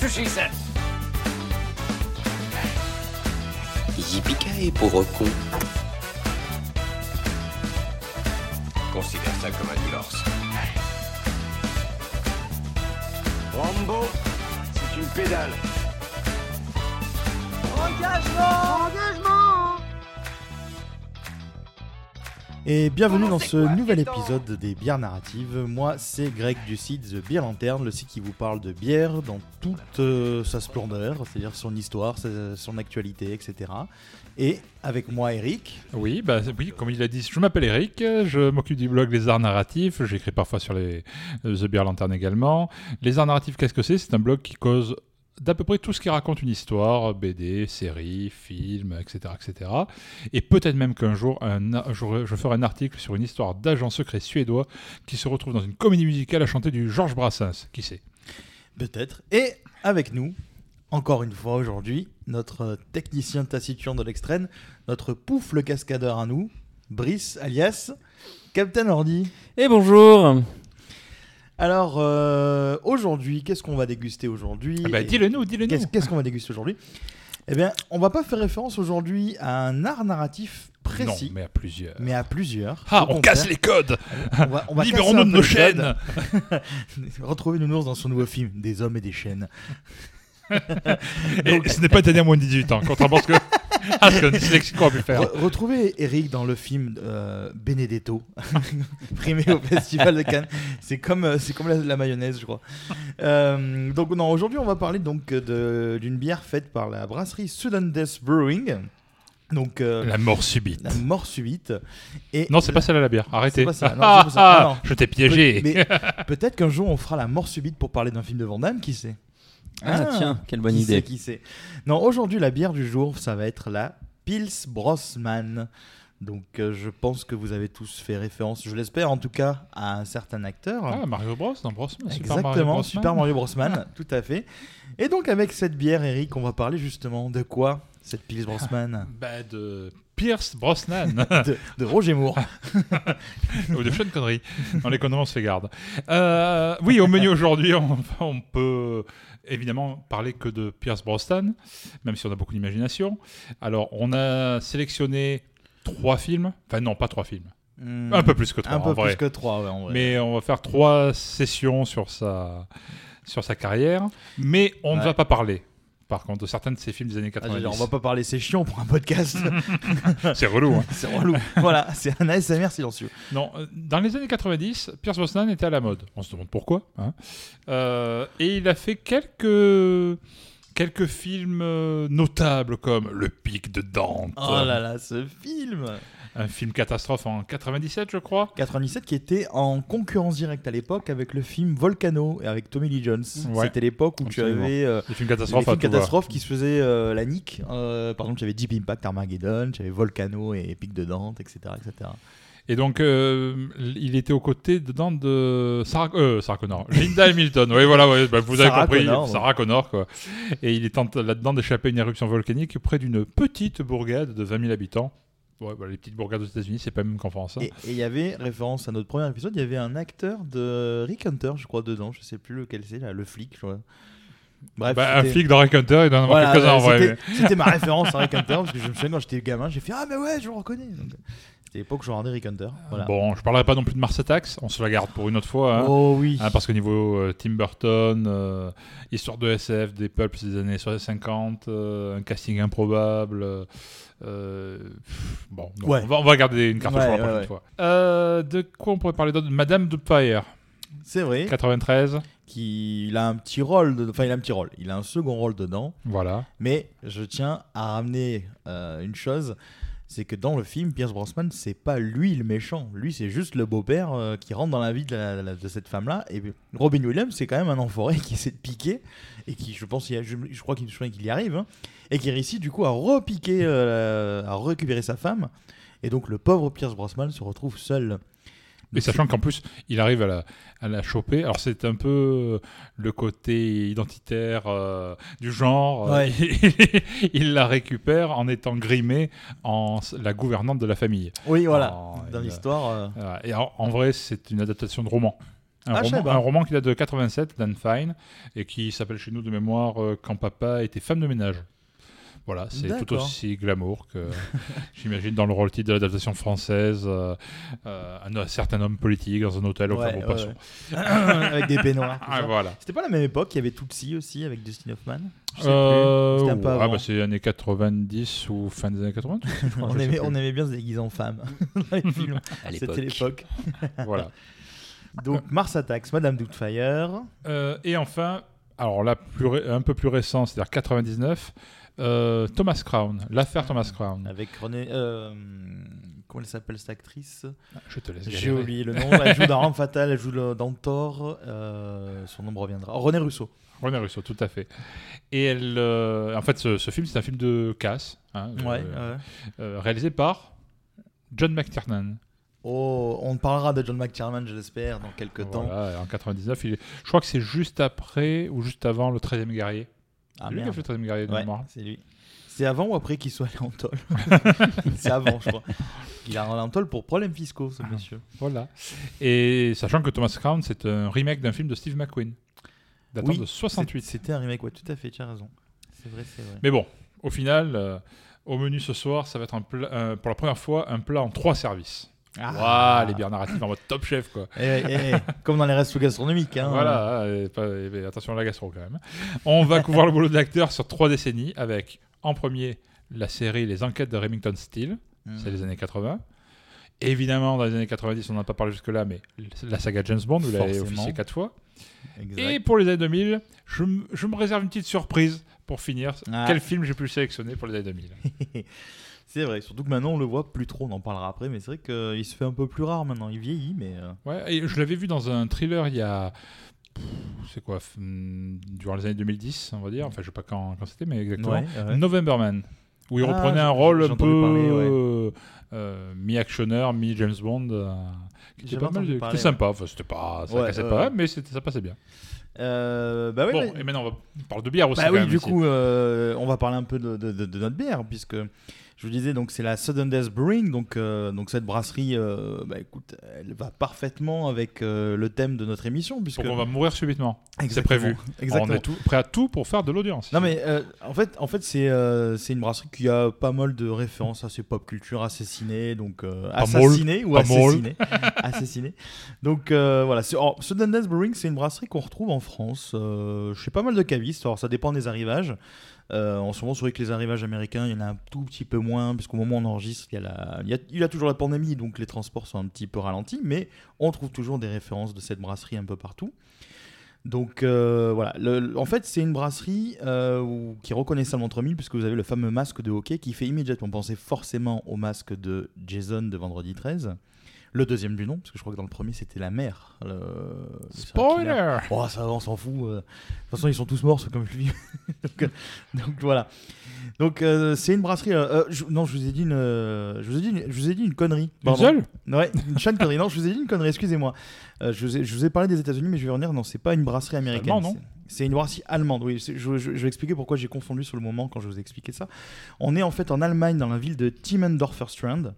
That's what she said. Yippee pauvre con. Considère ça comme un divorce. Rambo, c'est une pédale. Et bienvenue dans ce nouvel épisode des bières narratives. Moi, c'est Greg du site The Beer Lanterne, le site qui vous parle de bière dans toute euh, sa splendeur, c'est-à-dire son histoire, son actualité, etc. Et avec moi, Eric. Oui, bah, oui, comme il a dit, je m'appelle Eric, je m'occupe du blog Les Arts Narratifs, j'écris parfois sur les euh, The Beer Lantern également. Les Arts Narratifs, qu'est-ce que c'est? C'est un blog qui cause d'à peu près tout ce qui raconte une histoire, BD, série, film, etc. etc. Et peut-être même qu'un jour, un, je ferai un article sur une histoire d'agent secret suédois qui se retrouve dans une comédie musicale à chanter du Georges Brassens, qui sait? Peut-être. Et avec nous, encore une fois aujourd'hui, notre technicien taciturne de l'extrême, notre pouf le cascadeur à nous, Brice alias Captain Ordi. Et bonjour Alors, euh, aujourd'hui, qu'est-ce qu'on va déguster aujourd'hui Ah bah, Et- Dis-le nous, dis-le nous Qu'est-ce qu'on va déguster aujourd'hui? Eh bien, on va pas faire référence aujourd'hui à un art narratif Non, précis, mais à plusieurs. mais à plusieurs. Ah, on casse les codes on va, on va Libérons-nous de nos chaînes. Retrouvez Nounours dans son nouveau film, Des hommes et des chaînes. Et ce n'est pas interdit à moins de 18 ans, contrairement à ce que, à ce qu'un dyslexique aurait pu faire. Re- retrouvez Eric dans le film euh, Benedetto, primé au Festival de Cannes. C'est comme, euh, c'est comme la, la mayonnaise, je crois. Euh, donc, non, aujourd'hui, on va parler donc d'une bière faite par la brasserie Sudden Death Brewing. Donc, euh, La mort subite. la mort subite. Et Non, c'est pas celle-là la bière. Arrêtez. C'est pas ça, non, Ah, c'est pas ça. ah, Ah, non. je t'ai piégé. Mais peut-être qu'un jour on fera la mort subite pour parler d'un film de Van Damme, qui sait? Ah, tiens, quelle bonne qui idée. Sait, qui sait Non, aujourd'hui la bière du jour, ça va être la Pils Brosman. Donc euh, je pense que vous avez tous fait référence, je l'espère en tout cas, à un certain acteur. Ah, Mario Bros dans Brosman. Super Exactement, Mario. Super Mario Brosman, tout à fait. Et donc avec cette bière, Eric, on va parler justement de quoi cette Pils Brosman Bah, de Pierce Brosnan. de, de Roger Moore. Ou de Sean Connery. Dans les conneries, on se fait garde. Euh, oui, au menu aujourd'hui, on, on peut évidemment parler que de Pierce Brosnan, même si on a beaucoup d'imagination. Alors, on a sélectionné trois films. Enfin, non, pas trois films. Hmm, Un peu plus que trois, Un peu en vrai. plus que trois, ouais, en vrai. Mais on va faire trois sessions sur sa, sur sa carrière. Mais on ne va pas parler, par contre, de certains de ses films des années Ah, j'allais 90. dire, on va pas parler, c'est chiant pour un podcast. C'est relou. hein. c'est relou. voilà, c'est un ASMR silencieux. Non, euh, dans les années 90, Pierce Brosnan était à la mode. On se demande pourquoi. hein. Euh, et il a fait quelques, quelques films euh, notables comme Le Pic de Dante. Oh là là, ce film Un film catastrophe en 97, je crois. 97 qui était en concurrence directe à l'époque avec le film Volcano et avec Tommy Lee Jones. Ouais. C'était l'époque où tu avais euh, les films catastrophes qui se faisaient euh, la nique. Euh, par exemple, tu avais Deep Impact, Armageddon, tu avais Volcano et Pic de Dante, etc. etc. Et donc, euh, il était aux côtés dedans de Sarah, euh, Sarah Connor, Linda Hamilton. Oui, voilà, ouais, bah, vous avez Sarah compris, Connor, ouais. Sarah Connor, quoi. Et il est là-dedans d'échapper à une éruption volcanique près d'une petite bourgade de 20 000 habitants. Ouais, bah, les petites bourgades aux États-Unis, c'est pas même qu'en France. hein. Et il y avait, référence à notre premier épisode, il y avait un acteur de Rick Hunter, je crois, dedans. Je sais plus lequel c'est, là, le flic, je crois. Bref, Bah, un flic dans Rick Hunter, il doit en avoir quelques-uns en vrai. c'était- ma référence à Rick Hunter, parce que je me souviens quand j'étais gamin, j'ai fait Ah, mais ouais, je le reconnais. Donc, C'était l'époque où je regardais Rick Hunter. Voilà. Bon, je parlerai pas non plus de Mars Attacks, on se la garde pour une autre fois. hein. Oh oui. Hein, parce qu'au niveau euh, Tim Burton, euh, histoire de SF, des pulps des années 50, euh, un casting improbable. Euh, bon, non, Ouais. on, va, on va garder une carte Ouais, pour la prochaine ouais. fois. Euh, de quoi on pourrait parler d'autre? Madame Doubtfire, C'est vrai. 93. Qui, il a un petit rôle, de- enfin il a un petit rôle, il a un second rôle dedans, Voilà. mais je tiens à ramener euh, une chose, c'est que dans le film, Pierce Brosnan, c'est pas lui le méchant. Lui, c'est juste le beau-père euh, qui rentre dans la vie de, cette femme-là. Et Robin Williams, c'est quand même un enfoiré qui essaie de piquer et qui, je pense, je, je crois qu'il qu'il y arrive. hein, et qui réussit du coup à repiquer, euh, à récupérer sa femme. Et donc le pauvre Pierce Brosnan se retrouve seul. Mais sachant qu'en plus, il arrive à la, à la choper. Alors, c'est un peu euh, le côté identitaire euh, du genre. Ouais. il la récupère en étant grimé en la gouvernante de la famille. Oui, voilà. Oh, dans l'histoire. euh. Et en, en vrai, c'est une adaptation de roman. Un, Ah, roman, un roman qui date de 87, Dan Fine, et qui s'appelle chez nous de mémoire euh, Quand papa était femme de ménage. Voilà, c'est tout aussi glamour que j'imagine dans le rôle titre de l'adaptation française, euh, euh, un, certain homme politique dans un hôtel au Ouais, avec des peignoirs. Ah, voilà. C'était pas la même époque, il y avait Tootsie aussi avec Dustin Hoffman? Euh, un peu bah, c'est années 90 ou fin des années 80. je crois, on, aimait, on aimait bien se déguiser en femme dans les films. À C'était l'époque. Voilà. Donc Mars Attacks, Madame Doubtfire. Euh, et enfin, alors là, plus un peu plus récent, c'est-à-dire 99, euh, Thomas Crown, l'affaire Thomas Crown. Avec René. euh, comment elle s'appelle cette actrice? Je te laisse J'ai oublié le nom. Elle joue dans Arme Fatale, elle joue dans Thor. euh, son nom reviendra. René Russo. René Russo, tout à fait. Et elle, en fait, ce, ce film, c'est un film de casse, hein, Ouais, ouais. réalisé par John McTiernan. Oh, on parlera de John McTiernan, je l'espère, dans quelques temps. En 99, il est- je crois que c'est juste après ou juste avant le 13e guerrier. Ah c'est lui qui a fait le 13e guerrier de Ouais, mémoire. c'est lui. C'est avant ou après qu'il soit allé en tôle C'est avant, je crois. Il a allé en tôle pour problèmes fiscaux, ce monsieur. Voilà. Et sachant que Thomas Crown, c'est un remake d'un film de Steve McQueen, datant Oui, de 68. C'est- C'était un remake, ouais, tout à fait, tu as raison. C'est vrai, c'est vrai. Mais bon, au final, euh, au menu ce soir, ça va être un plat- euh, pour la première fois un plat en trois services. Ah. Les bières narratives en mode top chef, quoi. Eh, eh, eh, comme dans les restos gastronomiques. Hein. Voilà, pas- et attention à la gastro quand même. On va couvrir le boulot de l'acteur sur trois décennies avec, en premier, la série Les Enquêtes de Remington Steele, Mm. c'est les années 80. Évidemment, dans les années 90, on n'en a pas parlé jusque-là, mais la saga James Bond, a Forcément. officié quatre fois. Exact. Et pour les années 2000, je, m- je me réserve une petite surprise pour finir. Ah. Quel film j'ai pu sélectionner pour les années 2000 c'est vrai, surtout que maintenant on le voit plus trop, on en parlera après, mais c'est vrai qu'il se fait un peu plus rare maintenant. Il vieillit, mais. euh, Ouais, et je l'avais vu dans un thriller il y a. C'est quoi hmm, Durant les années 2010, on va dire. Enfin, je sais pas quand, quand c'était, mais exactement. Ouais, ouais. Novemberman. Où il Ah, reprenait un rôle un peu ouais. euh, euh, mi-actionneur, mi-James Bond. euh, qui était pas mal, qui était sympa. Enfin, c'était pas, ça cassait pas, mais ça passait bien. Euh, bah oui, bon, et maintenant on, va, on parle de bière aussi. Bah quand oui, même, du ici. coup, euh, on va parler un peu de, de- de- de notre bière, puisque je vous disais, donc c'est la Sudden Death Brewing, donc, euh, donc cette brasserie, euh, bah écoute, elle va parfaitement avec euh, le thème de notre émission, puisque Donc on va mourir subitement. C'est prévu. Exactement. On est tout, prêt à tout pour faire de l'audience. Non mais en fait, en fait c'est une brasserie qui a pas mal de références à ces pop culture assassinées, donc euh, Pas assassinées ou assassinées, assassinées. Donc voilà, alors, Sudden Death Brewing, c'est une brasserie qu'on retrouve en France. Chez pas mal de cavistes, alors ça dépend des arrivages. Euh, en ce moment, c'est vrai que les arrivages américains, il y en a un tout petit peu moins, puisqu'au moment où on enregistre, il y, a toujours la pandémie, donc les transports sont un petit peu ralentis, mais on trouve toujours des références de cette brasserie un peu partout. Donc euh, voilà, en fait c'est une brasserie euh, qui est reconnaissable entre mille puisque vous avez le fameux masque de hockey qui fait immédiatement penser forcément au masque de Jason de Vendredi 13. Le deuxième du nom, parce que je crois que dans le premier c'était la mère. le-. Spoiler Oh ça va, on s'en fout. euh. De toute façon ils sont tous morts, ceux comme lui. donc, euh, donc, voilà. Donc euh, c'est une brasserie. euh, je- non, je vous ai dit une, je vous ai dit, une- je vous ai dit une connerie. Une seule Ouais, une chaîne connerie. Non, je vous ai dit une connerie, excusez-moi. Je, vous ai, je vous ai parlé des États-Unis, mais je vais revenir. Non, c'est pas une brasserie américaine. Allemand, non C'est- une brasserie allemande. Oui, je- je vais expliquer pourquoi j'ai confondu sur le moment quand je vous ai expliqué ça. On est en fait en Allemagne, dans la ville de Timmendorfer Strand.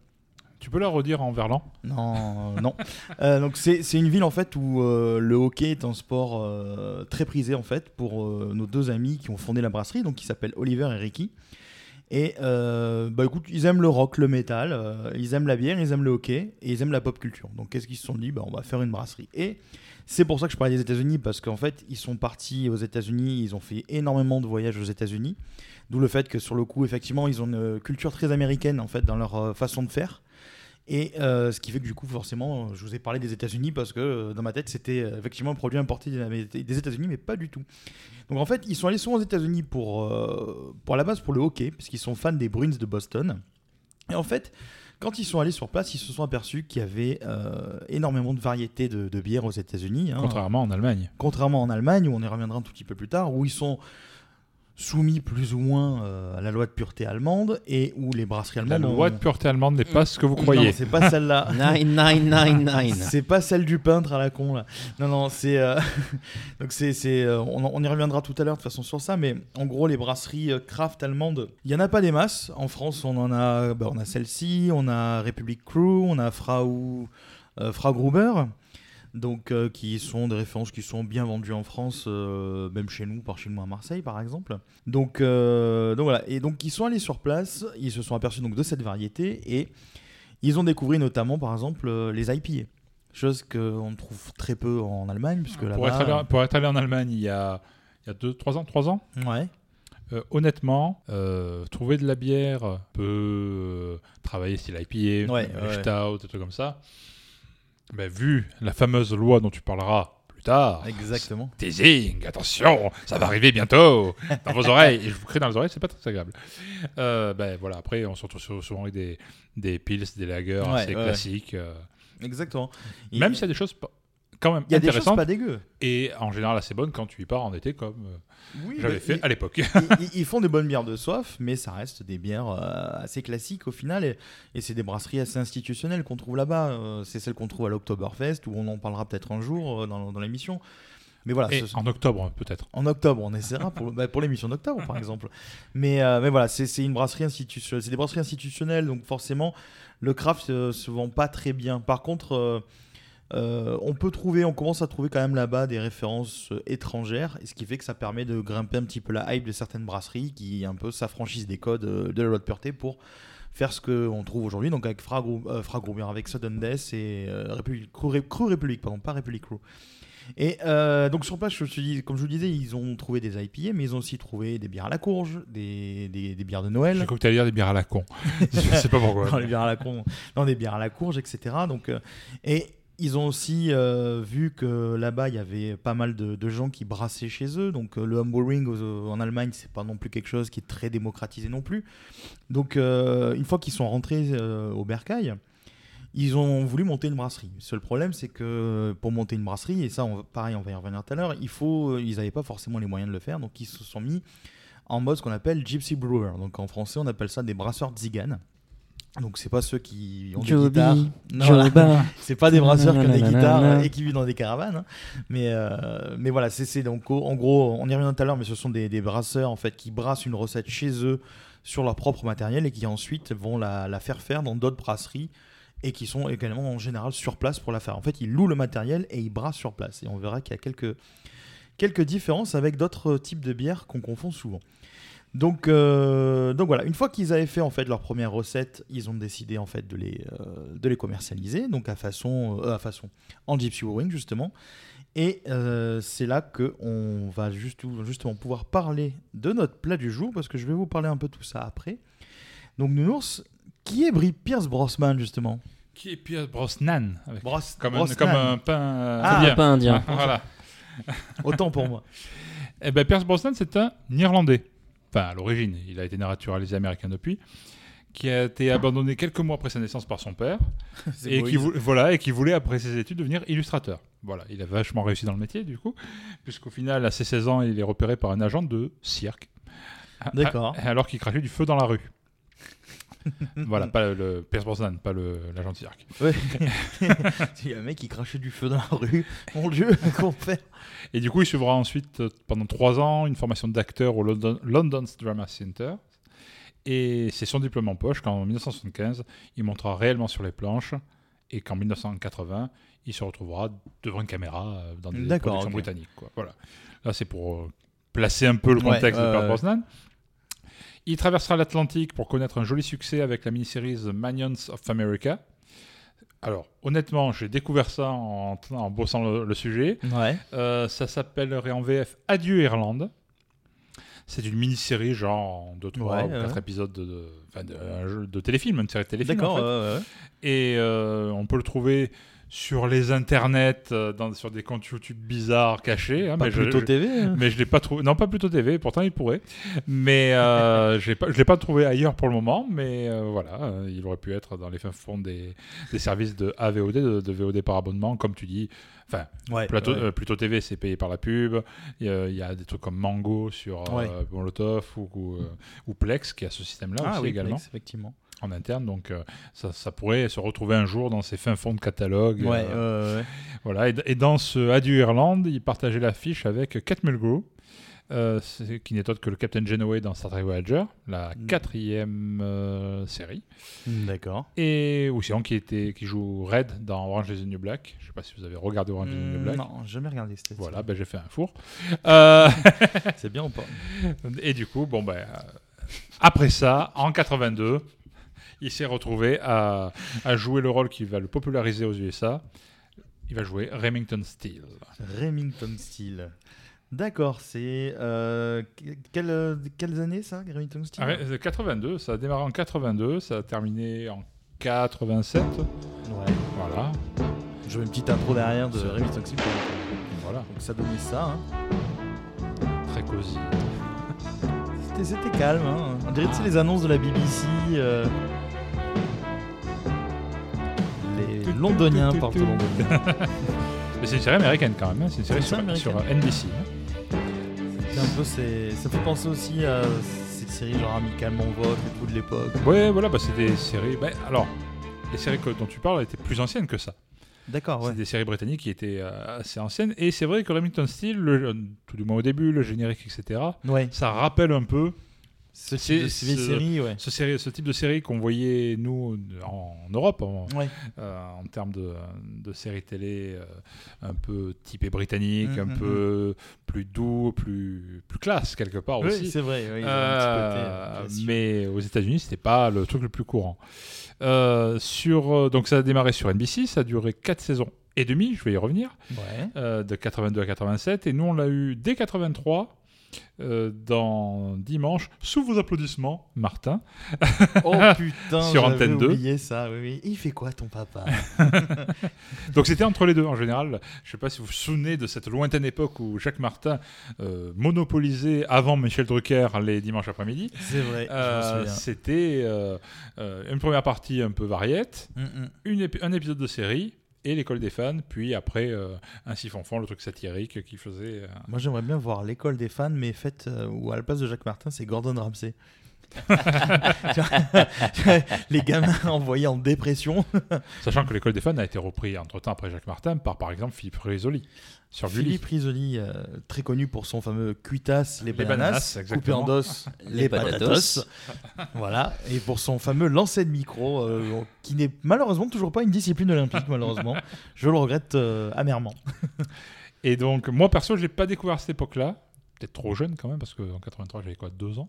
Tu peux la redire en verlan? Non, non. Euh, donc c'est une ville en fait où euh, le hockey est un sport euh, très prisé en fait pour euh, nos deux amis qui ont fondé la brasserie, donc qui s'appellent Oliver et Ricky. Et euh, bah écoute, ils aiment le rock, le métal, euh, ils aiment la bière, ils aiment le hockey et ils aiment la pop culture. Donc qu'est-ce qu'ils se sont dit? Bah, On va faire une brasserie. Et c'est pour ça que je parlais des États-Unis parce qu'en fait ils sont partis aux États-Unis, ils ont fait énormément de voyages aux États-Unis. D'où le fait que sur le coup, effectivement, ils ont une culture très américaine en fait dans leur euh, façon de faire. Et euh, ce qui fait que du coup, forcément, euh, je vous ai parlé des États-Unis parce que euh, dans ma tête, c'était effectivement un produit importé des États-Unis, mais pas du tout. Donc en fait, ils sont allés souvent aux États-Unis pour, euh, pour à la base pour le hockey, puisqu'ils sont fans des Bruins de Boston. Et en fait, quand ils sont allés sur place, ils se sont aperçus qu'il y avait euh, énormément de variétés de, de bières aux États-Unis. hein. Contrairement en Allemagne. Contrairement en Allemagne, où on y reviendra un tout petit peu plus tard, où ils sont soumis plus ou moins euh, à la loi de pureté allemande et où les brasseries La allemandes. loi ont- de pureté allemande n'est pas ce que vous Non, croyez. c'est pas celle-là. 9999. C'est pas celle du peintre à la con là. Non non, c'est euh, donc c'est c'est euh, on, on y reviendra tout à l'heure de toute façon sur ça, mais en gros les brasseries euh, craft allemandes, il y en a pas des masses. En France, on en a bah, on a celle-ci, on a Republic Crew, on a Frau euh, Frau Gruber. Donc, euh, qui sont des références qui sont bien vendues en France, euh, même chez nous, par chez nous à Marseille, par exemple. Donc, euh, donc voilà. Et donc, ils sont allés sur place, ils se sont aperçus donc de cette variété et ils ont découvert notamment, par exemple, les IPA. Chose qu'on trouve très peu en Allemagne, puisque Pour être, allé, pour être allé en Allemagne il y a, il y a deux, trois ans, trois ans, Ouais. euh, honnêtement, euh, trouver de la bière peut euh, travailler style IPA, Ouais, euh, ouais. stout, des trucs comme ça. Ben, vu la fameuse loi dont tu parleras plus tard, Exactement. teasing, attention, ça va arriver bientôt dans vos oreilles. Et je vous crie dans les oreilles, c'est pas très agréable. Euh, ben voilà, après, on se retrouve sou- souvent avec des, des pils, des lagers Ouais, assez ouais. classiques. euh, Exactement. Même s'il y a des choses quand même il y a des choses pas dégueu. et en général assez bonnes quand tu y pars en été, comme euh, Oui, j'avais bah, fait ils- à l'époque. ils, ils font des bonnes bières de soif, mais ça reste des bières euh, assez classiques au final. Et, et c'est des brasseries assez institutionnelles qu'on trouve là-bas. Euh, c'est celles qu'on trouve à l'Oktoberfest, où on en parlera peut-être un jour dans, dans l'émission. Mais voilà, ce en octobre, peut-être. En octobre, on essaiera pour, bah, pour l'émission d'octobre, par exemple. Mais, euh, mais voilà, c'est c'est une brasserie institutionnelle. C'est des brasseries institutionnelles, donc forcément, le craft euh, se vend pas très bien. Par contre, euh, euh, on peut trouver, on commence à trouver quand même là-bas des références euh, étrangères, et ce qui fait que ça permet de grimper un petit peu la hype de certaines brasseries qui un peu s'affranchissent des codes euh, de la loi de pureté pour faire ce qu'on trouve aujourd'hui. Donc avec Fra, Grou- euh, avec Sudden Death et euh, République, Crew, Crew République, pardon, pas République Crew. Et euh, donc sur place, je comme je vous le disais, ils ont trouvé des IPA, mais ils ont aussi trouvé des bières à la courge, des, des, des bières de J'ai Noël. cru que dire des bières à la con. je sais pas pourquoi. Non, les bières à la con. Non, des bières à la courge, etc. Donc, et ils ont aussi euh, vu que là-bas, il y avait pas mal de, gens qui brassaient chez eux. Donc, euh, le aux- en Allemagne, c'est pas non plus quelque chose qui est très démocratisé non plus. Donc, euh, une fois qu'ils sont rentrés euh, au Bercail, ils ont voulu monter une brasserie. Le seul problème, c'est que pour monter une brasserie, et ça, pareil, on va y revenir tout à l'heure, il ils n'avaient pas forcément les moyens de le faire, donc ils se sont mis en mode ce qu'on appelle gypsy brewer. Donc en français, on appelle ça des brasseurs tziganes. Donc c'est pas ceux qui ont des guitares. Non, voilà. C'est pas des brasseurs qui ont des guitares et qui vivent dans des caravanes. hein. Mais, euh, mais voilà, c'est c'est donc en gros, on y revient tout à l'heure, mais ce sont des, des brasseurs en fait qui brassent une recette chez eux sur leur propre matériel et qui ensuite vont la, la faire faire dans d'autres brasseries et qui sont également en général sur place pour la faire. En fait, ils louent le matériel et ils brassent sur place. Et on verra qu'il y a quelques, quelques différences avec d'autres types de bières qu'on confond souvent. Donc, euh, donc voilà, une fois qu'ils avaient fait en fait leur première recette, ils ont décidé en fait de les, euh, de les commercialiser, donc à façon, euh, à façon en gypsy brewing justement. Et euh, c'est là que on va juste, justement pouvoir parler de notre plat du jour, parce que je vais vous parler un peu de tout ça après. Donc Nounours, qui est Brie Pierce Brosnan justement? Qui est Pierre Brosnan avec- Bros- comme, un, Brosnan. comme un pain euh, Ah, indien. Pas indien. voilà. Autant pour moi. Eh ben, Pierce Brosnan, c'est un Irlandais. Enfin, à l'origine, il a été naturalisé américain depuis, qui a été abandonné quelques mois après sa naissance par son père, et beau, qui, il- vou- voilà, et qui voulait, après ses études, devenir illustrateur. Voilà, il a vachement réussi dans le métier, du coup, puisqu'au final, à ses 16 ans, il est repéré par un agent de cirque. D'accord. Alors qu'il crachait du feu dans la rue. voilà, pas le, Pierce Brosnan, pas le- l'agent cirque. Ouais. Il y a un mec qui crachait du feu dans la rue. Mon Dieu, qu'on fait Et du coup, il suivra ensuite, euh, pendant trois ans, une formation d'acteur au London, London's Drama Center. Et c'est son diplôme en poche qu'en 1975, il montera réellement sur les planches et qu'en 1980, il se retrouvera devant une caméra euh, dans des D'accord, productions britanniques. Quoi. Voilà. Là, c'est pour euh, placer un peu le Ouais, contexte de ouais, ouais. Brosnan. Il traversera l'Atlantique pour connaître un joli succès avec la mini-série The Manions of America. Alors, honnêtement, j'ai découvert ça en, en bossant le- le sujet. Ouais. Euh, ça s'appellerait en VF Adieu Irlande. C'est une mini-série, genre en 2, 3 Ouais, ou ouais. 4 épisodes de, téléfilm, une série de téléfilm. D'accord, en fait. ouais. Et euh, on peut le trouver sur les internets, euh, dans, sur des comptes YouTube bizarres cachés. hein, Pas mais je- plutôt je- TV. hein. mais je l'ai pas trouvé. Non, pas plutôt TV. Pourtant, il pourrait. Mais euh, je l'ai pas trouvé ailleurs pour le moment. Mais euh, voilà, euh, il aurait pu être dans les fins fonds des, des services de AVOD, de, de VOD par abonnement, comme tu dis. Enfin, Ouais, Plateau, ouais. plutôt TV, c'est payé par la pub. Il y a, des trucs comme Mango sur Ouais. Molotov ou, ou, ou Plex qui a ce système-là ah aussi oui, également Plex, effectivement. En interne. Donc euh, ça, ça pourrait se retrouver un jour dans ces fins fonds de catalogue. Ouais, euh, ouais, voilà. Et, et dans ce Adieu Irlande, il partageait l'affiche avec Kat Mulgrew. euh, c'est- qui n'est autre que le Captain Genoway dans Star Trek Voyager, la Mm. quatrième euh, série, D'accord. et sinon qui était qui joue Red dans Orange is the New Black. Je sais pas si vous avez regardé Orange is the New Hmm, Black. non, jamais regardé cette Voilà, ben j'ai fait un four. Euh. C'est bien ou pas? Et du coup, bon ben, après ça, en 82, il s'est retrouvé à, à jouer le rôle qui va le populariser aux USA. Il va jouer Remington Steele. Remington Steel. D'accord, c'est. euh, que- quelle, quelles années ça, Remington Steel Ah, euh, 82, ça a démarré en 82, ça a terminé en 87. Ouais. Voilà, Je veux une petite intro derrière de C'est- Remington Steel. voilà, Donc ça donnait ça. hein. très cosy. C'était- calme. Hein. On dirait tu sais, les annonces de la BBC. euh, Partent au Londonien. Mais c'est une série américaine quand même, hein, c'est une série sur, sur NBC. hein. C'est un peu, ça fait penser aussi à cette série genre Amicalement Vogue et tout de l'époque. Ouais, voilà, bah, c'est des séries. bah, alors, les séries que- dont tu parles étaient plus anciennes que ça. D'accord, ouais. C'est des séries britanniques qui étaient euh, assez anciennes. Et c'est vrai que Remington le- euh, tout du moins au début, le générique, etc., Ouais. ça rappelle un peu Ce C'est- type de ce- série, ouais. ce, série, ce type de série qu'on voyait, nous, en, en Europe, en, Ouais. euh, en termes de, de séries télé euh, un peu typées britanniques, Mhm, un mhm. peu plus doux, plus, plus classe, quelque part Oui, aussi. c'est vrai. oui, Euh, mais aux États-Unis, c'était pas le truc le plus courant. Sur, donc ça a démarré sur NBC, ça a duré 4 saisons et demie, je vais y revenir, Ouais. de 82 à 87, et nous on l'a eu dès 83. Euh, dans Dimanche, sous vos applaudissements, Martin. Oh putain, Sur Antenne 2. oublié ça. Oui, oui. Il fait quoi ton papa? Donc c'était entre les deux en général. Je sais pas si vous vous souvenez de cette lointaine époque où Jacques Martin euh, monopolisait avant Michel Drucker les dimanches après-midi. C'est vrai. Euh. C'était euh, une première partie un peu variette, Mm, mm. une épi- un épisode de série et l'école des fans, puis après euh, un siphon le truc satirique qui faisait. euh, Moi, j'aimerais bien voir l'école des fans, mais faite euh, où à la place de Jacques Martin, c'est Gordon Ramsay. Les gamins envoyés en dépression. Sachant que l'école des fans a été repris entre temps après Jacques Martin par par exemple Philippe Risoli sur. Philippe Risoli, euh, très connu pour son fameux cuitas, les, Les bananas, bananas, coupé en dos, les, patatos. voilà, et pour son fameux lancer de micro, euh, qui n'est malheureusement toujours pas une discipline olympique, malheureusement. Je le regrette euh, amèrement. Et donc moi perso, je l'ai pas découvert à cette époque-là. Peut-être trop jeune quand même, parce qu'en 83, j'avais quoi, deux ans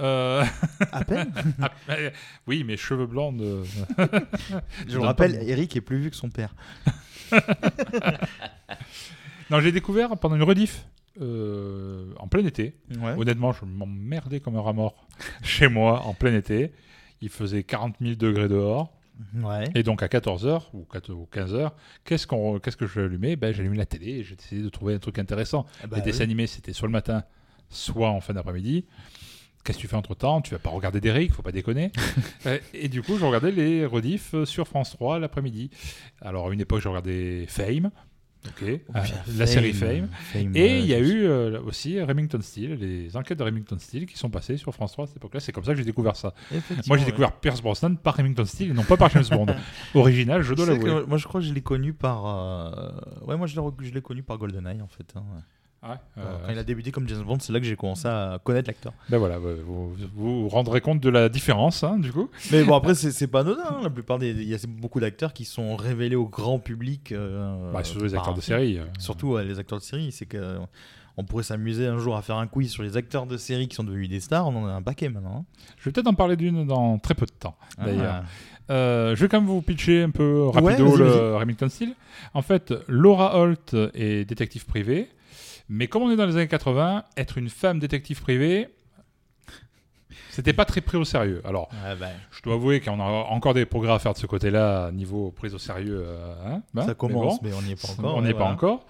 Euh, À peine. ah, Oui, mes cheveux blancs de... Je le rappelle, Eric est plus vieux que son père. Non, j'ai découvert pendant une rediff euh, en plein été. Ouais. Honnêtement, je m'emmerdais comme un rat mort chez moi en plein été. Il faisait 40 000 degrés dehors. Ouais. Et donc à 14h ou 4 ou 15h, qu'est-ce, qu'on, qu'est-ce que j'allumais? Ben, J'allumais la télé et j'ai essayé de trouver un truc intéressant. Ah bah Les dessins oui. animés, c'était soit le matin, soit en fin d'après-midi. Qu'est-ce que tu fais entre temps Tu vas pas regarder Derrick, faut pas déconner. Euh, et du coup, je regardais les rediffs euh, sur France 3 l'après-midi. Alors, à une époque, je regardais Fame, ok, euh, la série Fame. Fame, Et il y a eu euh, aussi Remington Steele, les enquêtes de Remington Steele qui sont passées sur France 3 à cette époque-là. C'est comme ça que j'ai découvert ça. Moi, j'ai ouais. découvert Pierce Brosnan par Remington Steele et non pas par James Bond. Original, je dois l'avouer. moi, je crois que je l'ai connu par. euh, Ouais, moi, je l'ai, rec- je l'ai connu par GoldenEye, en fait. hein, ouais. Ouais, euh, Quand il a débuté comme James Bond, c'est là que j'ai commencé à connaître l'acteur. ben voilà, vous, vous vous rendrez compte de la différence, hein, du coup. Mais bon, après, c'est, pas anodin. hein. La plupart des. Il y a beaucoup d'acteurs qui sont révélés au grand public. euh, Bah, surtout les par acteurs un de film. série. euh. Surtout ouais, les acteurs de série. C'est que. euh, On pourrait s'amuser un jour à faire un quiz sur les acteurs de série qui sont devenus des stars. On en a un paquet maintenant. hein. Je vais peut-être en parler d'une dans très peu de temps, d'ailleurs. Ah. Euh, je vais quand même vous pitcher un peu rapido Ouais, vas-y, le. Remington Steele. En fait, Laura Holt est détective privée, mais comme on est dans les années 80, être une femme détective privée, C'était pas très pris au sérieux. Alors, Ouais, bah, je dois avouer qu'on a encore des progrès à faire de ce côté-là, niveau prise au sérieux. euh, hein, hein, ça mais commence, bon. mais, on n'y est pas encore. on ouais, n'est pas encore.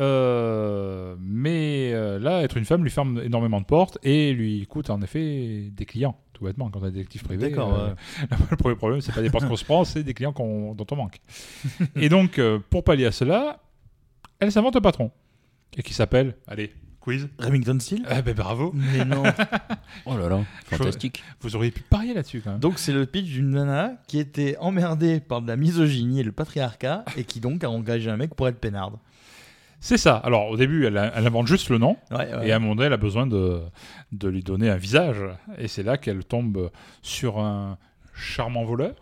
Euh, mais euh, là, être une femme lui ferme énormément de portes et lui coûte en effet des clients, tout bêtement, quand on est détective privé. D'accord, euh, le premier problème, c'est pas des portes qu'on se prend, c'est des clients qu'on- dont on manque. et donc, euh, pour pallier à cela, elle s'invente un patron. Et qui s'appelle, allez, quiz. Remington Steel Ah ben bravo, Mais non. Oh là là, fantastique. vous auriez pu parier là-dessus quand même. donc c'est le pitch d'une nana qui était emmerdée par de la misogynie et le patriarcat et qui donc a engagé un mec pour être peinarde. C'est ça. Alors au début, elle, elle invente juste le nom. Ouais, ouais. Et à un moment donné, elle a besoin de, de lui donner un visage. Et c'est là qu'elle tombe sur un charmant voleur.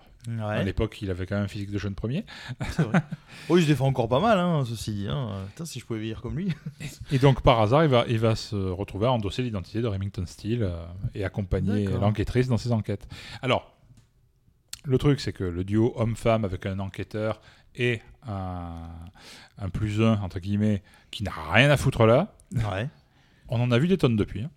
À l'époque, il avait quand même un physique de jeune premier. vrai. Oh, il se défend encore pas mal, hein, ceci dit. Hein. Putain, si je pouvais vieillir comme lui. Et donc, par hasard, il va, il va se retrouver à endosser l'identité de Remington Steele euh, et accompagner l'enquêtrice dans ses enquêtes. Alors, le truc, c'est que le duo homme-femme avec un enquêteur et un, un plus un, entre guillemets, qui n'a rien à foutre là, Ouais. on en a vu des tonnes depuis. hein.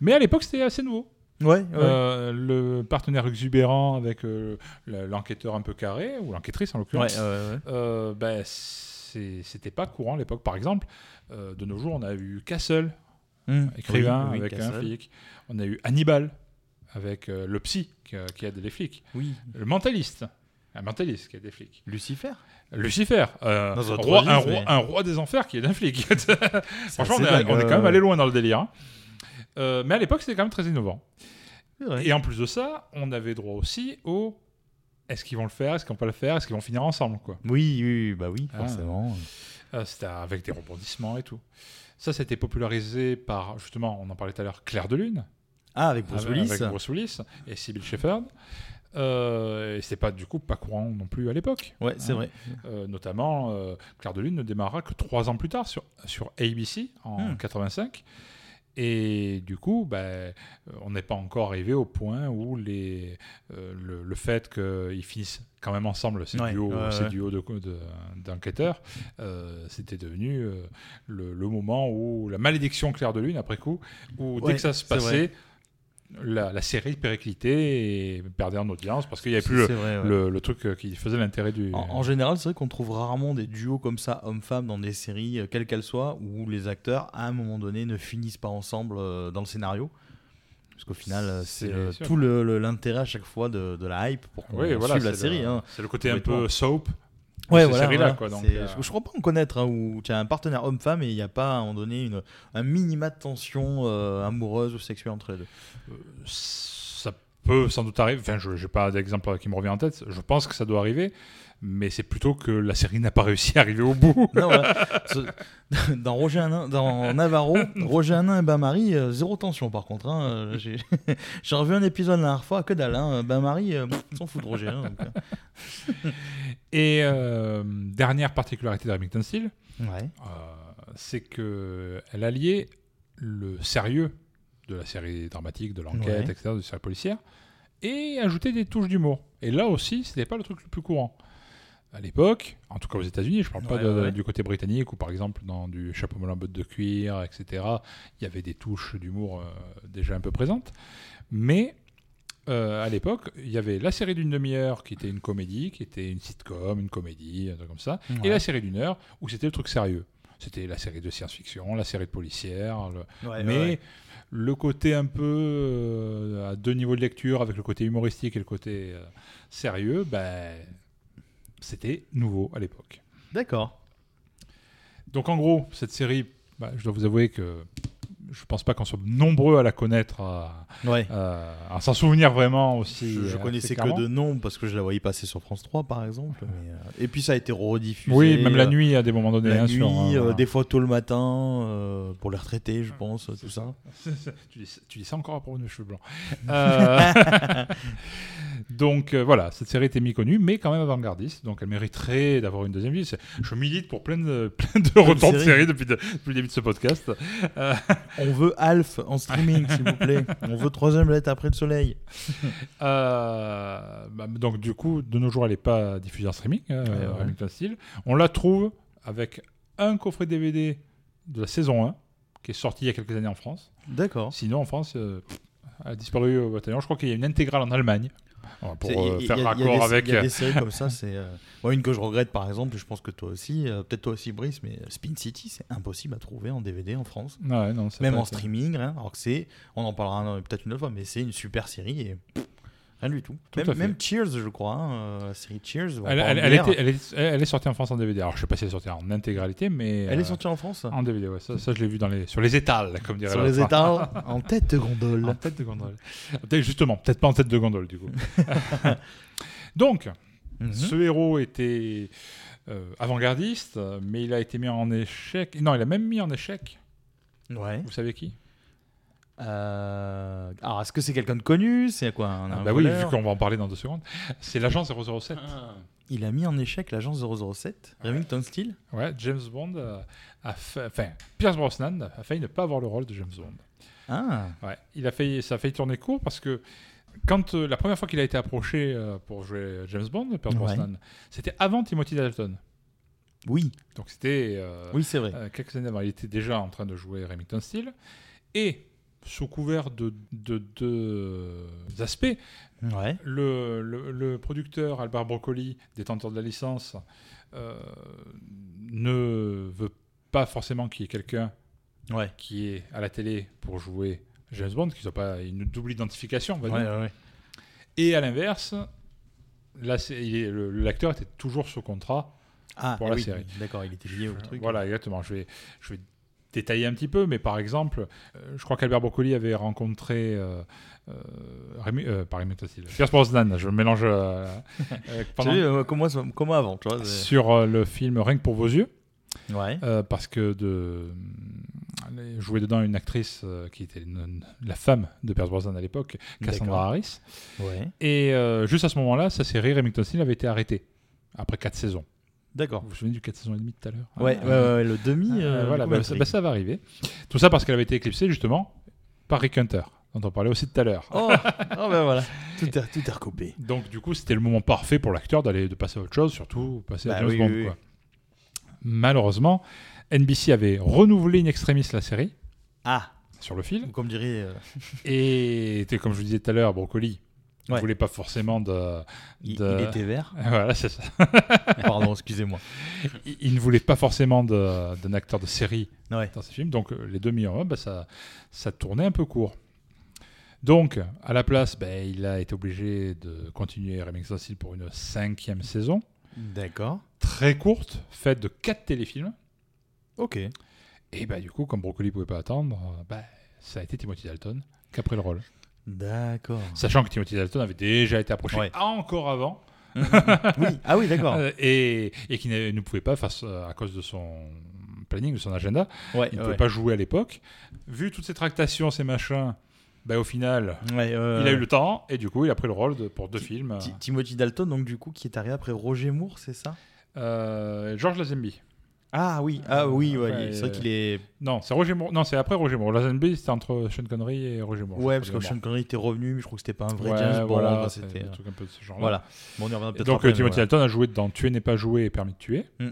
Mais à l'époque, c'était assez nouveau. Ouais, ouais. Euh, le partenaire exubérant avec euh, l'enquêteur un peu carré, ou l'enquêtrice en l'occurrence, ouais, euh, ben, c'était pas courant à l'époque. Par exemple, euh, de nos jours, on a eu Castle, Hum, écrivain oui, oui, avec un flic. On a eu Hannibal avec le psy qui, qui aide les flics. Oui. Le mentaliste. Un mentaliste qui aide des flics. Lucifer. Lucifer, euh, un roi- un, registre, roi, mais- un roi des enfers qui est un flic. Franchement, on est, dingue, on est quand même allé loin dans le délire. hein. Euh, mais à l'époque, c'était quand même très innovant. Et en plus de ça, on avait droit aussi au est-ce qu'ils vont le faire, est-ce qu'ils vont pas le faire, est-ce qu'ils vont finir ensemble quoi. Oui, oui, bah oui, Ah. forcément. Euh, C'était avec des rebondissements et tout. Ça, c'était popularisé par justement, on en parlait tout à l'heure, Claire de Lune, Ah, avec Bruce avec, Willis. avec Bruce Willis et Sybil Shepherd. Euh, et c'était pas du coup pas courant non plus à l'époque. Ouais, c'est Ah. vrai. Euh, notamment, euh, Claire de Lune ne démarrera que trois ans plus tard sur, sur ABC en Hmm. 85. Et du coup, ben, euh, on n'est pas encore arrivé au point où les, euh, le, le fait qu'ils finissent quand même ensemble, ces Ouais, duos, ouais, ces ouais. duos de- de- d'enquêteurs, euh, c'était devenu euh, le, le moment où la malédiction Claire de Lune, après coup, où dès que ça se passait, la, la série périclitait et perdait en audience parce qu'il n'y avait plus le, C'est vrai, ouais. le, le truc euh, qui faisait l'intérêt du. En, en général, c'est vrai qu'on trouve rarement des duos comme ça, homme-femme, dans des séries, euh, quelles qu'elles soient, où les acteurs, à un moment donné, ne finissent pas ensemble euh, dans le scénario. Parce qu'au final, c'est euh, tout l'intérêt à chaque fois de, de la hype pour qu'on Oui, voilà, suive la série. le- hein. C'est le côté un peu soap. Ouais, ces voilà. voilà. quoi, donc, euh, je, crois pas en connaître hein, où tu as un partenaire homme-femme et il n'y a pas à un moment donné une, un minima de tension euh, amoureuse ou sexuelle entre les deux. Ça peut sans doute arriver. Enfin, je n'ai pas d'exemple qui me revient en tête. Je pense que ça doit arriver. Mais c'est plutôt que la série n'a pas réussi à arriver au bout. Non. Ce- Dans Roger Hanin, dans Navarro, Roger Hanin et Bain-Marie, euh, zéro tension par contre. hein. Euh, J'ai revu un épisode la dernière fois, que dalle. Hein. Bain-Marie, euh, pff, ils s'en foutent de Roger. hein, donc, euh. Et euh, dernière particularité de Remington Steele, Ouais. euh, c'est que elle alliait le sérieux de la série dramatique, de l'enquête, Ouais. etc., de la série policière, et ajouter des touches d'humour. Et là aussi, c'était pas le truc le plus courant. À l'époque, en tout cas aux États-Unis, je parle pas de- ouais, du côté britannique, où par exemple dans du chapeau melon botte de cuir, etc., il y avait des touches d'humour euh, déjà un peu présentes. Mais euh, à l'époque, il y avait la série d'une demi-heure qui était une comédie, qui était une sitcom, une comédie, un truc comme ça, et la série d'une heure où c'était le truc sérieux. C'était la série de science-fiction, la série de policière, le- mais le côté un peu euh, à deux niveaux de lecture, avec le côté humoristique et le côté sérieux, ben, c'était nouveau à l'époque. D'accord. Donc en gros, cette série, bah, je dois vous avouer que je pense pas qu'on soit nombreux à la connaître, à, Ouais. à- à s'en souvenir vraiment aussi. Je, je euh, connaissais que de nom parce que je la voyais passer sur France 3 par exemple. mais, euh, Et puis ça a été rediffusé. Oui, même la nuit à des moments donnés. La hein, nuit, sur, euh, euh, des fois tôt le matin, euh, pour les retraités, je pense, tout ça. tu, dis, tu dis ça encore à propos de mes cheveux blancs. Euh, donc euh, voilà, cette série était méconnue, mais quand même avant-gardiste, donc elle mériterait d'avoir une deuxième vie. Je milite pour plein de, plein de retours de séries. séries depuis, de- depuis le début de ce podcast. Euh, On veut Alf en streaming, s'il vous plaît. On veut troisième lettre après le soleil. euh, bah, donc du coup, de nos jours, elle n'est pas diffusée en streaming, euh, Ouais, ouais. Remington Steele. On la trouve avec un coffret DVD de la saison 1, qui est sorti il y a quelques années en France. D'accord. Sinon, en France, euh, a disparu au bataillon. Je crois qu'il y a une intégrale en Allemagne. Pour euh, faire raccord avec. Il y a des séries comme ça, c'est. euh, moi, une que je regrette par exemple, je pense que toi aussi, euh, peut-être toi aussi Brice, mais Spin City, c'est impossible à trouver en DVD en France. Ouais, non, Même en streaming, rien. Alors que c'est, on en parlera peut-être une autre fois, mais c'est une super série et rien du tout. Même, Cheers, je crois, hein, euh, la série Cheers. Elle, était- est, elle est sortie en France en DVD. Alors, je sais pas si elle est sortie en intégralité, mais. Elle est euh, sortie en France? En DVD, ouais. Ça, ça, je l'ai vu dans les, sur les étals, comme dirait sur les l'autre. étals en tête de gondole. En tête de gondole. Justement, peut-être pas en tête de gondole, du coup. Donc, Mhm. ce héros était euh, avant-gardiste, mais il a été mis en échec. Non, il a même mis en échec. Ouais. Vous savez qui? Euh, Alors, est-ce que c'est quelqu'un de connu? C'est quoi un, Ah un Bah oui, vu qu'on va en parler dans deux secondes. C'est l'agent 007. Il a mis en échec l'agence 007, Remington Steele. Ouais, James Bond euh, a fait. Enfin, Pierce Brosnan a failli ne pas avoir le rôle de James Bond. Ah, Ouais, il a failli, ça a failli tourner court parce que quand euh, la première fois qu'il a été approché euh, pour jouer James Bond, Pierce Ouais. Brosnan, c'était avant Timothy Dalton. oui, Donc c'était euh, oui, c'est vrai. euh, quelques années avant. Il était déjà en train de jouer Remington Steele et sous couvert de de- deux aspects, Ouais. le, le- le producteur Albert Broccoli, détenteur de la licence, euh, ne veut pas forcément qu'il y ait quelqu'un Ouais. qui est à la télé pour jouer James Bond, qu'il soit pas une double identification, on va dire. ouais. Et à l'inverse, l'acteur était toujours sous contrat. Ah, Pour la oui, série. D'accord, il était lié au truc. Voilà, exactement. Je vais, je vais détailler un petit peu, mais par exemple, euh, je crois qu'Albert Broccoli avait rencontré. Euh, euh, Rémi, euh, pas Rémi Pierce Brosnan, je mélange. euh, euh, pendant- euh, comment, comment avant, tu vois sur le film Rien que pour vos yeux. Ouais. Parce que de jouait dedans une actrice qui était une- la femme de Pierce Brosnan à l'époque, Cassandra. Harris. Ouais. Et juste à ce moment-là, sa série Remington Steele avait été arrêtée après 4 saisons. D'accord. Vous vous souvenez du 4 saisons et demie tout à l'heure Ouais, Ah, le demi. euh, euh, voilà, bah, ça, bah, ça va arriver. Tout ça parce qu'elle avait été éclipsée justement par Rick Hunter, dont on parlait aussi tout à l'heure. Oh, oh, ben voilà. Tout est, tout est recoupé. Donc du coup, c'était le moment parfait pour l'acteur d'aller de passer à autre chose, surtout passer à Bah James oui, Bond. oui, oui. quoi. Malheureusement, NBC avait renouvelé in extremis la série Ah, sur le fil. comme dirait. euh, Et comme je vous disais tout à l'heure, Brocoli ne Ouais. voulait pas forcément de. il, de- il était vert. Voilà, c'est ça. Pardon, excusez-moi. Il, il ne voulait pas forcément de- d'un acteur de série Ouais. dans ses films. Donc euh, les deux en un, bah, ça, ça tournait un peu court. Donc, à la place, ben, il a été obligé de continuer Remington Steele pour une cinquième saison, D'accord. très courte, faite de quatre téléfilms. Ok. Et bah, du coup, comme Brocoli pouvait pas attendre, euh, bah, ça a été Timothy Dalton qui a pris le rôle. D'accord. Sachant que Timothy Dalton avait déjà été approché Ouais. encore avant. oui. Ah oui, d'accord. Euh, et, et qui ne pouvait pas, face, euh, à cause de son planning, de son agenda, Ouais. il ne ouais. pouvait pas jouer à l'époque. Vu toutes ces tractations, ces machins, bah, au final, Ouais, euh, il a eu le temps et du coup, il a pris le rôle de, pour deux films. Ti- Timothy Dalton, donc du coup, qui est arrivé après Roger Moore, c'est ça? Euh, George Lazenby. Ah oui, ah oui, ouais, Ouais, c'est vrai qu'il est. Non, c'est Roger Moore. Non, c'est après Roger Moore. Lazenby, c'était entre Sean Connery et Roger Moore. Ouais, parce que Sean Connery était revenu, mais je crois que c'était pas un vrai Ouais, James Bond. voilà, c'était. euh, trucs un peu de ce genre-là. Voilà. Bon, on y reviendra Et peut-être donc, après, Timothy. Dalton a joué dans Tuer n'est pas joué et Permis de tuer. Eh,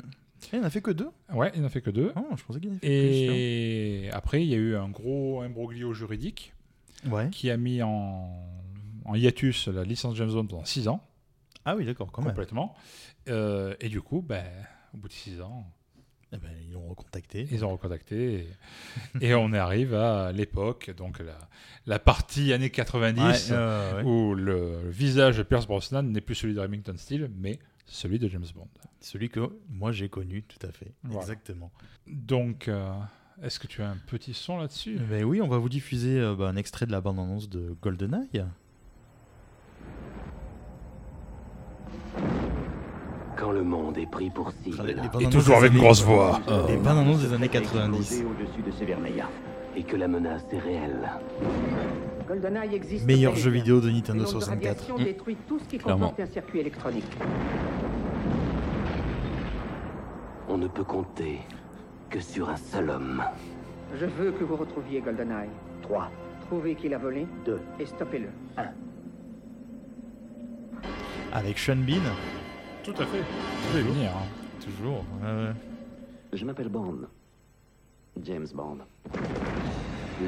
il en a fait que deux Ouais, il n'en fait que deux. Oh, je pensais qu'il en fait plus. Et après, il y a eu un gros imbroglio juridique hein. Ouais. qui a mis en, en hiatus la licence James Bond pendant 6 ans, Ah oui, d'accord, quand même. complètement. Euh, et du coup, ben, au bout de 6 ans, Eh ben, ils l'ont recontacté. ils ont recontacté. Et, et on arrive à l'époque, donc la, la partie années 90, Ouais, euh, ouais. où le visage de Pierce Brosnan n'est plus celui de Remington Steele, mais celui de James Bond. Celui que moi j'ai connu, tout à fait. Voilà. Exactement. Donc, euh, est-ce que tu as un petit son là-dessus? Ben oui, on va vous diffuser euh, bah, un extrait de la bande-annonce de GoldenEye. Quand le monde est pris pour cible. Les- les Et toujours des avec grosse voix. Les bandes-annonces des années 90. au-dessus de Severneia. Et que la menace est réelle. GoldenEye existe Meilleur jeu vidéo de Nintendo onde de 64. radiation détruit tout ce qui Clairement. comporte un circuit électronique. On ne peut compter que sur un seul homme. Je veux que vous retrouviez GoldenEye. 3. Trouvez qui l'a volé 2. et stoppez-le. Avec Sean Bean. Tout à fait. Vais venir. hein. Toujours. Je m'appelle Bond. James Bond.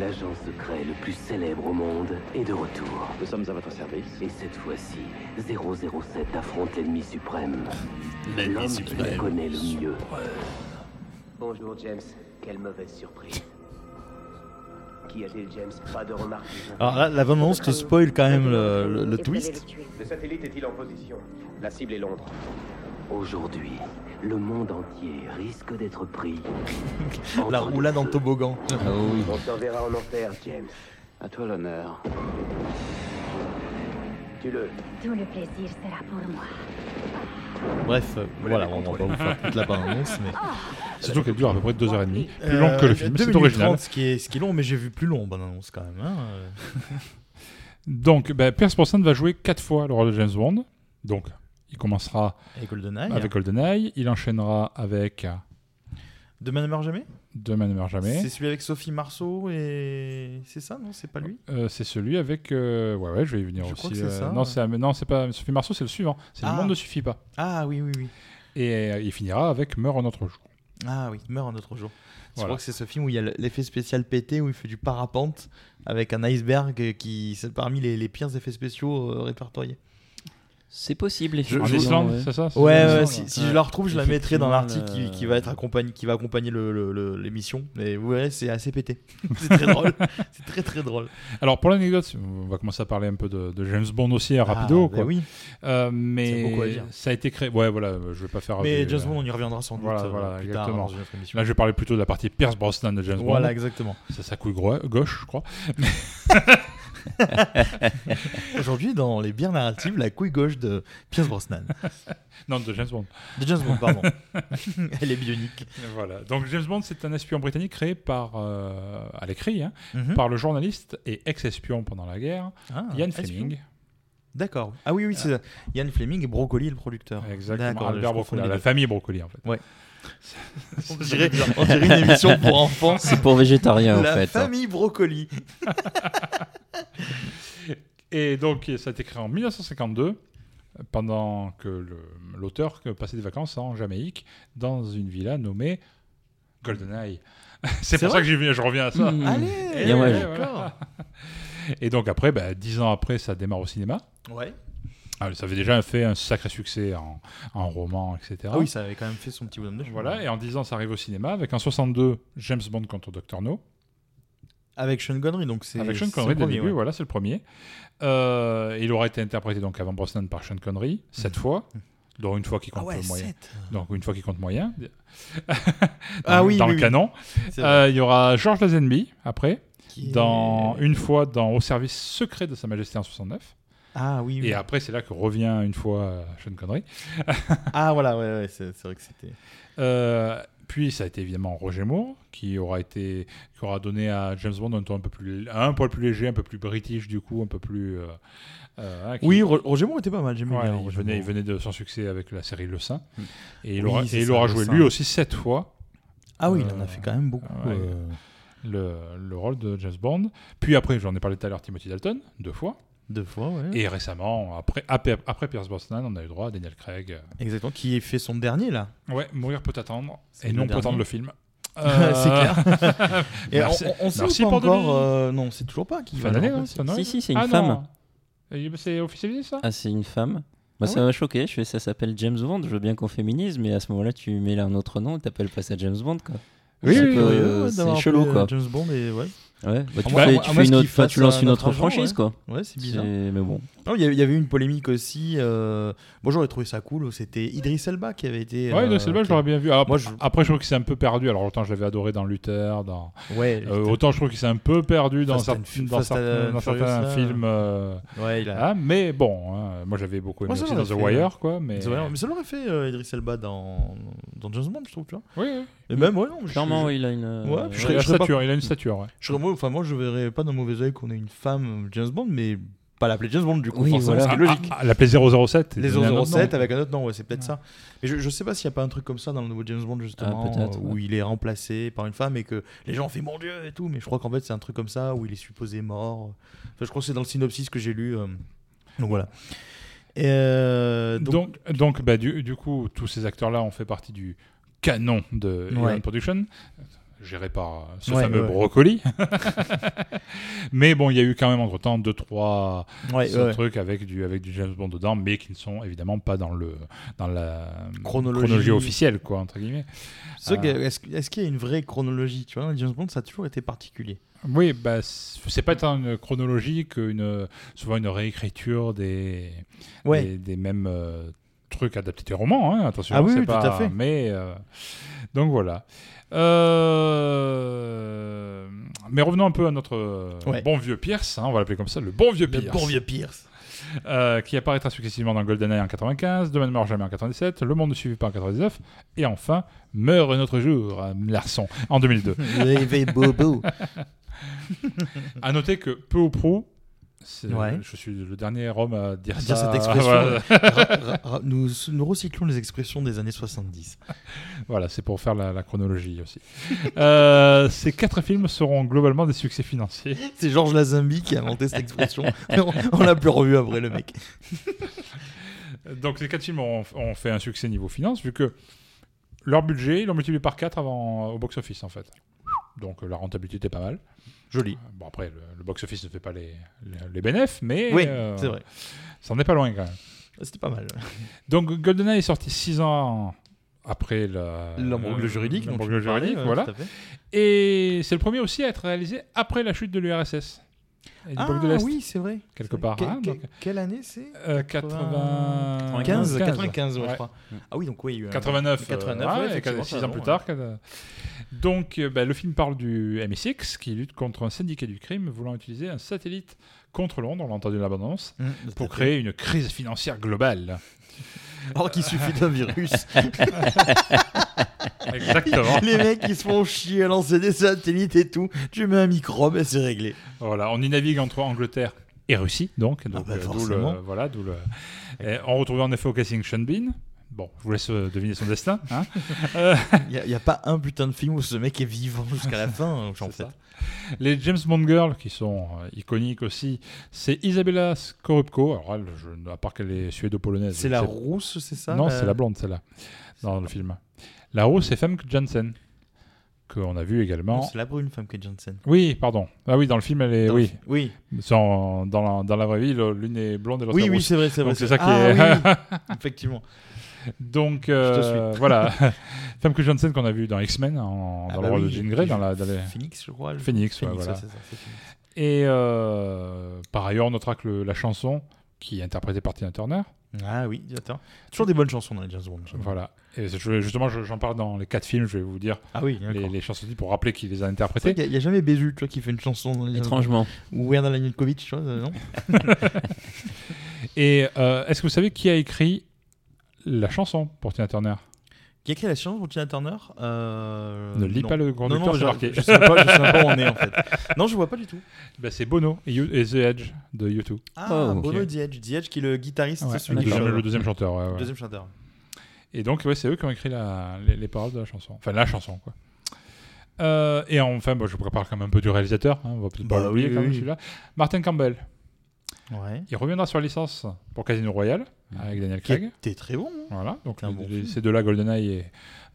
L'agent secret le plus célèbre au monde est de retour. Nous sommes à votre service. Et cette fois-ci, 007 affronte l'ennemi suprême. L'ennemi L'homme qui suprême. le connaît le mieux. Bonjour James, quelle mauvaise surprise. Qu'y a-t-il James Pas de remarques Alors là, la bande-annonce te spoil quand même le, le- le twist. Le satellite est-il en position? La cible est Londres. Aujourd'hui, le monde entier risque d'être pris. La roulade en toboggan. Ah oui. On t'enverra en enfer, James. À toi l'honneur. Tu le. Tout le plaisir sera pour moi. Bref, euh, voilà, on va pas vous faire toute la bande-annonce, mais... Surtout qu'elle dure à peu près 2h30. Plus Euh, longue que le film, 2 c'est original. 30, ce qui est, ce qui est long, mais j'ai vu plus long bande-annonce quand même. hein, euh. Donc, ben, Pierce Brosnan va jouer 4 fois le rôle de James Bond. Donc, il commencera Avec GoldenEye. avec GoldenEye, il enchaînera avec Demain ne meurt jamais Demain ne meurt jamais. C'est celui avec Sophie Marceau et... C'est ça, non C'est pas lui? Euh, c'est celui avec. euh, Ouais, ouais, je vais y venir Je aussi. crois que c'est euh, ça, non, c'est non, c'est pas Sophie Marceau, c'est le suivant. C'est Ah. Le monde ne suffit pas. Ah oui, oui, oui. Et il finira avec Meurt un autre jour. Ah oui, meurt un autre jour. Je Voilà. crois que c'est ce film où il y a l'effet spécial pété, où il fait du parapente avec un iceberg qui c'est parmi les, les pires effets spéciaux répertoriés. C'est possible, En effectivement. Islande, ouais. c'est ça c'est Ouais, ça, si, je la retrouve, je la mettrai dans l'article qui, le- va être accompagné, qui va accompagner le- le- le- l'émission. Mais vous verrez, c'est assez pété. c'est très drôle. C'est très très drôle. Alors, pour l'anecdote, on va commencer à parler un peu de, de James Bond aussi, rapido. Ah, quoi. bah oui. Euh, C'est mais beaucoup à dire. ça a été créé. Ouais, voilà, je vais pas faire. Mais des- James Bond, on y reviendra sans doute Voilà, euh, voilà, plus tard exactement. dans une autre émission. Là, je vais parler plutôt de la partie Pierce Brosnan de James Bond. Voilà, exactement. C'est sa couille gro- gauche, je crois. Aujourd'hui, dans les bières narratives, la couille gauche de Pierce Brosnan. Non, de James Bond. De James Bond, pardon. Elle est bionique. Voilà. Donc James Bond, c'est un espion britannique créé par, euh, à l'écrit, hein, Mhm. par le journaliste et ex-espion pendant la guerre, Ah, Ian. Fleming. D'accord. Ah oui, oui, c'est Ian Fleming et Brocoli, le producteur. Exactement. Albert les la famille Broccoli, en fait. Ouais. On dirait, on dirait une émission pour enfants. C'est pour végétariens, en La fait. hein. famille Brocoli. Et donc, ça a été créé en 1952, pendant que l'auteur passait des vacances en Jamaïque, dans une villa nommée GoldenEye. C'est pour ça que j'y viens- je reviens à ça. Mmh. Allez, Et Bien, ouais. d'accord. Et donc après, bah, dix ans après, ça démarre au cinéma. Ouais. Ah, ça avait déjà fait un sacré succès en, en roman, etc. Ah oui, ça avait quand même fait son petit bonhomme de chemin. Voilà, et en 10 ans, ça arrive au cinéma, avec en 62, James Bond contre Dr. No. Avec Sean Connery, donc c'est. Avec Sean Connery le premier, début, ouais. voilà, c'est le premier. Euh, il aura été interprété donc avant Brosnan par Sean Connery, sept fois, dont une fois qui compte Ah ouais, moyen. sept. Donc une fois qui compte moyen. Ah dans, oui, dans oui, le oui. canon. Euh, il y aura George Lazenby après, Qui est- dans une fois dans Au service secret de Sa Majesté en 69. Ah oui, oui. Et après, c'est là que revient une fois euh, Sean Connery. Ah voilà, ouais, ouais, c'est vrai que c'était. Euh, puis ça a été évidemment Roger Moore qui aura été qui aura donné à James Bond un ton un peu plus un poil plus léger, un peu plus british du coup, un peu plus. euh, euh, hein, qui- Oui, Ro- Roger Moore était pas mal, j'aimais Ouais, bien. il, venait, il Moore. venait de son succès avec la série Le Saint. Mm. Et il aura, et il joué lui aussi sept fois Ah oui, il en a fait quand même beaucoup. ouais. le, le rôle de James Bond. Puis après, j'en ai parlé tout à l'heure, Timothy Dalton, deux fois. Deux fois, ouais. Et récemment, après, après, après Pierce Brosnan, on a eu droit à Daniel Craig. euh, Exactement, qui fait son dernier là. Ouais, Mourir peut attendre. Et non peut attendre le film. c'est clair. Et Merci- on, on sait merci pas pour encore. Euh, non, c'est toujours pas qui Fin va d'année, remplacer. hein, Si, si, c'est une Ah, femme. non. Et C'est officialisé ça? Ah, c'est une femme. Moi, Ah ça m'a choqué. Je fais, ça s'appelle James Bond. Je veux bien qu'on féminise, mais à ce moment-là, tu mets là un autre nom, t'appelles pas ça James Bond, quoi. Oui, oui, oui, euh, Ouais, c'est chelou, appelé, quoi. euh, James Bond et ouais. Ouais, bah, tu, moi- fais, moi, tu, moi, fais ce une qu'il autre, tu fasse lances une autre argent, franchise, ouais. quoi. Ouais, c'est bizarre. Mais bon. Il y, y avait eu une polémique aussi. Euh... Moi, j'aurais trouvé ça cool. C'était Idris Elba qui avait été. Ouais, euh, de Selva, je l'aurais bien vu. Alors, Moi, je- Après, je trouve qu'il s'est un peu perdu. Alors, autant je l'avais adoré dans Luther, dans... Ouais, Euh, autant je trouve qu'il s'est un peu perdu dans, dans and dans certains films. euh, Ouais, il a. hein, mais bon, hein, moi j'avais beaucoup aimé aussi dans The Wire, quoi. Mais... Ça aurait- Mais ça l'aurait fait euh, Idris Elba dans... dans James Bond, je trouve. Tu vois. Oui, oui. Et même, ouais, non, je- Clairement, je- il a une. Ouais, je Il, serais- a je serais pas- stature, il a une stature, ouais. je serais- moi, enfin, moi, je verrais pas d'un mauvais oeil qu'on ait une femme James Bond, mais pas l'appeler James Bond, du coup, Oui, forcément, voilà. ce qui est logique. Ah, ah, L'appeler 007. et Les donner un autre 007 nom. avec un autre nom, ouais, c'est peut-être ça. Mais je, je sais pas s'il y a pas un truc comme ça dans le nouveau James Bond justement, Ah, peut-être, euh, où il est remplacé par une femme et que les gens ont fait mon dieu et tout. Mais je crois qu'en fait c'est un truc comme ça où il est supposé mort. Enfin, je crois que c'est dans le synopsis que j'ai lu. euh. Donc voilà. Et, euh, donc, Donc, donc bah, du, du coup, tous ces acteurs-là ont fait partie du canon de Ouais. Production. géré par euh, ce Ouais, fameux ouais. brocoli. mais bon, il y a eu quand même entre temps deux trois ouais. trucs avec du avec du James Bond dedans, mais qui ne sont évidemment pas dans le dans la Chronologie. officielle quoi entre guillemets. Euh, Est-ce qu'il y a une vraie chronologie Tu vois, James Bond, ça a toujours été particulier. Oui, bah, c'est pas tant une chronologie qu'une souvent une réécriture des des, des mêmes euh, trucs adaptés des romans. Hein, attention, Ah oui, oui, tout pas- à fait. Mais euh, donc voilà. Euh, Mais revenons un peu à notre euh, Ouais. bon vieux Pierce, hein, on va l'appeler comme ça, le bon vieux Le Pierce. bon vieux Pierce. Euh, qui apparaîtra successivement dans GoldenEye en 95, Demain ne meurt jamais en 97, Le monde ne suffit pas en 99, et enfin Meurt un autre jour, à Larson, en 2002. Réveille Bobo. à noter que peu ou prou, Ouais. je suis le dernier homme à dire, À dire ça. cette expression. Voilà. Nous, nous recyclons les expressions des années 70. Voilà, c'est pour faire la, la chronologie aussi. Euh, ces quatre films seront globalement des succès financiers. C'est Georges Lazenby qui a inventé cette expression. On on l'a plus revu après, le mec. Donc ces quatre films ont, ont fait un succès niveau finance, vu que leur budget, ils l'ont multiplié par 4 avant, au box-office en fait. Donc euh, la rentabilité était pas mal. Joli. Bon après, le, le box-office ne fait pas les, les, les bénéfices, mais Oui, euh, c'est vrai. ça en est pas loin quand même. C'était pas mal. Donc GoldenEye est sorti 6 ans après la- L'embroglio juridique, parlais, juridique, voilà. Et c'est le premier aussi à être réalisé après la chute de l'URSS. Et du Ah bloc de l'Est. oui, c'est vrai. Quelque part. que- hein, que- donc, Quelle année c'est? Euh, 80... 15, 95, ouais, Ouais. je crois. Ah oui, donc oui. il y a eu un- 89, euh, 89, ouais, ouais, et effectivement, 6 t'as ans plus ouais. tard. Donc, euh, bah, le film parle du MI6 qui lutte contre un syndicat du crime voulant utiliser un satellite contre Londres, on l'a entendu dans l'abondance, Mmh, pour créer une crise financière globale. Alors qu'il suffit d'un virus. Exactement. Les mecs qui se font chier à lancer des satellites et tout. Tu mets un microbe et c'est réglé. Voilà, on y navigue entre Angleterre et Russie, donc. donc bah, euh, d'où le, voilà, d'où le... Et on retrouve en effet au casting Sean Bean. Bon, je vous laisse euh, deviner son destin. hein. Euh, Il n'y a, pas un putain de film où ce mec est vivant jusqu'à la fin, en fait. ça. Les James Bond Girls, qui sont euh, iconiques aussi, c'est Isabella Scorupco. Alors, elle, je, à part qu'elle est suédo-polonaise. C'est la rousse, c'est ça Non, c'est la blonde, celle-là, dans le film. La rousse, c'est Femke Janssen, qu'on a vu également. C'est la brune femme que Jensen. Oui, pardon. Ah oui, dans le film, elle est. Dans oui. oui. Dans, la, dans la vraie vie, l'une est blonde et l'autre Oui, est oui, rousse. c'est vrai, c'est vrai. C'est- ça qui Ah est. oui, effectivement. Donc te euh, suis. voilà, Femke Janssen qu'on a vu dans X-Men, en- dans Ah le bah rôle oui, de Jean Grey, dans la, dans les- Phoenix, je crois. le- Phoenix, ouais, Phoenix, voilà. ouais, c'est ça, c'est Phoenix. Et euh, par ailleurs, on notera que le- la chanson, qui est interprétée par Tina Turner, Ah oui, attends. Toujours des bonnes chansons dans les James Bond. voilà. Et justement, je- j'en parle dans les quatre films, je vais vous dire Ah oui, les, les chansons pour rappeler qui les a interprétées. qu'il n'y a, jamais Bézu, tu vois, qui fait une chanson dans les. Étrangement. Ou Weird Al Yankovic, tu vois, euh, non Et euh, est-ce que vous savez qui a écrit la chanson pour Tina Turner Qui a écrit la chanson pour Tina Turner euh, Ne lis non. pas le Non, conducteur, non, c'est je, marqué. je sais pas, je sais même pas où on est en fait. Non, je vois pas du tout. Ben, C'est Bono et, You- et The Edge de U2. Ah, Oh, Bono et The Edge. The Edge qui est le guitariste, Ouais, c'est celui le, qui le deuxième chanteur. ouais, ouais. Deuxième chanteur. Et donc, ouais, c'est eux qui ont écrit la- les, les paroles de la chanson. Enfin, la chanson, quoi. Euh, et enfin, bon, je prépare quand même un peu du réalisateur. hein, on va peut-être Bah pas l'oublier oui, quand même, oui. celui-là. Martin Campbell. Ouais. Il reviendra sur la licence pour Casino Royale avec Daniel Craig. était très bon. hein. Voilà, donc les- bon ces deux-là, GoldenEye, et,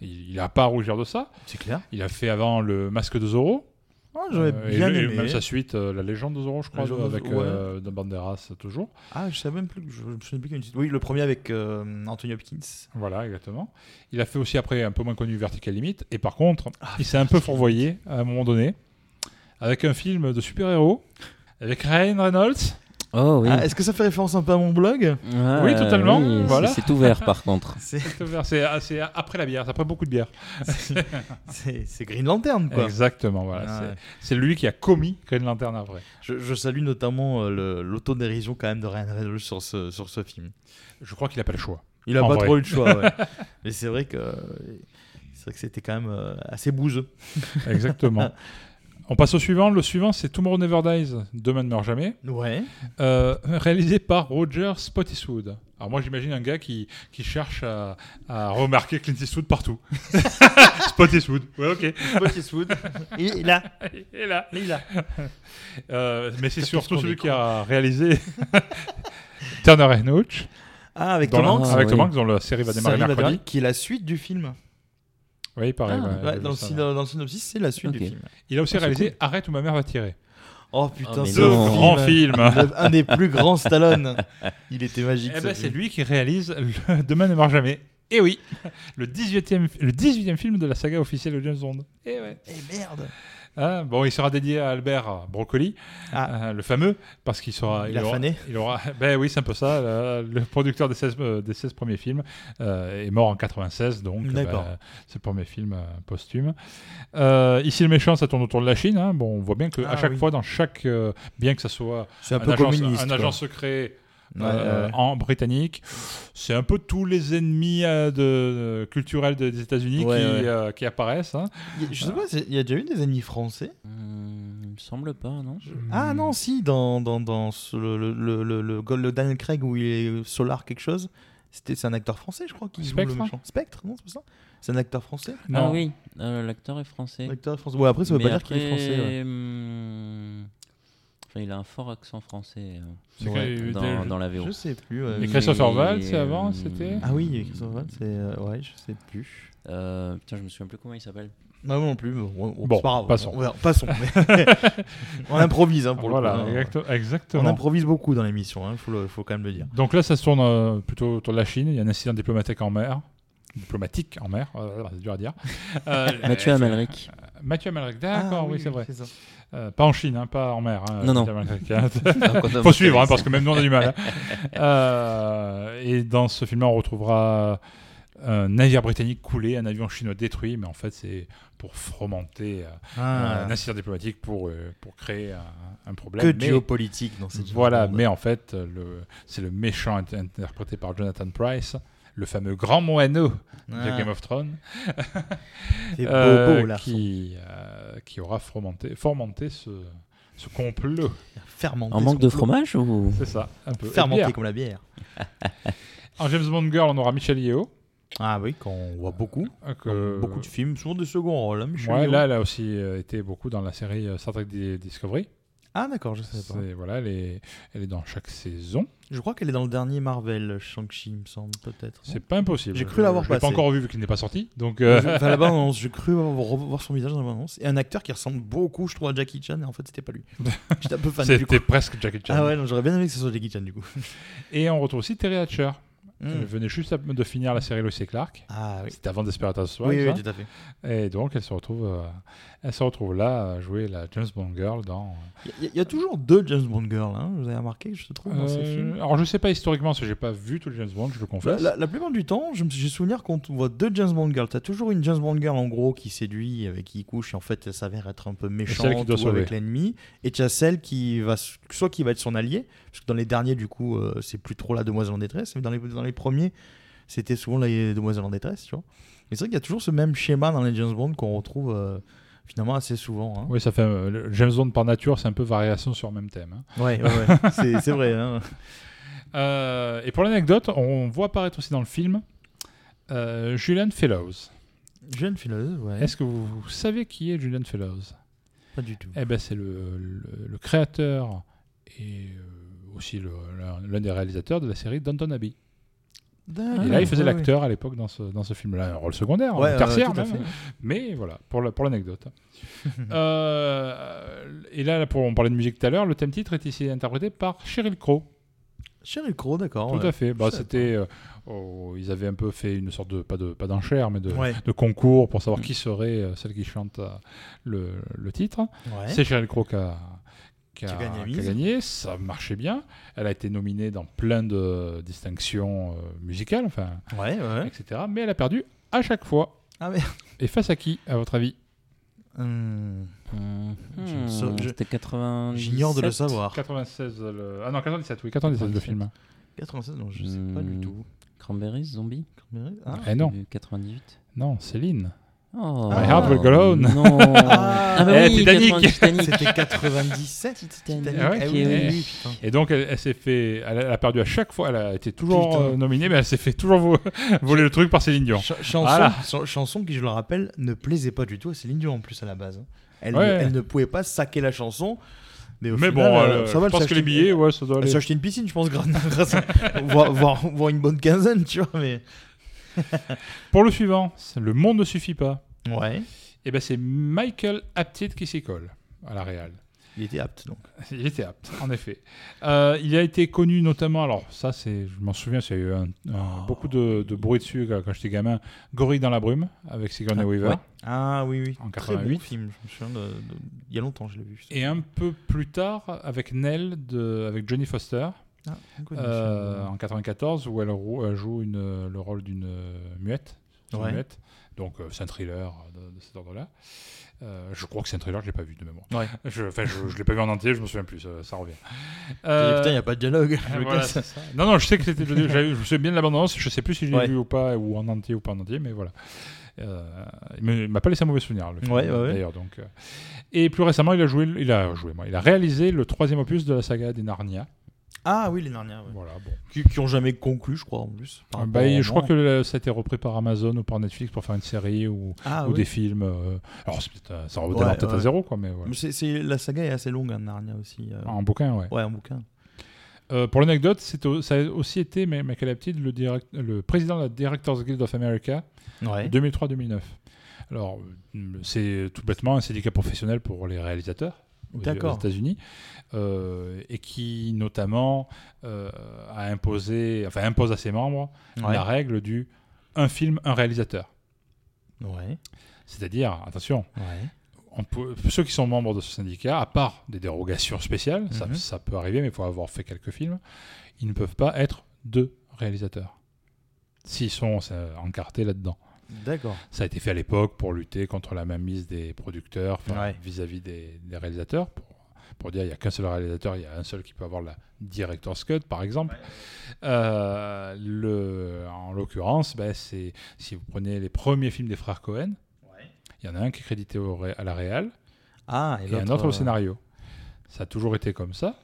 il n'a pas à rougir de ça. C'est clair. Il a fait avant le Masque de Zorro. Oh, J'aurais Euh, bien le- et aimé. même sa suite, euh, La Légende de Zorro, je crois, de avec ouais. euh, de Banderas toujours. Ah, je savais même plus. Je me souviens plus qu'il y a une suite. Oui, le premier avec euh, Anthony Hopkins. Voilà, exactement. Il a fait aussi après un peu moins connu Vertical Limit. Et par contre, il s'est un peu fourvoyé à un moment donné avec un film de super-héros avec Ryan Reynolds. Oh oui. Ah, Est-ce que ça fait référence un peu à mon blog Ah, oui, totalement, oui, voilà. C'est ouvert par contre. C'est ouvert, C'est ah, c'est après la bière, c'est après beaucoup de bière. c'est- Green Lantern, quoi. Exactement, voilà. Ah c'est- lui qui a commis Green Lantern après. Je, je salue notamment euh, l'autodérision quand même de Ryan Reynolds sur ce, sur ce film. Je crois qu'il n'a pas le choix. Il a En pas vrai. trop eu le choix, ouais. Mais c'est vrai que c'est vrai que c'était quand même euh, assez bouseux. Exactement. On passe au suivant. Le suivant, c'est Tomorrow Never Dies, Demain ne meurt jamais, Ouais. euh, réalisé par Roger Spottiswoode. Alors moi, j'imagine un gars qui, qui cherche à, à remarquer Clint Eastwood partout. Spottiswood, ouais, ok. Eastwood. il est là. Et là. Il est là. Euh, mais c'est surtout celui est qui a réalisé Turner and Hooch. Ah, avec Tom Hanks. avec Tom. Hanks, dont la série va démarrer mercredi. démarrer, Qui est la suite du film. Oui, pareil. Ah. ouais, Ouais, j'ai dans, le ça, dans synopsis, c'est la suite du film. Il a aussi Ah, réalisé cool. Arrête ou ma mère va tirer. Oh putain, Oh, mais ce non. Grand film. Un des plus grands Stallone. Il était magique. Eh ben, c'est film. lui qui réalise le Demain ne meurt jamais. Et oui, le 18e, le 18e film de la saga officielle de James Bond. Et ouais. Eh merde. Ah, bon, il sera dédié à Albert Broccoli, Ah. euh, le fameux, parce qu'il sera. Il a aura, fané il aura. Ben oui, c'est un peu ça. Le, le producteur des 16, euh, des 16 premiers films euh, est mort en 96, donc ben, c'est le premier film euh, posthume. Euh, ici, le méchant, ça tourne autour de la Chine. hein. Bon, on voit bien que Ah à chaque oui. fois, dans chaque, euh, bien que ça soit un un, peu agent, un agent secret Ouais, euh, ouais. en britannique. C'est un peu tous les ennemis euh, de, euh, culturels de- des États-Unis Ouais, qui, ouais. euh, qui apparaissent. hein. Il y a- Je sais pas, il y a déjà eu des ennemis français? Il me semble pas, non Ah non, si, dans, dans, dans ce- le, le, le, le, le- le Daniel Craig où il est Solar quelque chose, c'était c'est un acteur français, je crois, qui joue Spectre le méchant. Spectre, non, c'est pas ça C'est un acteur français Ah Non. oui, euh, l'acteur est français. L'acteur français. Ouais, après, ça veut Mais pas dire qu'il est français. après, ouais. hmm, enfin, il a un fort accent français euh, Ouais, dans, dans la VO. Je sais plus. ouais. Et Christopher Waltz, c'est avant, euh, c'était Ah oui, Christopher Waltz, c'est. euh, ouais, je sais plus. Euh, putain, je me souviens plus comment il s'appelle. Non, moi non plus. mais Bon, Bon, c'est pas grave, passons. on passons. mais- on improvise, hein, pour Voilà, le coup. hein. exacto- On exactement. improvise beaucoup dans l'émission, il faut, le- faut quand même le dire. Donc là, ça se tourne euh, plutôt autour de la Chine. Il y a un incident diplomatique en mer. Diplomatique en mer, euh, c'est dur à dire. Euh, Mathieu Amalric. Mathieu Amalric, d'accord, Ah oui, c'est vrai. ça. Euh, pas en Chine, hein, pas en mer. hein, Non, non. A Faut suivre, hein, parce que même nous, on a du mal. hein. Euh, et dans ce film-là, on retrouvera un navire britannique coulé, un avion chinois détruit, mais en fait, c'est pour fomenter euh, Ah, un incident diplomatique pour, euh, pour créer un, un problème. que Mais- géopolitique dans cette Voilà, mais en fait, c'est le méchant int- interprété par Jonathan Price, le fameux grand moineau de Ah, Game of Thrones, c'est euh, bobo, là. qui, euh, qui aura fomenté, fomenté ce, ce complot. Fermenté. En manque de fromage ou? C'est ça, un peu. Et Fermenté comme la bière. En James Bond Girl, on aura Michelle Yeoh. Ah oui, qu'on voit beaucoup. euh, que- Beaucoup de films, souvent des seconds rôles. hein, Michel Ouais, là, elle a aussi euh, été beaucoup dans la série Star Trek Di- Discovery. Ah d'accord, je savais pas. Voilà, elle est, elle est dans chaque saison. Je crois qu'elle est dans le dernier Marvel, Shang-Chi, il me semble, peut-être. C'est pas impossible. J'ai cru l'avoir Je l'ai pas passé. encore vu vu qu'il n'est pas sorti. Donc, euh, Enfin, la bande-annonce, j'ai cru revoir son visage dans la bande-annonce. Et un acteur qui ressemble beaucoup, je trouve, à Jackie Chan, et en fait, c'était pas lui. J'étais un peu fan c'était presque Jackie Chan. Ah ouais, j'aurais bien aimé que ce soit Jackie Chan, du coup. Et on retrouve aussi Terry Hatcher. Hmm. Elle venait juste de finir la série Lois et Clark. Ah oui. C'était avant Desperate Housewives. Oui, oui, hein. tout à fait. Et donc, elle se retrouve, euh, elle se retrouve là à jouer la James Bond Girl dans. Il y, a- il y a toujours deux James Bond girls, hein, vous avez remarqué, je trouve, dans ces Euh, films. alors, je sais pas historiquement, parce que j'ai pas vu tous les James Bond, je le confesse. la- la plupart du temps, je me suis- j'ai souvenir quand on voit deux James Bond girls, t'as toujours une James Bond girl en gros qui séduit, avec qui il couche, et en fait elle s'avère être un peu méchante ou avec l'ennemi, et tu as celle qui va, soit qui va être son allié, parce que dans les derniers du coup euh, c'est plus trop la demoiselle en détresse, mais dans les, dans les premiers c'était souvent la demoiselle en détresse, tu vois. Et c'est vrai qu'il y a toujours ce même schéma dans les James Bond qu'on retrouve euh, finalement assez souvent. hein. Oui, ça fait. euh, James Bond par nature, c'est un peu variation sur le même thème. hein. Ouais, ouais, ouais. c'est vrai. hein. Euh, et pour l'anecdote, on voit apparaître aussi dans le film euh, Julian Fellows. Jeune fileuse, ouais. Est-ce que vous, vous savez qui est Julian Fellows? Pas du tout. Eh ben, c'est le, le- le créateur et aussi l'un des réalisateurs de la série Downton Abbey. Et là, il faisait ouais, ouais. l'acteur à l'époque dans ce, dans ce film-là, un rôle secondaire, Ouais, tertiaire à même. Mais voilà, pour la- pour l'anecdote. Euh, et là, pour, on parlait de musique tout à l'heure, le thème titre est ici interprété par Sheryl Crow. Sheryl Crow, d'accord. Tout ouais. à fait. Bah, c'était, euh, oh, ils avaient un peu fait une sorte de pas de pas d'enchère, mais de, Ouais. de concours pour savoir qui serait euh, celle qui chante euh, le, le titre. Ouais. C'est Sheryl Crow qui a, qui a- Qui a gagné la qui a mise. gagné. Ça marchait bien. Elle a été nominée dans plein de distinctions euh, musicales, enfin, Ouais, ouais. etc. Mais elle a perdu à chaque fois. Ah. Et face à qui, à votre avis? Hum, Hmm, ne C'était 80. J'ignore de le savoir. 96. le- Ah non, 97. Oui, 97 le film. 96, non, je sais pas du Hmm, tout. Cranberries, Zombie? Ah. Eh non, Du 98. non, Céline. Oh. My Heart Will Go On. Non. Ah, bah oui, Titanic. 80, Titanic. C'était 97 Titanic. Ah ouais, Ah qui oui, est- oui, eh. oui, putain. Et donc, elle, elle s'est fait, elle a, elle a perdu à chaque fois. Elle a été toujours Putain. euh, nominée, mais elle s'est fait toujours vo- voler le truc par Céline Dion. Ch- chanson, Voilà. chanson qui, je le rappelle, ne plaisait pas du tout à Céline Dion en plus à la base. hein. Elle, Ouais. ne, elle ne pouvait pas saquer la chanson. Mais, au Mais final, bon, euh, euh, ça je va, elle pense que les billets, ouais, ça doit Elle aller. s'est acheté une piscine, je pense, grâce, grâce à. voire, voire- voire une bonne quinzaine, tu vois. Mais Pour le suivant, c'est Le Monde ne suffit pas. Ouais. Et ben c'est Michael Apted qui s'y colle à la Real. Il était apte donc. Il était apte, en effet. Euh, il a été connu notamment, alors ça, c'est, je m'en souviens, il y a eu un- un- beaucoup de, de bruit dessus quand, quand j'étais gamin. Gorille dans la brume avec Sigourney Ah, Weaver. ouais. Ah oui, oui. En Très bon 88. film. Je me souviens de, de- Il y a longtemps, je l'ai vu. Et un peu plus tard, avec Nell, de, avec Johnny Foster, Ah, euh, ça. en 94, où elle, joue une, le rôle d'une euh, muette. Ouais. Donc euh, c'est un thriller de, de cet ordre-là. Euh, je crois que c'est un thriller, je l'ai pas vu de mémoire. Ouais. Je, enfin, je, je l'ai pas vu en entier, je me souviens plus, ça, ça revient. Et putain, il n'y a pas de dialogue. Je voilà, ça. Non, non, je sais que c'était. j'avais- Je me souviens bien de l'abondance. Je sais plus si je l'ai Ouais. vu ou pas, ou en entier ou pas en entier, mais voilà. Euh, il m'a pas laissé un mauvais souvenir, le film, Ouais, ouais, ouais. d'ailleurs. Donc, euh. Et plus récemment, il a joué, il a joué, moi, il a réalisé le troisième opus de la saga des Narnia. Ah oui, les Narnia. ouais. Voilà, bon. Qui, qui ont jamais conclu, je crois, en plus. par Bah, je crois que le- ça a été repris par Amazon ou par Netflix pour faire une série ou, Ah, ou oui. des films. euh, Alors, euh, ça Ouais, redémarre peut-être à ouais. zéro, quoi, mais. Mais la saga est assez longue, hein, Narnia aussi. euh. En bouquin, ouais. Ouais, en bouquin. Euh, pour l'anecdote, ça a aussi été, mais Michael Apted, le, direct- le président de la Directors Guild of America, Ouais. 2003-2009. Alors, c'est tout bêtement un syndicat professionnel pour les réalisateurs aux-. États-Unis, euh, et qui notamment euh, a imposé, enfin impose à ses membres Ouais. la règle du un film, un réalisateur. Ouais. C'est-à-dire, attention, Ouais. on peut- ceux qui sont membres de ce syndicat, à part des dérogations spéciales, ça, Mhm. ça peut arriver, mais il faut avoir fait quelques films, ils ne peuvent pas être deux réalisateurs. S'ils sont euh, encartés là-dedans. D'accord. Ça a été fait à l'époque pour lutter contre la mainmise des producteurs vis-à-vis des, des réalisateurs. Pour, pour dire il n'y a qu'un seul réalisateur, il y a un seul qui peut avoir la director's cut, par exemple. Euh, le, en l'occurrence, ben, c'est si vous prenez les premiers films des frères Cohen, il y en a un qui est crédité au à la réal Ah, et et, un autre au euh, scénario. Ça a toujours été comme ça.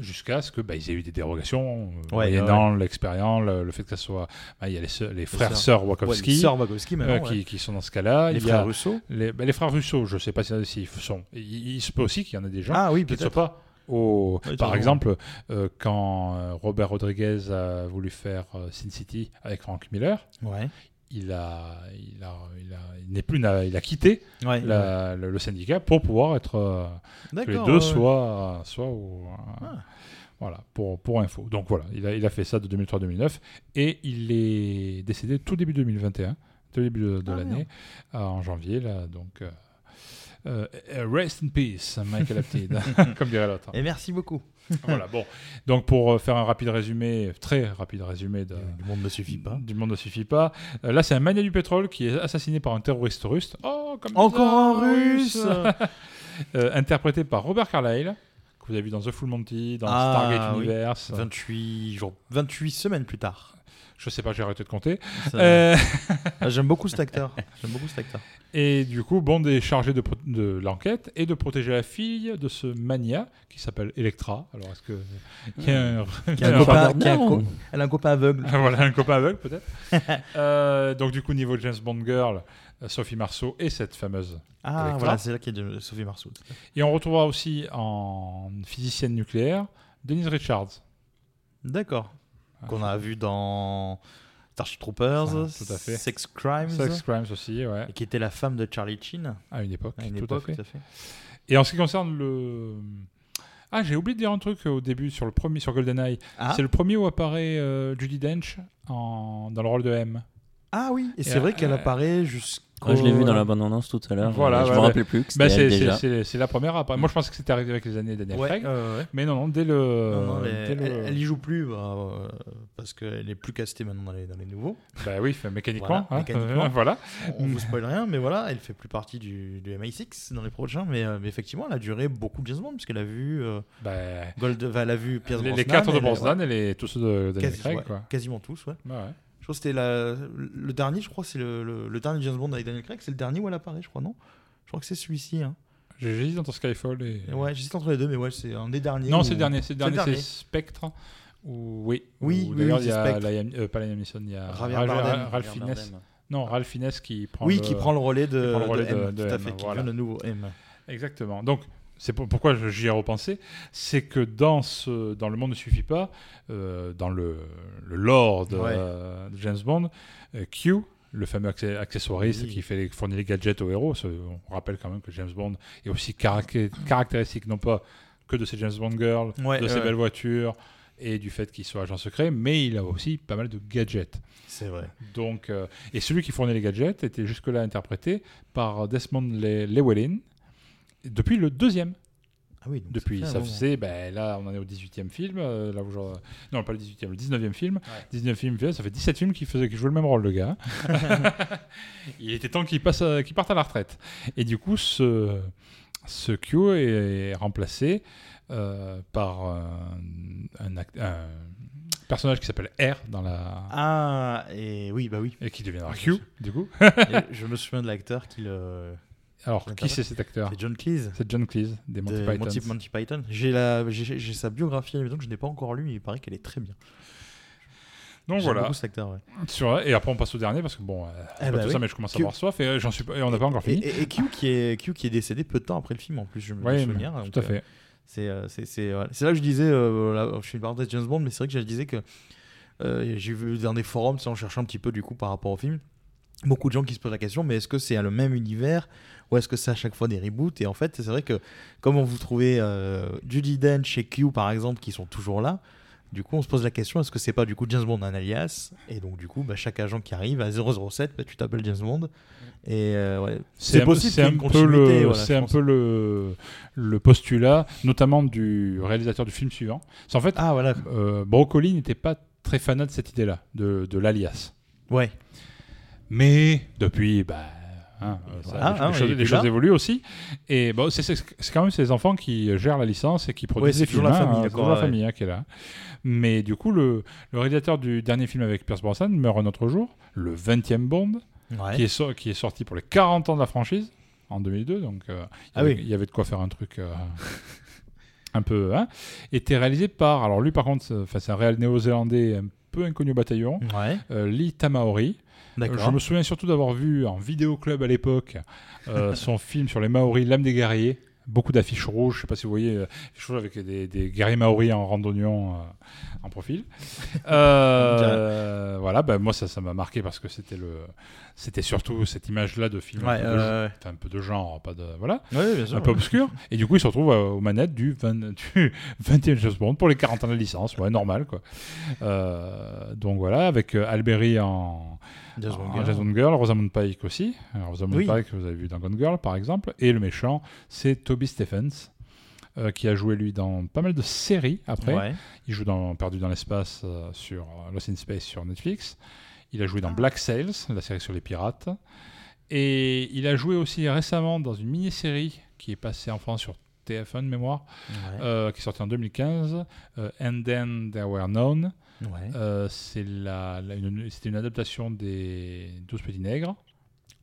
Jusqu'à ce que bah, ils aient eu des dérogations, euh, Ouais, moyennant l'expérience, le, le fait que ça soit. bah, il y a les, frères sœurs. Ouais, Wachowski, euh, qui, qui sont dans ce cas-là. Les Il frères Russo les, bah, les frères Russo, je ne sais pas si- s'ils sont. Il, il se peut aussi qu'il y en ait des gens Ah oui, qui ne soient peut-être. pas. Au... Par exemple, euh, quand Robert Rodriguez a voulu faire euh, Sin City avec Frank Miller, Ouais. Il a, il a, il a, il n'est plus, il a, il a quitté Ouais, la- Le, le syndicat pour pouvoir être euh, que les deux soient, soient au, euh, Ah. voilà pour pour info. Donc voilà, il a, il a fait ça de 2003-2009 et il est décédé tout début 2021, tout début de, de Ah, l'année, euh, en janvier là. Donc euh, euh, rest in peace, Michael Apted, comme dirait l'autre. Et merci beaucoup. voilà, bon. Donc pour euh, faire un rapide résumé, très rapide résumé de, Du monde ne suffit pas. du monde ne suffit pas. Euh, là, c'est un mania du pétrole qui est assassiné par un terroriste russe. Oh, comme Encore bizarre, un russe Euh, Interprété par Robert Carlyle, que vous avez vu dans The Full Monty, dans Ah, Stargate oui. Universe. 28 jours, 28 semaines plus tard. Je sais pas, j'ai arrêté de compter. Euh, Ah, J'aime beaucoup cet acteur. J'aime beaucoup cet acteur. Et du coup, Bond est chargé de, l'enquête et de protéger la fille de ce mania qui s'appelle Electra. Alors, est-ce que. Il y a un, Qui a un un copain- qui a un co- Elle a un copain aveugle. voilà, un copain aveugle peut-être. Euh, donc, du coup, niveau James Bond Girl, euh, Sophie Marceau et cette fameuse. Ah, Electra. voilà, c'est là qu'il y a de Sophie Marceau. Et on retrouvera aussi en physicienne nucléaire Denise Richards. D'accord. Ah, Qu'on a vu dans Starship Troopers, Ça, tout à fait. Sex Crimes, Sex Crimes aussi, ouais. et qui était la femme de Charlie Chin À une époque, à une tout époque, à fait. tout à fait. Et en ce qui concerne le. Ah, j'ai oublié de dire un truc au début sur le premier, sur GoldenEye. Ah. C'est le premier où apparaît euh, Judy Dench en, dans le rôle de M. Ah oui, et Et, c'est vrai qu'elle euh, apparaît jusqu'au. Ouais, je l'ai vu dans la bande-annonce tout à l'heure. Voilà, Euh, je ouais, me ouais. rappelais plus que Bah, c'est- déjà. c'est- c'est c'est la première. Moi, je pensais que c'était arrivé avec les années Daniel Ouais, Craig. euh, ouais. Mais non, non, dès le. Non, non, dès elle, le- elle- elle y joue plus bah, euh, parce qu'elle est plus castée maintenant dans les, dans les nouveaux. Bah oui, fait mécaniquement. Voilà, hein, mécaniquement. euh, voilà. On, vous spoil rien, mais voilà, elle fait plus partie du, du MI6 dans les prochains. Mais, euh, mais effectivement, elle a duré beaucoup de James Bond puisqu'elle a vu euh, Bah, Gold, elle a vu Pierce les, les Brosnan, quatre de Brosnan ouais, et les, tous ceux de Daniel quasi- Craig. Quoi. quasiment tous, ouais. Je crois que c'était le dernier, je crois, c'est le, le, le dernier James Bond avec Daniel Craig, c'est le dernier où elle apparaît, je crois, non? Je crois que c'est celui-ci. Hein. J'hésite entre Skyfall et. Et Ouais, j'hésite entre les deux, mais ouais, c'est un des derniers. Non, où- c'est le dernier. C'est le dernier, c'est. Spectre. Ou, oui. Oui, Où, oui, D'ailleurs, oui, il y c'est a. Liam- euh, pas Liam Neeson, il y a Bardem. Ralph Fiennes. Non, Ralph Fiennes qui prend Oui, le- qui prend le relais de, qui prend le relais de de- de tout à M, fait, qui voilà. devient le nouveau M. Exactement. Donc, c'est pour- pourquoi j'y ai repensé, c'est que dans, ce, dans Le Monde ne suffit pas, euh, dans le, le lore de, Ouais. euh, de James Bond, euh, Q, le fameux accessoiriste Oui. qui fait fournit les gadgets aux héros, on rappelle quand même que James Bond est aussi carac- caractéristique non pas que de ses James Bond girls, Ouais, de ses belles voitures et du fait qu'il soit agent secret, mais il a aussi pas mal de gadgets. C'est vrai. Donc, euh, et celui qui fournit les gadgets était jusque-là interprété par Desmond Le- Llewellyn depuis le deuxième. Ah oui, donc Depuis, fait ça moment. faisait, ben, là on en est au 18e film, euh, là je- non pas le 18e, le 19e film. 19e film, ça fait 17 films qu'il faisait, jouait le même rôle le gars. Il était temps qu'il passe, qu'il parte à la retraite. Et du coup, ce, ce Q est, remplacé euh, par euh, un, act- un personnage qui s'appelle R dans la. Ah, et oui, bah oui. Et qui deviendra Je Q, du coup. Je me souviens de l'acteur qui le. Alors, qui c'est cet acteur C'est John Cleese. C'est John Cleese, des Monty de. Monty, Monty Python. J'ai la, j'ai, j'ai sa biographie maison que je n'ai pas encore lue. et Il paraît qu'elle est très bien. Donc J'aime voilà. cet acteur, ouais. Sur- et après on passe au dernier parce que bon, euh, Eh c'est pas bah tout oui. ça, mais je commence à Q- avoir soif et euh, j'en suis et on n'a pas encore fini. et- et Q qui est Q qui est décédé peu de temps après le film en plus, je me Ouais, souviens. tout donc, à euh, fait. C'est euh, c'est c'est voilà. C'est là que je disais, euh, là, je fais une parenthèse James Bond, mais c'est vrai que je disais que j'ai vu dans des forums, en cherchant un petit peu du coup par rapport au film, beaucoup de gens qui se posent la question, mais est-ce que c'est le même univers ou est-ce que c'est à chaque fois des reboots? Et en fait, c'est vrai que comme vous trouvez euh, Judy Dench et Q par exemple qui sont toujours là. Du coup, on se pose la question est-ce que c'est pas du coup James Bond un alias? Et donc, du coup, bah, chaque agent qui arrive à 007, bah, tu t'appelles James Bond. Et euh, ouais, c'est possible c'est un peu continuité. le, voilà, c'est je un pense. peu le, le postulat, notamment du réalisateur du film suivant. C'est en fait, Ah, voilà. euh, Broccoli n'était pas très fanat de cette idée-là, de, de l'alias. Ouais. Mais depuis, bah, hein, euh, ça- Voilà, les, hein, les il choses, les évoluent aussi. Et bon, c'est, quand même ces enfants qui gèrent la licence et qui produisent c'est les toujours films. la famille, c'est d'accord, toujours la ouais. famille hein, qui est là. Mais du coup, le, le réalisateur du dernier film avec Pierce Brosnan meurt un autre jour, le 20e Bond, Ouais. qui, est so- qui est sorti pour les 40 ans de la franchise en 2002. Donc, euh, il, y Ah avait, oui. il y avait de quoi faire un truc. euh, un peu, hein, était réalisé par, alors lui par contre, c'est- un réel néo-zélandais un peu inconnu au bataillon, Ouais. euh, Lee Tamaori. Je me souviens surtout d'avoir vu en vidéoclub à l'époque euh, son film sur les Maoris, L'âme des guerriers. Beaucoup d'affiches rouges, je sais pas si vous voyez, euh, affiches rouges avec des, des guerriers maoris en randonnion euh, en profil. Euh, voilà, ben moi ça ça m'a marqué parce que c'était le, c'était surtout cette image-là de film, un, peu de, ouais. enfin, un peu de genre, pas de voilà, Ouais, bien sûr, un peu obscur. Et du coup il se retrouve aux manettes du, 20, du 21 James Bond pour les 40 ans de licence, ouais normal quoi. Euh, donc voilà, avec Alberi en Bond en Girl. Girl, Rosamund Pike aussi. Rosamund Oui. Pike, vous avez vu dans Gone Girl, par exemple. Et le méchant, c'est Toby Stephens, euh, qui a joué, lui, dans pas mal de séries après. Ouais. Il joue dans Perdu dans l'espace euh, sur euh, Lost in Space sur Netflix. Il a joué Ah. dans Black Sails, la série sur les pirates. Et il a joué aussi récemment dans une mini-série qui est passée en France sur TF1 de mémoire, Ouais. qui est sortie en 2015, euh, And Then There Were Known. Ouais. Euh, c'est la, la- une- c'était une adaptation des 12 petits nègres.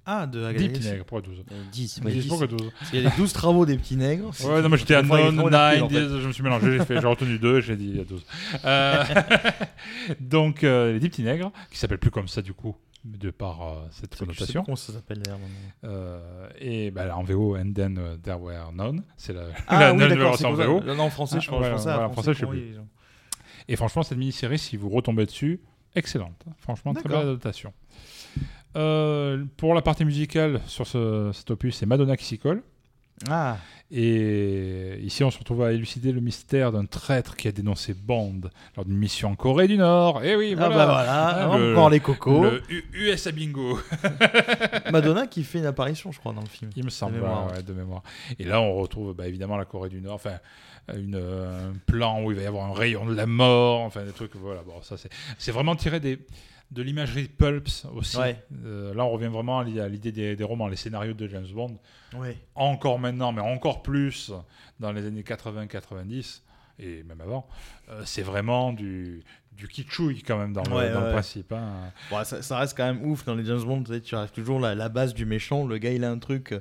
Ah, de 10 petits nègres, pourquoi 12 Euh, 10, 10, ouais, 10. pourquoi 12 Il y a les 12 travaux des petits nègres. Ouais, non, moi j'étais à Enfin, il est non, trop 9, inactif, en fait. 10, je me suis mélangé, j'ai fait- j'ai retenu 2, j'ai dit 12. Euh, donc, euh, les 10 petits nègres, qui s'appellent plus comme ça du coup, de par euh, cette Je sais plus connotation. comment ça s'appelle d'ailleurs. Euh, et bah, en VO, And Then euh, There Were None, c'est la, Ah la oui, version c'est en VO. Non, en français, je Ah, pense- je ouais, français, français, je sais plus. Et franchement, cette mini-série, si vous retombez dessus, excellente. Franchement, très belle adaptation. Euh, pour la partie musicale sur ce, cet opus, c'est Madonna qui s'y colle. Ah. Et ici, on se retrouve à élucider le mystère d'un traître qui a dénoncé Bond lors d'une mission en Corée du Nord. Et oui, Ah voilà. bah voilà, Hein, encore les cocos. Le U- USA Bingo. Madonna qui fait une apparition, je crois, dans le film. Il me semble, De mémoire. ouais, de mémoire. Et là, on retrouve bah, évidemment la Corée du Nord, enfin, une, euh, un plan où il va y avoir un rayon de la mort, enfin, des trucs, voilà. Bon, ça, c'est, c'est vraiment tiré des, de l'imagerie Pulps aussi. Ouais. Euh, là, on revient vraiment à l'i- à l'idée des, des romans, les scénarios de James Bond. Ouais. Encore maintenant, mais encore plus dans les années 80-90 et même avant. Euh, c'est vraiment du, du kitschouille quand même dans, le, Ouais, dans le ouais. principe. hein. Bon, ça, ça reste quand même ouf dans les James Bond. Tu, sais, tu arrives toujours la, la base du méchant. Le gars, il a un truc.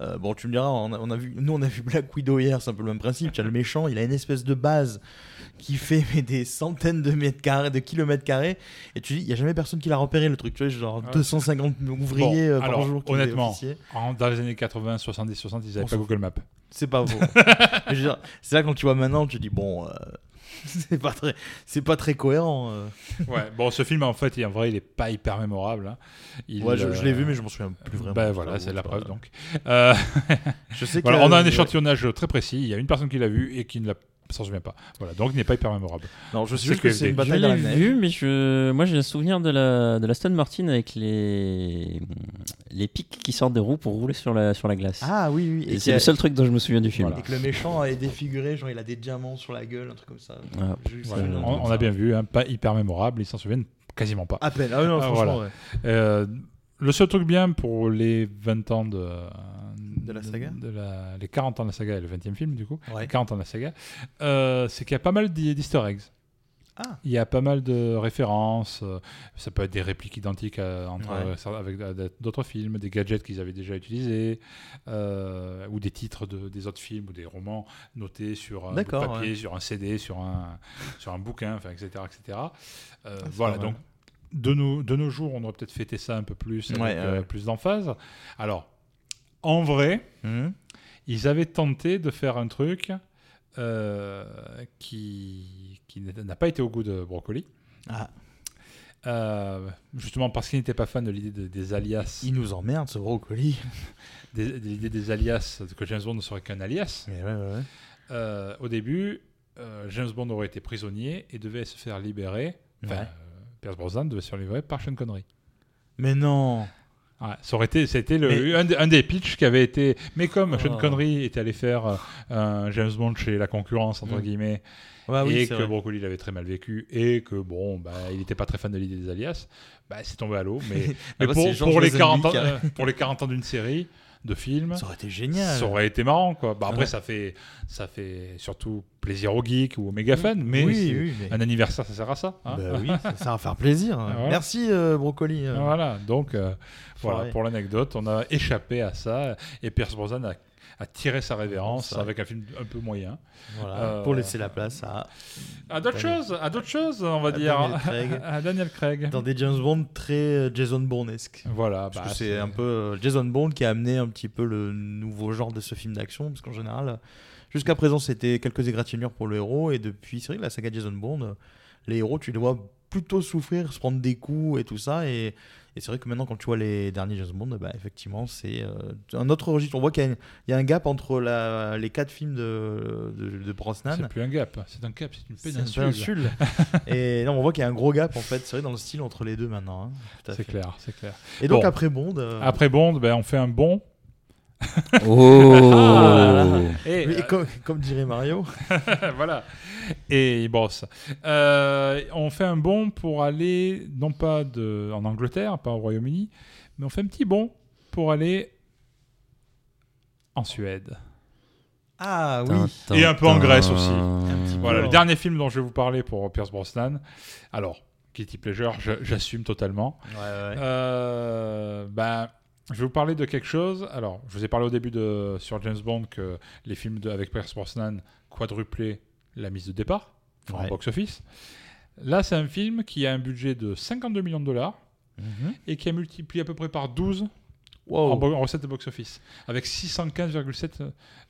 euh, bon, tu me diras, on a, on a vu, nous, on a vu Black Widow hier. C'est un peu le même principe. Tu as le méchant, il a une espèce de base qui fait mais, des centaines de mètres carrés, de kilomètres carrés. Et tu dis, il y a jamais personne qui l'a repéré le truc. Tu vois, genre Ouais. 250 ouvriers Bon, euh, par alors, jour. qui honnêtement, en- dans les années 80, 70, 60, ils n'avaient pas Google Maps. C'est pas faux. C'est là quand tu vois maintenant, tu dis bon, euh, c'est pas très, c'est pas très cohérent. euh. Ouais, bon, ce film, en fait, il- en vrai, il est pas hyper mémorable. hein. Il, Ouais, je- je l'ai vu, euh, mais je m'en souviens plus vraiment, Ben voilà, c'est la preuve donc. Euh, Je sais voilà, que- on a un ouais. échantillonnage très précis. Il y a une personne qui l'a vu et qui ne l'a- s'en souvient pas. Voilà, donc il n'est pas hyper mémorable. Non, je sais juste que c'est une bataille l'ai vu, mais je... moi j'ai un souvenir de la, de la Stone Martin avec les... les pics qui sortent des roues pour rouler sur la, sur la glace. Ah oui, oui. Et c'est a- le seul truc dont je me souviens du film. Et que le méchant est défiguré, genre il a des diamants sur la gueule, un truc comme ça. Ah, ça, Voilà, on, ça. a bien vu, hein, pas hyper mémorable, ils s'en souviennent quasiment pas. À peine. Ah non, franchement, ouais. Euh, le seul truc bien pour les 20 ans de, De la saga de la- Les 40 ans de la saga et le 20e film, du coup. Ouais. Les 40 ans de la saga. euh, c'est qu'il y a pas mal d'e- d'easter eggs. Ah. Il y a pas mal de références. euh, ça peut être des répliques identiques à- entre, Ouais. euh, ça- avec d'autres films, des gadgets qu'ils avaient déjà utilisés, euh, ou des titres de- des autres films ou des romans notés sur un bout de D'accord, papier, ouais. sur un CD, sur un, sur un bouquin, etc. etc. Euh, c'est voilà, donc de nos, de nos jours, on aurait peut-être fêté ça un peu plus, avec ouais. plus d'emphase. Alors, en vrai, Mhm. ils avaient tenté de faire un truc euh, qui, qui n'a pas été au goût de Brocoli. Ah. Euh, justement parce qu'il n'était pas fan de l'idée de- des alias. Il nous emmerde ce brocoli. De l'idée des alias, que James Bond ne serait qu'un alias. Mais ouais, ouais, ouais. Euh, au début, euh, James Bond aurait été prisonnier et devait se faire libérer. Enfin, Ouais. Pierce Brosnan devait se faire libérer par Sean Connery. Mais non. Ouais, ça aurait été, c'était le, Mais- un, des- un des pitchs qui avait été. Mais comme Sean Oh. Connery était allé faire euh, un James Bond chez la concurrence entre Mm. guillemets, Ouais, oui, et que vrai. Brocoli l'avait très mal vécu, et que bon, bah, il n'était pas très fan de l'idée des alias, bah, c'est tombé à l'eau. Mais, mais Ah bah, pour, les 40 ans, Lazenby qui a- euh, pour les 40 ans d'une série de films, Ça aurait été génial. ça aurait été marrant quoi. Bah, après Ouais. ça fait ça fait surtout plaisir aux geeks ou aux méga fans, mais, Oui, oui, mais- un anniversaire ça sert à ça. hein. Bah oui, ça, va faire plaisir. Voilà. Merci euh, brocoli. euh. Voilà, donc euh, voilà pour l'anecdote, on a échappé à ça et Pierce Brosnan a, a tiré sa révérence avec un film un peu moyen. Voilà, Euh, pour laisser la place à, à d'autres choses, à d'autres choses, on va à dire, Daniel Craig. à Daniel Craig. dans des James Bond très euh, Jason Bournesque. Voilà, Parce bah, que c'est un peu euh, Jason Bourne qui a amené un petit peu le nouveau genre de ce film d'action, parce qu'en général, jusqu'à présent, c'était quelques égratignures pour le héros, et depuis, c'est vrai que la saga Jason Bourne, les héros, tu les vois plutôt souffrir, se prendre des coups et tout ça, et, et c'est vrai que maintenant, quand tu vois les derniers Jason Bond, bah, effectivement, c'est euh, un autre registre. On voit qu'il y, a y un gap entre la- les quatre films de, de, de Brosnan. c'est plus un gap, c'est un cap, c'est une péninsule. et non, on voit qu'il y a un gros gap en fait, c'est vrai dans le style entre les deux maintenant. hein. C'est clair, c'est clair. Et donc Bon. après Bond, euh, Après Bond, ben, on fait un bon. Oh Ah, Et, oui, euh, comme, comme dirait Mario. voilà. Et il brosse. Euh, on fait un bond pour aller, non pas de, en Angleterre, pas au Royaume-Uni, mais on fait un petit bond pour aller en Suède. Ah oui. Et un peu en Grèce aussi. petit Voilà, le dernier film dont je vais vous parler pour Pierce Brosnan. Alors, Kitty Pleasure, j'assume totalement. Ouais, ouais. Euh, ben, je vais vous parler de quelque chose. Alors, je vous ai parlé au début de, sur James Bond que les films de, avec Pierce Brosnan quadruplaient la mise de départ en Ouais. box-office. Là, c'est un film qui a un budget de 52 millions de dollars Mhm. et qui a multiplié à peu près par 12 Wow. en, en recettes de box-office, avec 615,7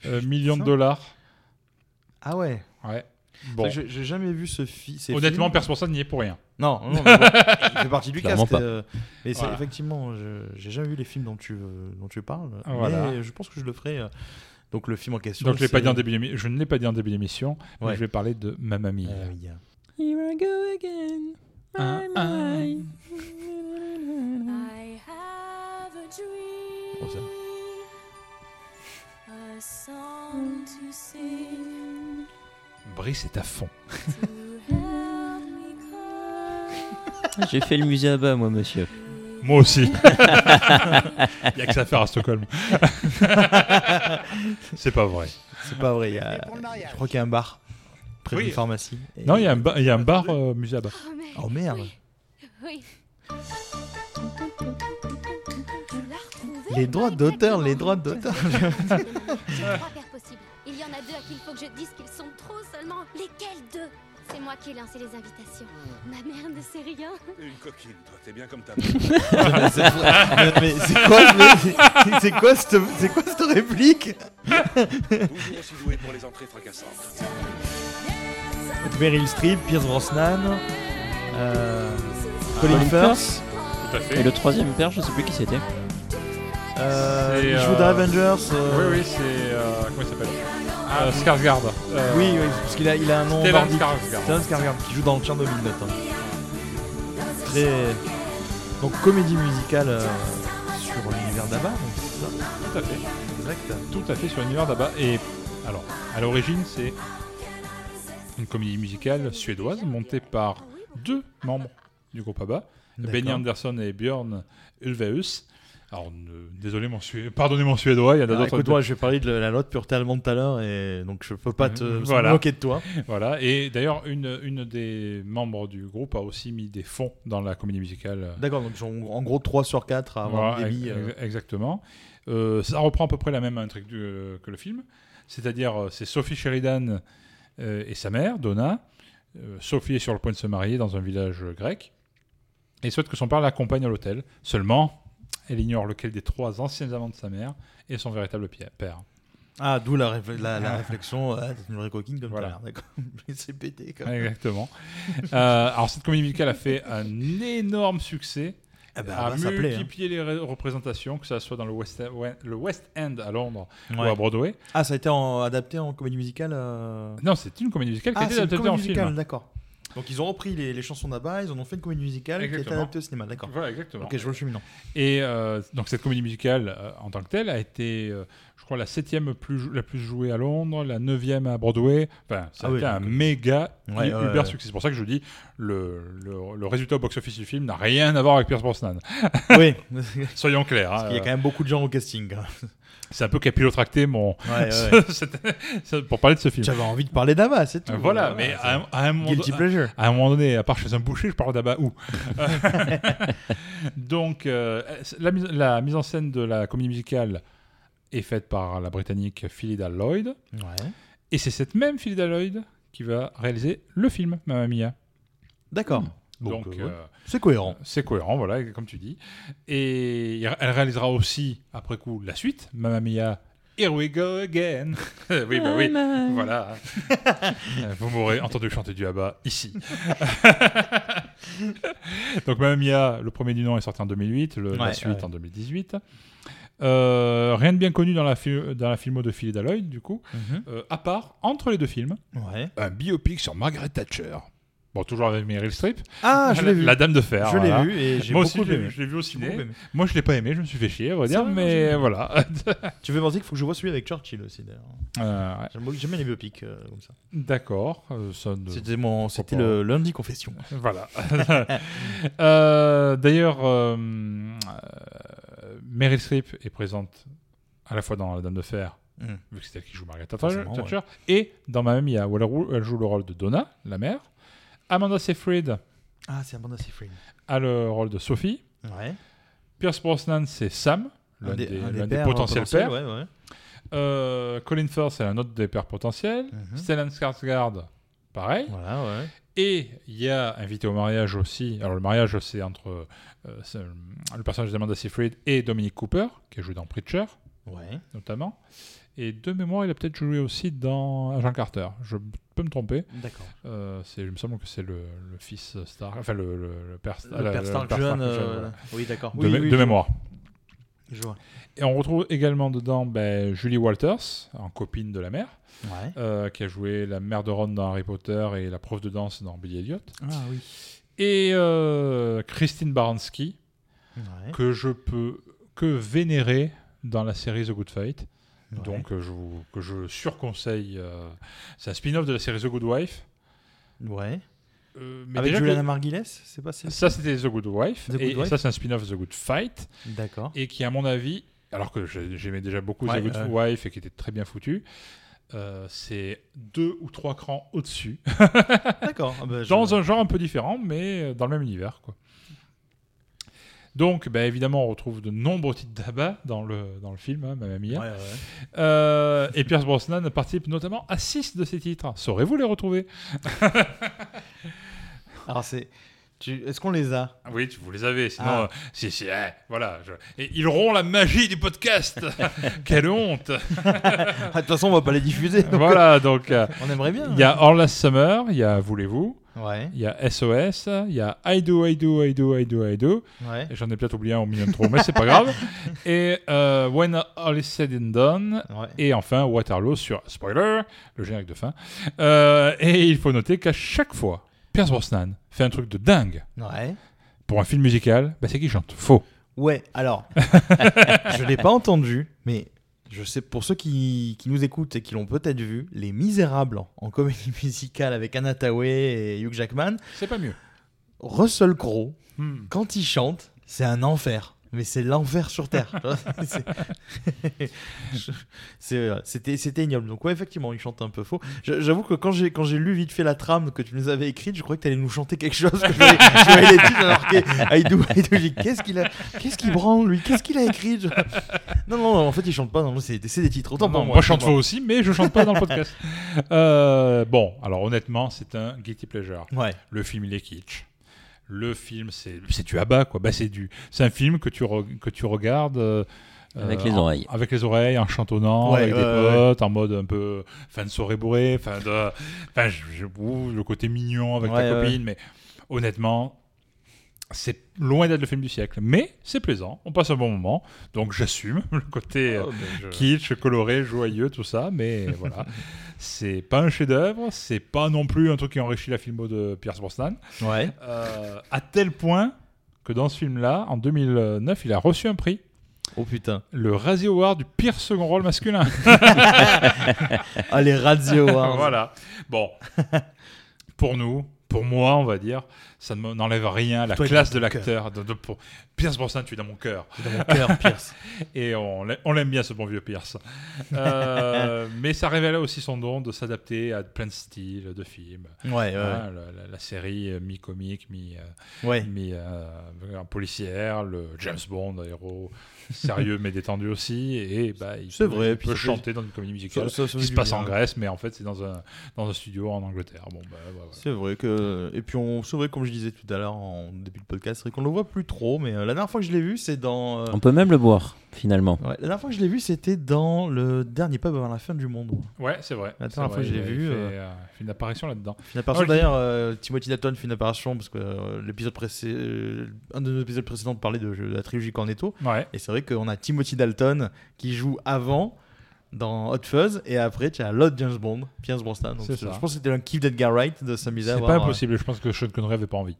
euh, millions de dollars. Ah ouais. Ouais. Bon. J'ai jamais vu ce fi- ces Honnêtement, films. Pierce Brosnan n'y est pour rien. Non, non, mais bon, il fait partie du Clairement cast. pas. euh, mais Voilà. effectivement, je- j'ai jamais vu les films dont tu, euh, dont tu parles. Voilà. Mais je pense que je le ferai. euh, Donc le film en question. Donc, je, pas dit en début je ne l'ai pas dit en début d'émission, mais Ouais. je vais parler de Mamma Mia. Euh, euh, Here I go again. Ah, My, ah. I have a dream, bon, ça. a song to sing, Brice est à fond. J'ai fait le musée à bas, moi, monsieur. Moi aussi. Il n'y a que ça à faire à Stockholm. c'est pas vrai. C'est pas vrai. il y a- Je crois qu'il y a un bar près Oui. d'une pharmacie. Non, il y a un, ba- il y a un bar euh, musée à bas. Oh, Oh merde. Oui. Retrouvé Les droits d'auteur, les droits d'auteur. En a deux à qui il faut que je dise qu'ils sont trop seulement. Lesquels deux? C'est moi qui ai lancé les invitations. Ma mère ne sait rien. Une coquine, toi, t'es bien comme ta c'est mais- mais c'est quoi, mais- c'est quoi cette, c'est quoi cette réplique? Toujours aussi doué pour les entrées fracassantes. Meryl Streep, Pierce Brosnan, euh, Colin Colin Firth. Firth. Tout à fait. Et le troisième père, je sais plus qui c'était. Euh, il joue euh, dans Avengers. euh, Oui, oui, c'est. euh, comment il s'appelle? Skarsgård. Euh, Oui, oui, parce qu'il a, il a un nom Stellan nordique. Skarsgård. Stellan Skarsgård, qui joue dans Tchernobyl notamment. Très. Donc, comédie musicale euh, sur l'univers d'Abba, donc c'est ça Tout à fait. Exact. Tout à fait sur l'univers d'Abba. Et alors, à l'origine, c'est une comédie musicale suédoise montée par deux membres du groupe ABBA, Benny. Andersson et Björn Ulvaeus. Alors, ne- désolé, mon pardonnez mon suédois, il y en a Alors, d'autres. écoute, moi, je vais parler de la note pureté allemande tout à l'heure, et donc je peux pas te me Voilà. moquer de toi. Voilà, et d'ailleurs, une, une des membres du groupe a aussi mis des fonds dans la comédie musicale. D'accord, donc en gros 3 sur 4 à avoir Voilà, ex- euh. Exactement. Euh, ça reprend à peu près la même intrigue du- que le film. C'est-à-dire, euh, c'est Sophie Sheridan euh, et sa mère, Donna. Euh, Sophie est sur le point de se marier dans un village euh, grec et souhaite que son père l'accompagne à l'hôtel. Seulement, elle ignore lequel des trois anciens amants de sa mère est son véritable père. Ah, d'où la, la réflexion, ah, t'es une vraie coquine comme Voilà. d'accord. C'est pété quand même. Exactement. Euh, alors, cette comédie musicale a fait un énorme succès. Ah bah, a bah, plaît, hein. multiplié les ré- représentations, que ce soit dans le West, End- le West End à Londres ou à Broadway. Ah, ça a été en- adapté en comédie musicale euh Non, c'est une comédie musicale qui Ah, a été adaptée comédie en musicale, film. d'accord. Donc ils ont repris les, les chansons d'Abba, ils en ont fait une comédie musicale qui a été Exactement. adaptée au cinéma, d'accord. Voilà, exactement. Ok, je vois le. Et euh, donc cette comédie musicale euh, en tant que telle a été, euh, je crois, la septième plus la plus jouée à Londres, la neuvième à Broadway. Enfin, ça Ah a oui, été un méga, ouais, ouais. succès. C'est pour ça que je dis le, le, le résultat au box-office du film n'a rien à voir avec Pierce Brosnan. Oui. soyons clairs. Parce hein, qu'il y a quand même beaucoup de gens au casting. C'est un peu capillotracté mon. Ouais, ouais. Pour parler de ce film. J'avais envie de parler d'Abba, c'est tout. Voilà, mais à, un- à un moment Guilty do- pleasure. à un moment donné, à part chez un boucher, je parle d'Abba où Donc, euh, la, mise, la mise en scène de la comédie musicale est faite par la britannique Philida Lloyd. Ouais. Et c'est cette même Philida Lloyd qui va réaliser le film Mamma Mia. D'accord. Donc, euh, euh, ouais. C'est cohérent. C'est cohérent, voilà, comme tu dis. Et elle réalisera aussi, après coup, la suite, Mamma Mia. Here we go again. oui, bah oui. Voilà. Vous m'aurez entendu chanter du Abba ici. Donc Mamma Mia, le premier du nom est sorti en 2008, le- la suite ouais. en 2018. Euh, rien de bien connu dans la, fi- dans la filmo de Philida Lloyd, du coup, Mhm. Euh, à part, entre les deux films, Ouais. un biopic sur Margaret Thatcher. Bon, toujours avec Meryl Streep. Ah, je La- l'ai vu. La Dame de Fer. Je l'ai voilà. vu et j'ai Moi beaucoup aussi, je l'ai- aimé. je l'ai vu au ciné. Moi, je l'ai pas aimé, je me suis fait chier, on va dire, vrai, mais voilà. Tu veux penser qu'il faut que je vois celui avec Churchill aussi d'ailleurs. Euh, ouais. J'aime bien les biopics euh, comme ça. D'accord. euh, C'était mon, le lundi confession. Voilà. Euh, D'ailleurs, Meryl Streep est présente à la fois dans La Dame de Fer, Mm. vu que c'est elle qui joue Margaret Thatcher, et dans Mamma Mia, où elle, rou- elle joue le rôle de Donna, la mère. Amanda Seyfried Ah, c'est Amanda Seyfried. a le rôle de Sophie. Ouais. Pierce Brosnan, c'est Sam, l'un Un des, potentiels pères. ouais, ouais. Euh, Colin Firth, c'est un autre des pères potentiels. Mhm. Stellan Skarsgård, pareil. Voilà, ouais. Et il y a invité au mariage aussi. Alors le mariage, c'est entre euh, euh, le personnage d'Amanda Seyfried et Dominic Cooper, qui a joué dans Preacher, Ouais. notamment. Et de mémoire, il a peut-être joué aussi dans Agent Carter. Je peux me tromper. D'accord. Euh, il me semble que c'est le, le fils Stark, enfin le, le, le père, Le père Stark jeune, euh, oui, d'accord. De, Oui, mé- oui, de je mémoire. Je vois. Et on retrouve également dedans ben, Julie Walters, en copine de la mère, Ouais. euh, qui a joué la mère de Ron dans Harry Potter et la prof de danse dans Billy Elliot. Ah oui. Et euh, Christine Baranski, Ouais. que je peux que vénérer dans la série The Good Fight. Ouais. Donc, euh, je vous- que je surconseille. euh, c'est un spin-off de la série The Good Wife. Ouais. Euh, mais Avec déjà que- Juliana Margulies, c'est pas Ça, c'était The Good Wife. The Good et, ça, c'est un spin-off The Good Fight. D'accord. Et qui, à mon avis, alors que j'ai- j'aimais déjà beaucoup Ouais, The Good. Wife et qui était très bien foutu, euh, c'est deux ou trois crans au-dessus. D'accord. Ah bah, je- dans un genre un peu différent, mais dans le même univers. Quoi. Donc, bah, évidemment, on retrouve de nombreux titres d'Abba dans le, dans le film, hein, Mamma Mia. Ouais, ouais. Euh, et Pierce Brosnan participe notamment à 6 de ces titres. Saurez-vous les retrouver? Alors, c'est. Est-ce qu'on les a Ah Oui, tu- vous les avez, sinon, Ah. euh, si, si, eh, voilà. je- Et ils auront la magie du podcast. Quelle honte. Ah, De toute façon, on va pas les diffuser. donc, voilà, donc euh, On aimerait bien. Il y a All Last Summer, il y a Voulez-vous, Ouais. il y a SOS, il y a I Do, I Do, I Do, I Do, I Do. Ouais. J'en ai peut-être oublié un au milieu de trop, mais c'est pas grave. Et euh, When All Is Said and Done. Ouais. Et enfin Waterloo sur spoiler, le générique de fin. Euh, et il faut noter qu'à chaque fois, Pierce Brosnan fait un truc de dingue. Ouais. Pour un film musical, bah, c'est qu'il chante. Faux. Ouais, alors, je l'ai pas entendu, mais je sais pour ceux qui, qui nous écoutent et qui l'ont peut-être vu, Les Misérables en, en comédie musicale avec Anna Tawai et Hugh Jackman, C'est pas mieux. Russell Crowe, Hmm. quand il chante, c'est un enfer. Mais c'est l'enfer sur terre. euh, C'était ignoble. Donc ouais, effectivement, il chante un peu faux. J'avoue que quand j'ai lu vite fait la trame que tu nous avais écrite, je croyais que tu allais nous chanter quelque chose. Que je les titres alors qu'est-ce qu'il a, qu'est-ce qu'il branle lui, qu'est-ce qu'il a écrit? Je- Non non, en fait il chante pas. Non, c'est des titres. Autant Non, pour moi, moi. je chante faux aussi, mais je chante pas dans le podcast. Euh, bon, alors honnêtement, c'est un guilty pleasure. Ouais. Le film, il est kitsch. Le film, c'est du abat, quoi. Bah, c'est du, c'est un film que tu re- que tu regardes. euh, Avec euh, les en- oreilles. Avec les oreilles, en chantonnant, Ouais, avec des ouais. potes, en mode un peu fin de soirée bourrée, fin de, enfin, je- le côté mignon avec Ouais, ta ouais. copine, mais honnêtement, c'est loin d'être le film du siècle. Mais c'est plaisant, on passe un bon moment, donc j'assume le côté Oh, euh, je- kitsch, coloré, joyeux, tout ça, mais voilà. C'est pas un chef-d'œuvre, c'est pas non plus un truc qui enrichit la filmo de Pierce Brosnan. Ouais. Euh, à tel point que dans ce film-là, en 2009, il a reçu un prix. Oh putain. Le Razzie Award du pire second rôle masculin. Ah les Radio Awards. voilà. Bon. Pour nous, pour moi, on va dire, ça ne n'enlève rien à la Toi, classe de l'acteur. De, de- pour- Pierce Brosnan, tu es dans mon cœur. Dans mon cœur, Pierce. Et on l'a- on l'aime bien, ce bon vieux Pierce. Euh, mais ça révèle aussi son don de s'adapter à plein de styles de films. Ouais, ouais, Hein, la, la- la série euh, mi-comique, mi, euh, Ouais. mi, euh, policière, le James Bond, un héros sérieux mais détendu aussi. Et bah, il C'est peut, vrai, il peut chanter dans une comédie musicale ça- ça qui se passe bien. en Grèce, mais en fait c'est dans un, dans un studio en Angleterre. Bon, bah, voilà. C'est vrai que et puis on c'est vrai comme je disais tout à l'heure en début de podcast, c'est vrai qu'on le voit plus trop mais euh, la dernière fois que je l'ai vu, c'est dans euh, On peut même le boire, finalement. ouais, la dernière fois que je l'ai vu, c'était dans le dernier pub avant la fin du monde. Ouais, c'est vrai. La dernière fois que je l'ai vu, il fait, euh, euh, il fait une apparition là-dedans. Une apparition d'ailleurs, euh, Timothy Dalton fait une apparition parce que euh, l'épisode précédent, un de nos épisodes précédents parlait de, de la trilogie Cornetto. Ouais. Et c'est vrai qu'on a Timothy Dalton qui joue avant dans Hot Fuzz et après tu as l'autre James Bond, Pierce Brosnan. Donc je pense que c'était un kiff d'Edgar Wright de s'amuser à C'est pas euh, impossible. Je pense que Sean Connery avait pas envie.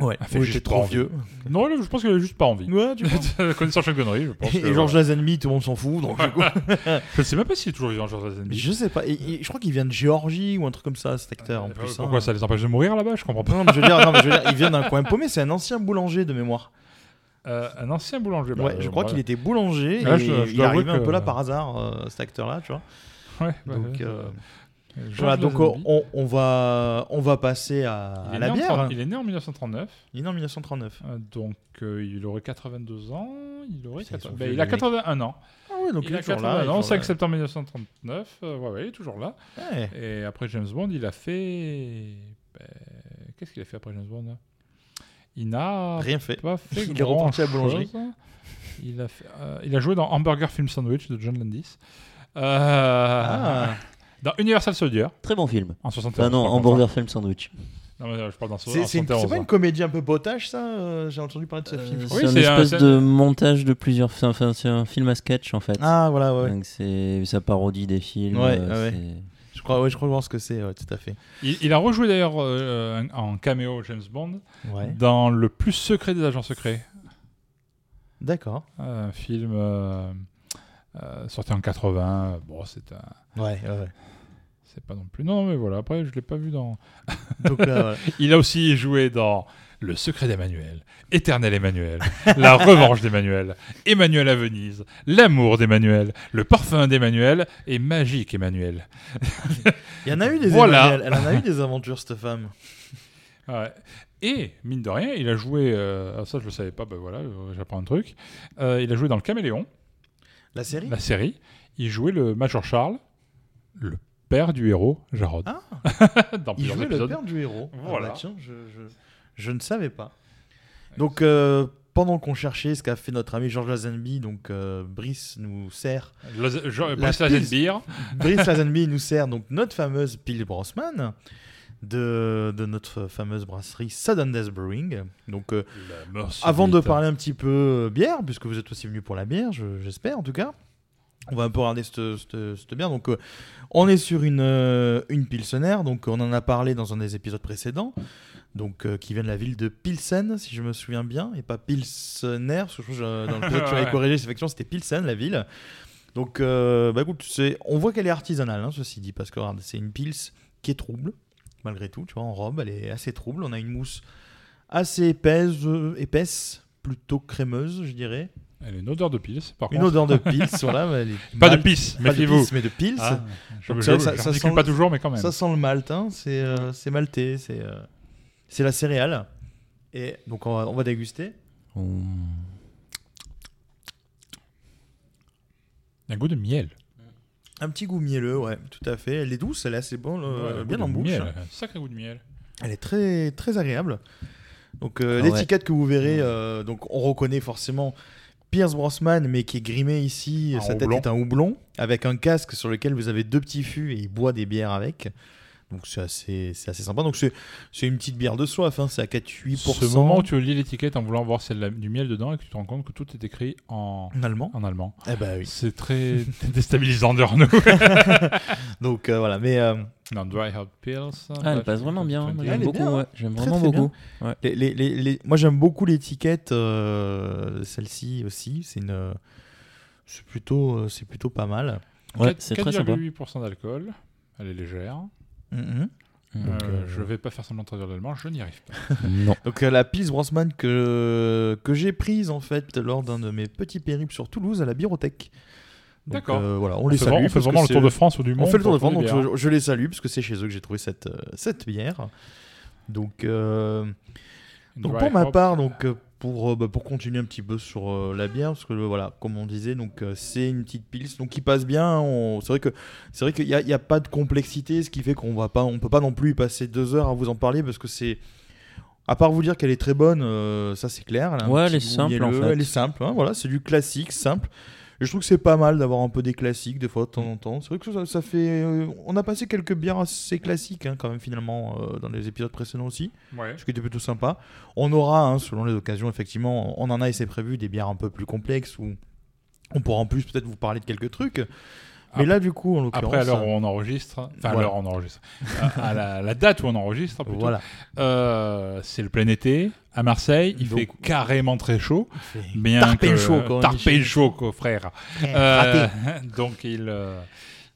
Ouais, Il était trop envie. vieux. Non, je pense qu'il avait juste pas envie. Ouais, tu Connaissant Sean Connery, je pense. Et, que, et George. Lazenby, tout le monde s'en fout. Donc, du coup- je sais même pas s'il est toujours vivant, George Lazenby. je sais pas. Et- et je crois qu'il vient de Géorgie ou un truc comme ça, cet acteur en plus. Euh, Pourquoi hein. ça les empêche de mourir là-bas? Je comprends pas. Non, mais je veux dire, non, mais je veux dire, il vient d'un coin paumé. C'est un ancien boulanger de mémoire. Euh, un ancien boulanger. bah, Ouais, je euh, crois voilà. qu'il était boulanger. Ouais, et je- je il est arrivé un peu là par hasard, euh, cet acteur-là, tu vois. Ouais, bah, donc, euh, voilà, donc on, on va, on va passer à, Il à est la né en bière. 30 il est né en 1939. Il est né en 1939. Euh, donc euh, il aurait 82 ans. Il aurait Putain, ils 80 sont ben, il a les mecs. 81 ans. Ah ouais, donc il, il est a toujours 81 là, ans, toujours 5 là. septembre 1939. euh, ouais, ouais, il est toujours là. Ouais. Et après James Bond, il a fait. ben, Qu'est-ce qu'il a fait après James Bond Il n'a Rien fait. Pas fait Il est reparti à la boulangerie. grand-chose. Il a, fait, euh, il a joué dans Hamburger Film Sandwich de John Landis. Euh, Ah. Dans Universal Soldier. Très bon film. En 71. Ah non, Hamburger. Film Sandwich. Non, mais euh, je parle dans C'est pas une comédie un peu potage, ça euh, J'ai entendu parler de ce film. c'est une espèce de montage de plusieurs. c'est- Enfin, c'est un film à sketch en fait. Ah, voilà, ouais. Donc c'est ça parodie des films. Ouais, euh, ouais, crois, ouais, je crois voir ce que c'est, ouais, tout à fait. Il, il a rejoué d'ailleurs euh, en caméo James Bond Ouais. dans Le plus secret des agents secrets. D'accord. Un film euh, euh, sorti en 80. Bon, c'est un. Ouais, ouais, ouais. C'est pas non plus. Non, mais voilà. Après, je l'ai pas vu dans. Donc là, ouais. Il a aussi joué dans Le secret d'Emmanuel, Éternel Emmanuel, La revanche d'Emmanuel, Emmanuel à Venise, L'amour d'Emmanuel, Le parfum d'Emmanuel et Magique Emmanuel. Il y en a eu des Voilà. Emmanuel, Elle en a eu des aventures, cette femme. Ouais. Et, mine de rien, il a joué. euh, ah, ça, je le savais pas, ben voilà, euh, j'apprends un truc. Euh, il a joué dans le Caméléon. La série? La série. Il jouait le Major Charles, le père du héros, Jarod. Ah Dans Il jouait le père du héros. Ah Voilà. bah tiens, je, je- je ne savais pas. Donc, euh, pendant qu'on cherchait ce qu'a fait notre ami Georges Lazenby, donc euh, Brice nous sert. Brice Lazenby. Brice Lazenby nous sert donc notre fameuse pile Brossman de, de notre fameuse brasserie Sudden Death Brewing. Donc, euh, avant de parler un petit peu bière, puisque vous êtes aussi venu pour la bière, je- j'espère en tout cas. On va un peu regarder cette, bière. Donc, euh, on est sur une, euh, une Pilsener. Donc, on en a parlé dans un des épisodes précédents. Donc, euh, qui vient de la ville de Pilsen, si je me souviens bien, et pas Pilsener, parce que je dans l'épisode tu avais corrigé, effectivement, c'était Pilsen, la ville. Donc, bah, écoute, c'est- on voit qu'elle est artisanale, hein, ceci dit, parce que regarde, c'est une Pils qui est trouble, malgré tout, tu vois, en robe, elle est assez trouble. On a une mousse assez épaisse, épaisse plutôt crémeuse, je dirais. Elle a une odeur de pils, par Une contre. odeur de pils, voilà. mais elle est Pas de malt- pis, pas de méfiez-vous. pils, mais de pils. Ah, je- Donc ça, ça sent, pas toujours, mais quand même. Ça sent le malt, hein, c'est euh, c'est maltais, c'est euh, c'est la céréale. Et donc on va, on va déguster. Un goût de miel. Un petit goût mielleux, ouais, tout à fait. Elle est douce, elle est assez bonne, euh, Ouais, un bien goût en de bouche. miel, un sacré goût de miel. Elle est très très agréable. Donc euh, Ah ouais. l'étiquette que vous verrez, euh, donc on reconnaît forcément Pierce Brosnan, mais qui est grimé ici. Un Sa tête est un houblon avec un casque sur lequel vous avez deux petits fûts et il boit des bières avec. Donc c'est assez, c'est assez sympa. Donc c'est c'est une petite bière de soif, hein, c'est à 4-8%. Ce moment où tu lis l'étiquette en voulant voir la- du miel dedans et que tu te rends compte que tout est écrit en, En allemand. En allemand. Eh ben oui. C'est très déstabilisant de nous. Donc euh, voilà, mais. euh, non, Dry Hop Pills. Ah, elle passe vraiment bien. J'aime est beaucoup. bien, ouais. J'aime Très, vraiment très beaucoup. Ouais. Les- les- les- les- Moi j'aime beaucoup l'étiquette, euh, celle-ci aussi. C'est une, c'est plutôt, euh, c'est plutôt pas mal. Ouais, c'est très sympa. 4,8% d'alcool. Elle est légère. Mhm. Euh, Donc, euh, je vais pas faire semblant de traduire l'allemand, je n'y arrive pas. Non. Donc euh, la Pils Brosman que, que j'ai prise en fait lors d'un de mes petits périples sur Toulouse à la bibliothèque. D'accord. euh, voilà, on, On les salue. on fait vraiment le tour de France ou du On monde fait le tour de France, donc je, je les salue parce que c'est chez eux que j'ai trouvé cette, euh, cette bière. Donc, euh, donc Dry pour ma part, donc pour, euh, bah, pour continuer un petit peu sur euh, la bière, parce que euh, voilà, comme on disait, donc euh, c'est une petite pils, donc qui passe bien. on- C'est vrai que c'est vrai qu'il n'y a, il y a pas de complexité, ce qui fait qu'on va pas, on peut pas non plus y passer deux heures à vous en parler parce que c'est à part vous dire qu'elle est très bonne, euh, ça c'est clair. un Ouais, elle est simple, en fait. Elle est simple, hein, voilà, c'est du classique, simple. Et je trouve que c'est pas mal d'avoir un peu des classiques des fois de temps en temps. C'est vrai que ça, ça fait. euh, on a passé quelques bières assez classiques hein, quand même finalement euh, dans les épisodes précédents aussi. Ouais. Ce qui était plutôt sympa. On aura, hein, selon les occasions, effectivement, on en a et c'est prévu des bières un peu plus complexes où on pourra en plus peut-être vous parler de quelques trucs. Mais là, du coup, en l'occurrence. Après, à l'heure où on enregistre, enfin, à l'heure où on enregistre, à, à la, la date où on enregistre, plutôt, Voilà. euh, c'est le plein été à Marseille. Il Donc- fait carrément très chaud. Bien tarpé que- chaud, dit tarpé chaud, quoi, frère. Euh, donc, il. euh,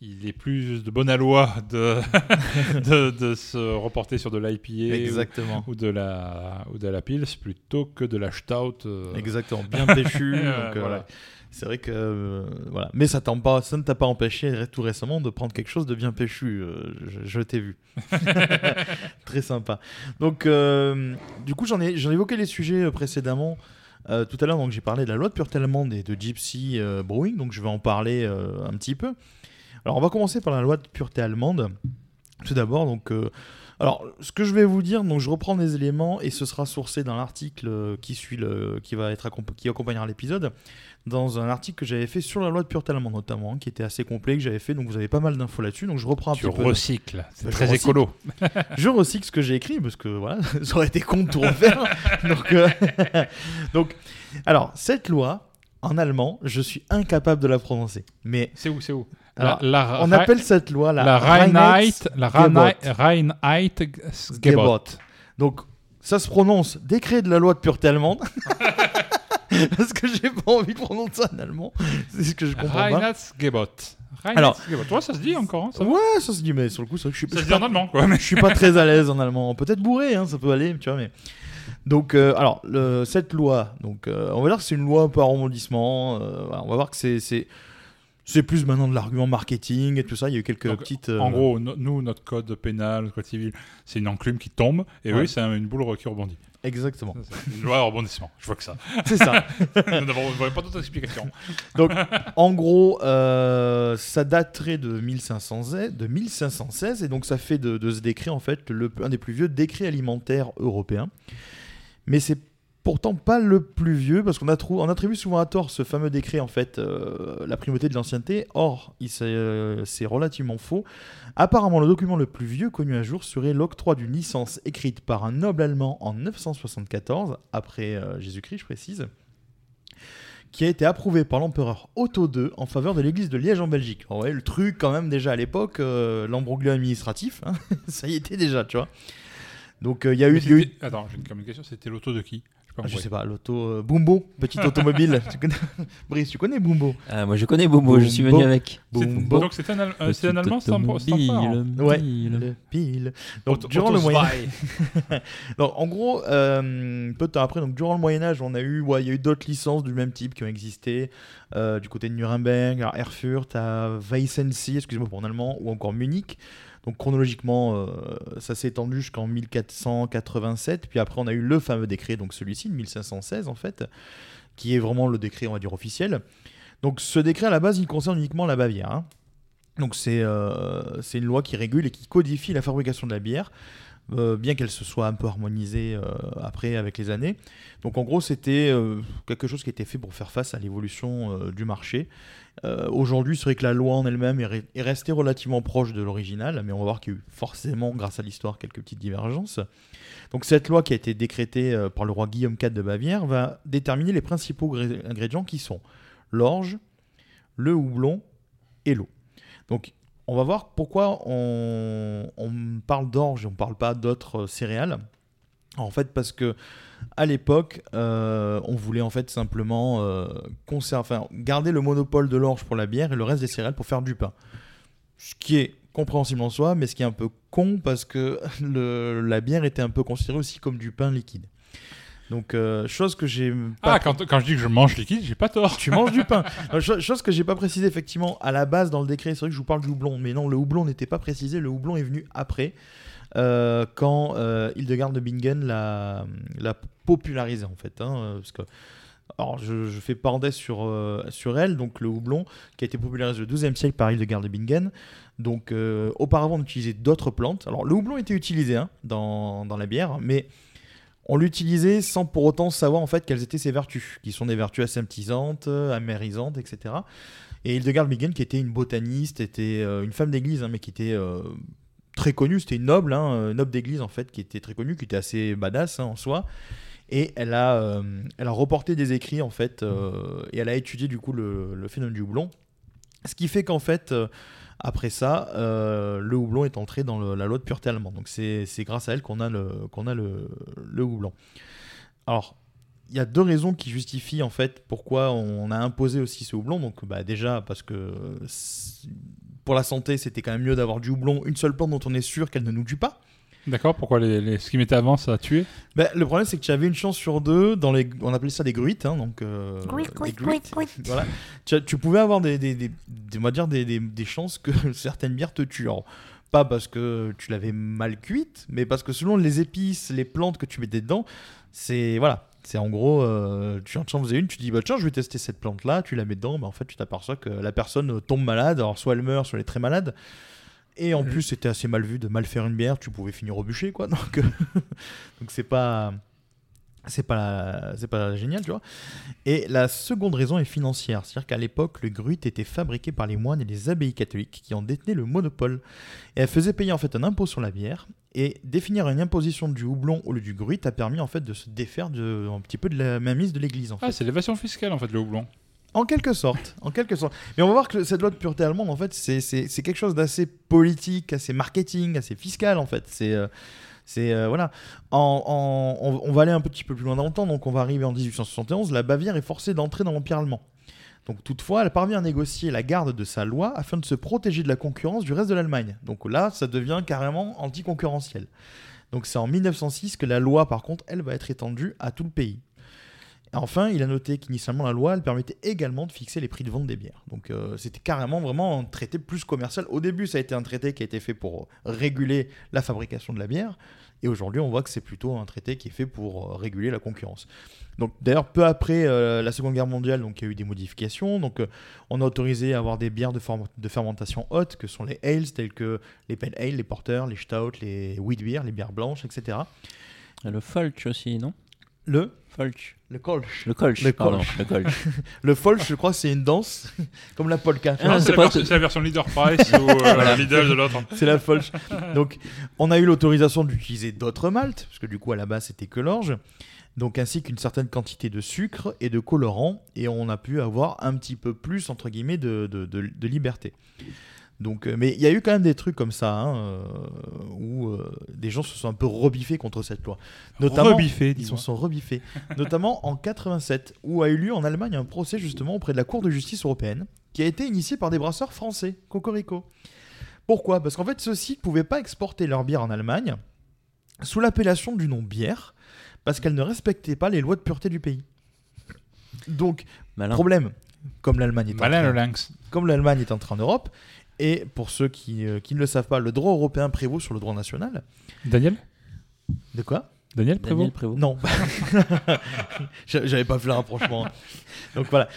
il est plus de bonne aloi de, de, de se reporter sur de l'IPA Exactement. ou, ou de la ou de la Pils plutôt que de la Stout. euh, Exactement, bien péchu. donc, euh, voilà. C'est vrai que euh, voilà, mais ça, pas, ça ne t'a pas empêché tout récemment de prendre quelque chose de bien péchu. euh, je je t'ai vu, très sympa. Donc, euh, du coup, j'en ai, j'en ai évoqué les sujets précédemment. Tout à l'heure, donc j'ai parlé de la loi de pureté allemande et de Gypsy Brewing, donc je vais en parler un petit peu. Alors, on va commencer par la loi de pureté allemande. Tout d'abord, donc, alors, ce que je vais vous dire, donc, je reprends des éléments et ce sera sourcé dans l'article qui suit le, qui va être qui accompagnera l'épisode, dans un article que j'avais fait sur la loi de pureté allemande notamment, qui était assez complet que j'avais fait, donc vous avez pas mal d'infos là-dessus, donc je reprends un Tu petit peu. recycles, c'est très recycle. écolo. je recycle ce que j'ai écrit parce que voilà, ça aurait été con de tout refaire. donc, euh, donc, alors cette loi en allemand, je suis incapable de la prononcer, mais c'est où, c'est où? Alors, La- la- on appelle cette loi la, la Reinheit, la Reinheit, Reinheitsgebot. Reinheitsgebot. Donc, ça se prononce décret de la loi de pureté allemande. Parce que j'ai pas envie de prononcer ça en allemand. C'est ce que je comprends pas. Reinheitsgebot. Alors- Reinheitsgebot. Toi, ça se dit encore. hein, ça Ouais, ça se dit, mais sur le coup, c'est vrai que je suis, Ça je se suis dit pas- en allemand, quoi, mais- Je suis pas très à l'aise en allemand. Peut-être bourré, hein, ça peut aller, tu vois, mais. Donc, euh, alors, le- cette loi, donc, euh, on va dire que c'est une loi un peu arrondissement. euh, voilà, on va voir que c'est. c'est- C'est plus maintenant de l'argument marketing et tout ça. Il y a eu quelques Donc, petites. euh, En gros, no- nous, notre code pénal, notre code civil, c'est une enclume qui tombe, et Ouais. oui, c'est un- une boule qui rebondit. Exactement. Une loi de rebondissement, je vois que ça. C'est ça. Nous n'avons pas d'autres explications. Donc, en gros, euh, ça daterait de 1516, de 1516, et donc ça fait de, de ce décret en fait le, un des plus vieux décrets alimentaires européens. Mais c'est pourtant pas le plus vieux parce qu'on on attribue souvent à tort ce fameux décret en fait euh, la primauté de l'ancienneté. Or, il s'est, euh, c'est relativement faux. Apparemment, le document le plus vieux connu à jour serait l'octroi d'une licence écrite par un noble allemand en 974 après euh, Jésus-Christ, je précise qui a été approuvé par l'empereur Otto II en faveur de l'église de Liège en Belgique. Alors ouais, le truc quand même déjà à l'époque, l'embroglio administratif, hein, ça y était déjà, tu vois. Donc il y a eu... Y a Attends, j'ai une communication, c'était l'auto de qui? Ah, je sais pas, l'auto euh, Bumbo, petite automobile. Tu connais- Brice, tu connais Bumbo? Ah, moi je connais Bobo, je suis venu Bumbo. avec. C'est- Bumbo. Donc c'est un, Al- euh, c'est un allemand, c'est un hein. automobile, Ouais, pile. le pile. Donc, Auto- durant le Moyen. Donc, en gros, euh, peu de temps après, donc durant le Moyen Âge, on a eu, ouais, il y a eu d'autres licences du même type qui ont existé euh, du côté de Nuremberg, à Erfurt, à Weissensee, excusez-moi pour en allemand, ou encore Munich. Donc chronologiquement, euh, ça s'est étendu jusqu'en 1487. Puis après, on a eu le fameux décret, donc celui-ci, de 1516 en fait, qui est vraiment le décret, on va dire, officiel. Donc ce décret, à la base, il concerne uniquement la Bavière. hein. Donc c'est euh, c'est une loi qui régule et qui codifie la fabrication de la bière, euh, bien qu'elle se soit un peu harmonisée après avec les années. Donc en gros, c'était quelque chose qui était fait pour faire face à l'évolution du marché. Euh, Aujourd'hui, c'est vrai que la loi en elle-même est, re- est restée relativement proche de l'original, mais on va voir qu'il y a eu forcément, grâce à l'histoire, quelques petites divergences. Donc cette loi qui a été décrétée euh, par le roi Guillaume IV de Bavière va déterminer les principaux gré- ingrédients qui sont l'orge, le houblon et l'eau. Donc on va voir pourquoi on, on parle d'orge et on ne parle pas d'autres euh, céréales. En fait, parce que à l'époque, euh, on voulait en fait simplement euh, conserver, enfin, garder le monopole de l'orge pour la bière et le reste des céréales pour faire du pain. Ce qui est compréhensible en soi, mais ce qui est un peu con parce que le- la bière était un peu considérée aussi comme du pain liquide. Donc, euh, chose que j'ai Ah, quand, quand je dis que je mange liquide, j'ai pas tort. tu manges du pain. Euh, cho- chose que j'ai pas précisé effectivement à la base dans le décret. C'est vrai que je vous parle du houblon, mais non, le houblon n'était pas précisé. Le houblon est venu après, euh, quand euh, Hildegard de Bingen l'a, l'a popularisé en fait. hein, euh, parce que, alors je, fais parenthèse sur, sur elle, donc le houblon qui a été popularisé au XIIe siècle par Hildegard de Bingen. Donc auparavant on utilisait d'autres plantes. Alors le houblon était utilisé hein, dans, dans la bière, mais on l'utilisait sans pour autant savoir en fait quelles étaient ses vertus, qui sont des vertus aseptisantes, amérisantes, etc. Et Hildegard Bingen, qui était une botaniste, était une femme d'église, hein, mais qui était très connue, c'était une noble, hein, noble d'église en fait, qui était très connue, qui était assez badass hein, en soi. Et elle a, euh, elle a reporté des écrits en fait, euh, et elle a étudié du coup le, le phénomène du houblon. Ce qui fait qu'en fait, euh, après ça, le houblon est entré dans la loi de pureté allemande. Donc c'est grâce à elle qu'on a le, qu'on a le, le houblon. Alors, il y a deux raisons qui justifient en fait pourquoi on a imposé aussi ce houblon. Donc bah, déjà parce que pour la santé, c'était quand même mieux d'avoir du houblon, une seule plante dont on est sûr qu'elle ne nous tue pas. D'accord, pourquoi les, les- ce qui m'était avant, ça a tué Bah, le problème, c'est que tu avais une chance sur deux dans les. On appelait ça des gruites, hein, donc. euh, Gruit, des gruit, gruites. gruit, gruit. Voilà. Tu, pouvais avoir des, des, des- des- on va dire des, des- des chances que certaines bières te tuent. Alors, pas parce que tu l'avais mal cuite, mais parce que selon les épices, les plantes que tu mettais dedans, c'est voilà. C'est en gros, euh, tu en faisais une, tu dis bah tiens, je vais tester cette plante là, tu la mets dedans, bah en fait tu t'aperçois que la personne tombe malade, alors soit elle meurt, soit elle est très malade. Et en plus, c'était assez mal vu de mal faire une bière, tu pouvais finir au bûcher, quoi. Donc, euh, donc c'est pas. C'est pas, c'est pas génial, tu vois. Et la seconde raison est financière. C'est-à-dire qu'à l'époque, le gruit était fabriqué par les moines et les abbayes catholiques qui en détenaient le monopole. Et elle faisait payer en fait un impôt sur la bière. Et définir une imposition du houblon au lieu du gruit a permis en fait de se défaire de, un petit peu de la mainmise de l'église. En fait. Ah, c'est l'évasion fiscale en fait, le houblon. En quelque sorte, en quelque sorte. Mais on va voir que cette loi de pureté allemande, en fait, c'est- c'est c'est quelque chose d'assez politique, assez marketing, assez fiscal, en fait. C'est euh, c'est euh, voilà. En, en- on, on va aller un petit peu plus loin dans le temps, donc on va arriver en 1871. La Bavière est forcée d'entrer dans l'empire allemand. Donc toutefois, elle parvient à négocier la garde de sa loi afin de se protéger de la concurrence du reste de l'Allemagne. Donc là, ça devient carrément anticoncurrentiel. Donc c'est en 1906 que la loi, par contre, elle va être étendue à tout le pays. Enfin, il a noté qu'initialement la loi, elle permettait également de fixer les prix de vente des bières. Donc euh, c'était carrément vraiment un traité plus commercial. Au début, ça a été un traité qui a été fait pour réguler la fabrication de la bière. Et aujourd'hui, on voit que c'est plutôt un traité qui est fait pour euh, réguler la concurrence. Donc d'ailleurs, peu après euh, la Seconde Guerre mondiale, donc il y a eu des modifications. Donc euh, on a autorisé à avoir des bières de, fermentation haute, que sont les ales, telles que les pale ale, les porters, les stout, les wheat beer, les bières blanches, etc. Le Folch aussi, non? Le Folch. Le Kolsch. Le Kolsch, Le pardon, Kolsch. le Kolsch. le Folch, je crois, c'est une danse, comme la polka. Ah, c'est la, version- c'est la version Leader Price ou euh, Voilà. Lidl de l'autre. C'est la Folch. Donc, on a eu l'autorisation d'utiliser d'autres maltes, parce que du coup, à la base, c'était que l'orge. Donc, ainsi qu'une certaine quantité de sucre et de colorant. Et on a pu avoir un petit peu plus, entre guillemets, de, de, de- de liberté. Donc, euh, mais il y a eu quand même des trucs comme ça, hein, euh, où euh, des gens se sont un peu rebiffés contre cette loi. Rebiffés, ils se sont rebiffés. Notamment en 87, où a eu lieu en Allemagne un procès justement auprès de la Cour de justice européenne, qui a été initié par des brasseurs français, Cocorico. Pourquoi? Parce qu'en fait, ceux-ci ne pouvaient pas exporter leur bière en Allemagne sous l'appellation du nom bière, parce qu'elles ne respectaient pas les lois de pureté du pays. Donc, Malin. problème, comme l'Allemagne est, Malin, le lynx. comme l'Allemagne est entrée en Europe, et pour ceux qui, euh, qui ne le savent pas, le droit européen prévaut sur le droit national. Daniel De quoi Daniel Prévost Daniel Prévost. Non. J'a- J'avais pas fait le rapprochement. Donc voilà.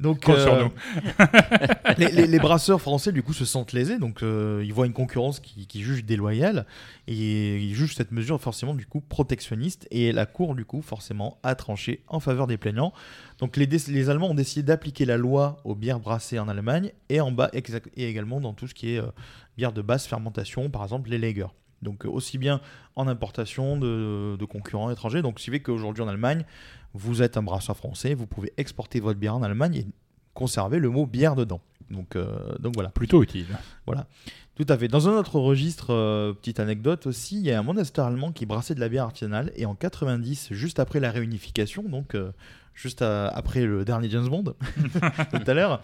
Donc, sur nous. les, les- les brasseurs français, du coup, se sentent lésés. Donc, euh, ils voient une concurrence qui, qui juge déloyale. Et ils jugent cette mesure, forcément, du coup, protectionniste. Et la Cour, du coup, forcément, a tranché en faveur des plaignants. Donc, les, Allemands ont décidé d'appliquer la loi aux bières brassées en Allemagne et, en bas, et également dans tout ce qui est euh, bière de basse fermentation, par exemple, les lagers. Donc, euh, aussi bien en importation de, de concurrents étrangers. Donc, ce qui fait qu'aujourd'hui, en Allemagne, vous êtes un brasseur français, vous pouvez exporter votre bière en Allemagne et conserver le mot bière dedans. Donc, euh, donc voilà. Plutôt utile. Voilà. Tout à fait. Dans un autre registre, euh, petite anecdote aussi, il y a un monastère allemand qui brassait de la bière artisanale et en 90, juste après la réunification, donc euh, juste à- après le dernier James Bond, tout à l'heure,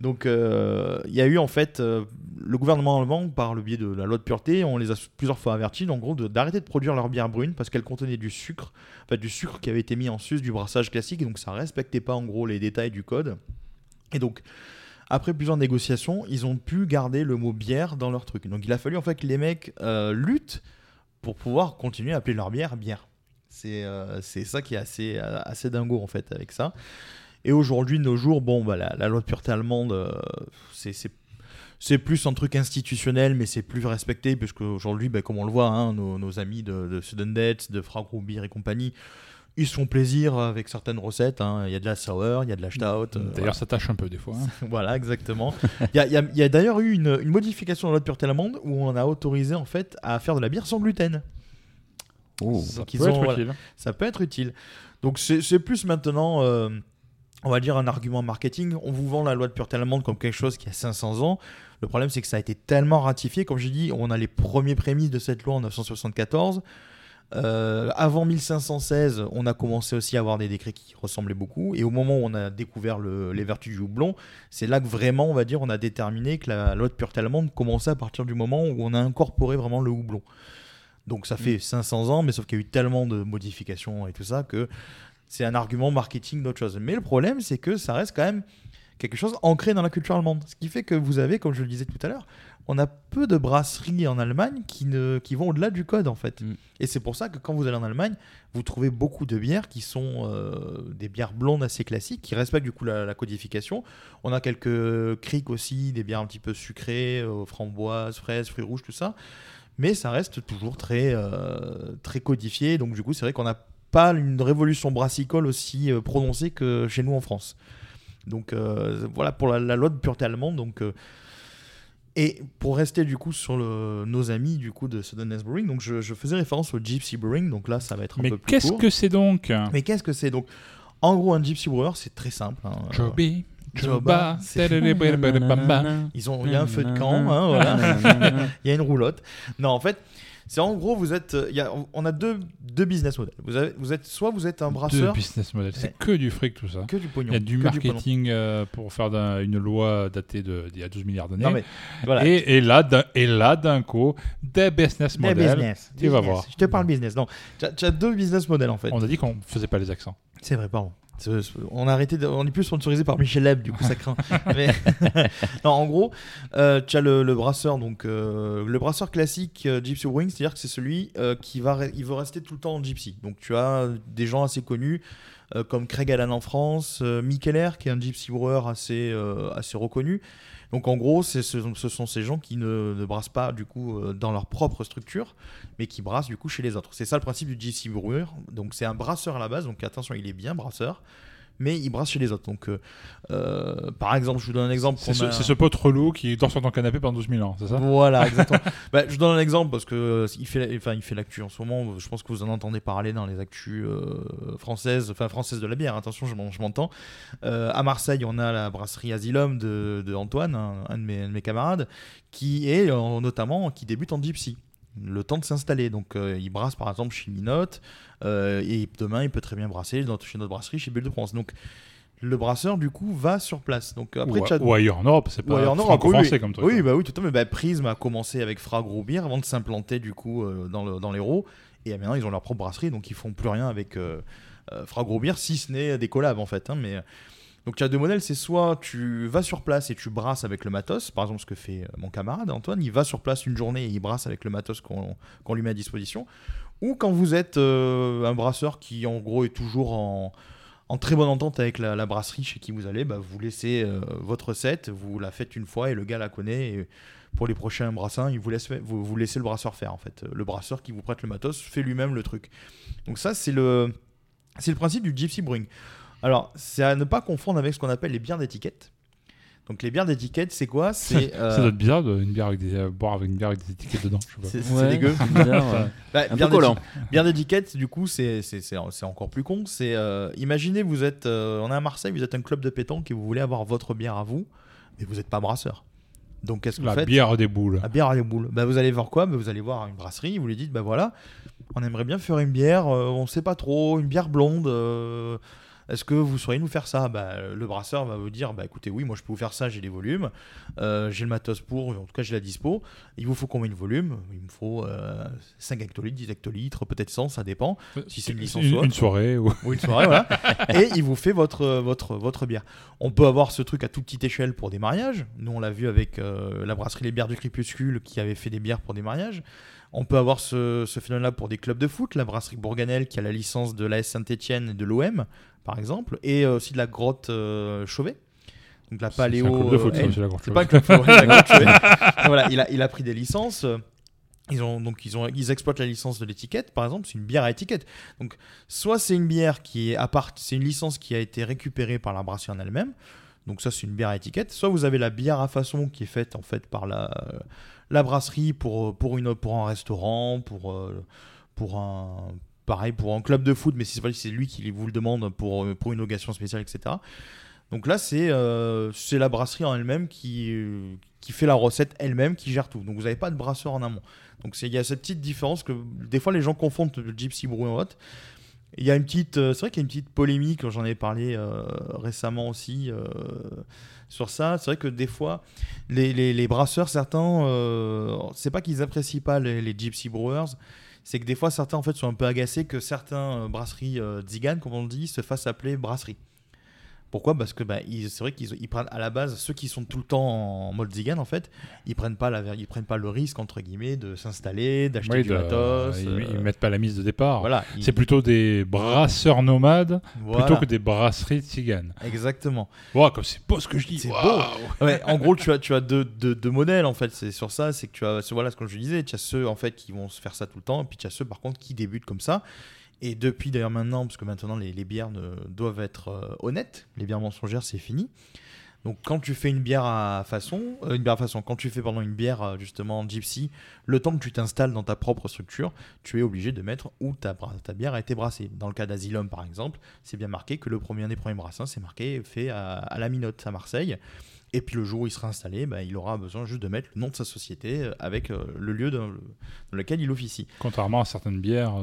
donc euh, il y a eu en fait euh, le gouvernement allemand, par le biais de la loi de pureté, on les a plusieurs fois avertis en gros d'arrêter de, produire leur bière brune parce qu'elle contenait du sucre, en fait, du sucre qui avait été mis en sus du brassage classique donc ça respectait pas en gros les détails du code. Et donc après plusieurs négociations, ils ont pu garder le mot bière dans leur truc. Donc il a fallu en fait que les mecs euh, luttent pour pouvoir continuer à appeler leur bière bière. C'est ça qui est assez, assez dingo en fait avec ça. Et aujourd'hui, de nos jours, bon, bah, la, la loi de pureté allemande, euh, c'est- plus un truc institutionnel, mais c'est plus respecté, puisque aujourd'hui, bah, comme on le voit, hein, nos, nos amis de, de Sudendets, de Fragrubir et compagnie, ils se font plaisir avec certaines recettes. hein. Il y a de la sour, il y a de la stout. euh, D'ailleurs, voilà. ça tâche un peu des fois. hein. voilà, exactement. Il y a, a- a d'ailleurs eu une, une modification dans la loi de pureté allemande où on a autorisé en fait à faire de la bière sans gluten. Ça Donc, ils peut être ont- voilà, utile. ça peut être utile. Donc c'est c'est plus maintenant, euh, on va dire, un argument marketing. On vous vend la loi de pureté allemande comme quelque chose qui a 500 ans. Le problème, c'est que ça a été tellement ratifié. Comme j'ai dit, on a les premiers prémices de cette loi en 1974. Euh, avant 1516, on a commencé aussi à avoir des décrets qui ressemblaient beaucoup. Et au moment où on a découvert le- les vertus du houblon, c'est là que vraiment, on va dire, on a déterminé que la loi de pureté allemande commençait à partir du moment où on a incorporé vraiment le houblon. Donc ça fait 500 ans, mais sauf qu'il y a eu tellement de modifications et tout ça que c'est un argument marketing d'autre chose. Mais le problème, c'est que ça reste quand même quelque chose ancré dans la culture allemande. Ce qui fait que vous avez, comme je le disais tout à l'heure, on a peu de brasseries en Allemagne qui, ne, qui vont au-delà du code en fait. Et c'est pour ça que quand vous allez en Allemagne, vous trouvez beaucoup de bières qui sont euh, des bières blondes assez classiques, qui respectent du coup la, la codification. On a quelques criques aussi, des bières un petit peu sucrées, euh, framboises, fraises, fruits rouges, tout ça. Mais ça reste toujours très, euh, très codifié. Donc du coup, c'est vrai qu'on n'a pas une révolution brassicole aussi euh, prononcée que chez nous en France. Donc euh, voilà pour la, la loi de pureté allemande. Donc, euh, et pour rester du coup sur le- nos amis du coup de Suddenness Brewing, donc je, je faisais référence au Gypsy Brewing. Donc là, ça va être un Mais peu plus qu'est-ce court. que c'est donc Mais qu'est-ce que c'est donc? En gros, un Gypsy Brewer, c'est très simple. hein. Joby, Joba. Ils ont, il y a un feu de camp, hein, voilà. il y a une roulotte. Non, en fait, c'est en gros, vous êtes, il y a, on a deux, deux business models. Vous, avez, vous êtes, soit vous êtes un Deux brasseur. business models. C'est que du fric tout ça. Que du pognon. Il y a du marketing euh, pour faire une loi datée de- d'il y a 12 milliards d'années. Voilà. Et, et là, d'un- et là, d'un coup, des business Des models. business. Tu vas voir. Je te parle business. Non, tu as, as deux business models en fait. On a dit qu'on faisait pas les accents. C'est vrai, pardon. On a arrêté, de- on est plus sponsorisé par Michel Leb, du coup ça craint. Mais- non, en gros, euh, tu as le, le brasseur, donc euh, le brasseur classique euh, Gypsy Brewing, c'est-à-dire que c'est celui qui va, re- il veut rester tout le temps en Gypsy. Donc tu as des gens assez connus comme Craig Allen en France, Mick Heller qui est un Gypsy Brewer assez, assez reconnu. Donc en gros, ce, sont ces gens qui ne, ne brassent pas du coup euh, dans leur propre structure, mais qui brassent du coup chez les autres. C'est ça le principe du GC Brewer. Donc c'est un brasseur à la base, donc attention, il est bien brasseur, mais il brasse chez les autres. Donc euh, euh, par exemple, je vous donne un exemple. C'est ce, a- ce pote relou qui dort sur ton canapé pendant 12 000 ans, c'est ça? Voilà, exactement. Bah, je vous donne un exemple parce que euh, il fait, enfin, il fait l'actu en ce moment. Je pense que vous en entendez parler dans les actus euh, françaises, enfin françaises de la bière. Attention, je m'en- je m'entends. Euh, à Marseille, on a la brasserie Asylum de, de Antoine, un, un de mes, un de mes camarades, qui est notamment qui débute en gypsy. Le temps de s'installer. Donc, euh, il brasse par exemple chez Minote, euh, et demain, il peut très bien brasser dans, chez notre brasserie, chez Bulle de France. Donc, le brasseur, du coup, va sur place. Donc, après, Ou- as- ou ailleurs en Europe, c'est pas ailleurs en Europe, franco-français oui, comme truc, Oui, quoi. bah oui, tout à fait. Bah, Prism a commencé avec Fra Gros Beer avant de s'implanter, du coup, euh, dans, le, dans l'Hérault. Et maintenant, ils ont leur propre brasserie, donc ils font plus rien avec Fra Gros Beer, si ce n'est des collabs, en fait. hein, mais... Donc tu as deux modèles, c'est soit tu vas sur place et tu brasses avec le matos, par exemple ce que fait euh, mon camarade Antoine, il va sur place une journée et il brasse avec le matos qu'on lui met à disposition, ou quand vous êtes euh, un brasseur qui en gros est toujours en, très bonne entente avec la, brasserie chez qui vous allez, bah, vous laissez euh, votre recette, vous la faites une fois et le gars la connaît. Et pour les prochains brassins, il vous laisse laissez le brasseur faire en fait. Le brasseur qui vous prête le matos fait lui-même le truc. Donc ça c'est le c'est le principe du gypsy brewing. Alors c'est à ne pas confondre avec ce qu'on appelle les bières d'étiquette. Donc les bières d'étiquette, c'est quoi C'est euh, Ça doit être bizarre de une bière avec des, euh, boire avec une bière avec des étiquettes dedans. c'est dégueu. Bah, Un bière peu collant. Bière d'étiquette, du coup, c'est c'est- c'est- c'est encore plus con. C'est euh, imaginez, vous êtes, euh, on est à Marseille, vous êtes un club de pétanque et vous voulez avoir votre bière à vous, mais vous n'êtes pas brasseur. Donc qu'est-ce que La vous faites bière des boules. La bière à des boules. Bah, vous allez voir quoi? Bah, Vous allez voir une brasserie, vous lui dites, bah voilà, on aimerait bien faire une bière, euh, on sait pas trop, une bière blonde. Euh, est-ce que vous sauriez nous faire ça? Bah, Le brasseur va vous dire bah, écoutez, oui, moi je peux vous faire ça, j'ai les volumes, euh, j'ai le matos pour, en tout cas j'ai la dispo. Il vous faut combien de volumes? Il me faut euh, 5 hectolitres, 10 hectolitres, peut-être 100, ça dépend. Si c'est une licence Une- une soirée ou- une soirée, voilà. Et il vous fait votre, votre, votre bière. On peut avoir ce truc à toute petite échelle pour des mariages. Nous, on l'a vu avec euh, la brasserie Les Bières du Crépuscule qui avait fait des bières pour des mariages. On peut avoir ce, ce phénomène-là pour des clubs de foot. La brasserie Bourganel qui a la licence de l'AS Saint-Etienne et de l'OM, par exemple. Et euh, aussi de la grotte euh, Chauvet. Donc la C'est- c'est un paléo. club de foot, ça aussi, la grotte c'est pas un Chauvet. club de foot, ouais, la grotte Chauvet. Et voilà, il a, il a pris des licences. euh, Ils ont donc ils ont ils exploitent la licence de l'étiquette par exemple, c'est une bière à étiquette. Donc soit c'est une bière qui est à part c'est une licence qui a été récupérée par la brasserie en elle-même. Donc ça c'est une bière à étiquette, soit vous avez la bière à façon qui est faite en fait par la la brasserie pour pour une pour un restaurant, pour pour un pareil pour un club de foot mais c'est c'est lui qui vous le demande pour pour une occasion spéciale etc. Donc là, c'est euh, la brasserie en elle-même qui, euh, qui fait la recette elle-même, qui gère tout. Donc vous n'avez pas de brasseur en amont. Donc il y a cette petite différence que des fois les gens confondent le Gypsy Brew autre. Il y a une petite, euh, c'est vrai qu'il y a une petite polémique, j'en ai parlé euh, récemment aussi euh, sur ça. C'est vrai que des fois, les, les- brasseurs, certains, euh, c'est pas qu'ils apprécient pas les Gypsy Brewers, c'est que des fois certains en fait sont un peu agacés que certains euh, brasseries euh, comme on le dit, se fassent appeler brasserie. Pourquoi? Parce que bah, c'est vrai qu'ils ils prennent à la base ceux qui sont tout le temps en mode Zigan en fait, ils prennent pas la, ils prennent pas le risque entre guillemets de s'installer, d'acheter Oui, du de- matos. ils, euh, ils mettent pas la mise de départ. Voilà, C'est ils- plutôt des brasseurs nomades Voilà. plutôt que des brasseries tziganes. Exactement. Wow, comme c'est beau ce que je dis. C'est beau. Ouais, en gros, tu as, tu as deux, deux, deux modèles en fait. C'est sur ça, c'est que tu as, voilà ce que je disais. Tu as ceux en fait qui vont se faire ça tout le temps, et puis tu as ceux par contre qui débutent comme ça. Et depuis d'ailleurs maintenant, parce que maintenant les, bières doivent être euh, honnêtes, les bières mensongères c'est fini. Donc quand tu fais une bière à façon, euh, une bière façon, quand tu fais pendant une bière euh, justement gypsy, le temps que tu t'installes dans ta propre structure, tu es obligé de mettre où ta, bière a été brassée. Dans le cas d'Asylum par exemple, c'est bien marqué que le premier des premiers brassins, c'est marqué fait à, la Minote à Marseille. Et puis le jour où il sera installé, bah, il aura besoin juste de mettre le nom de sa société avec le lieu dans lequel il officie Contrairement à certaines bières.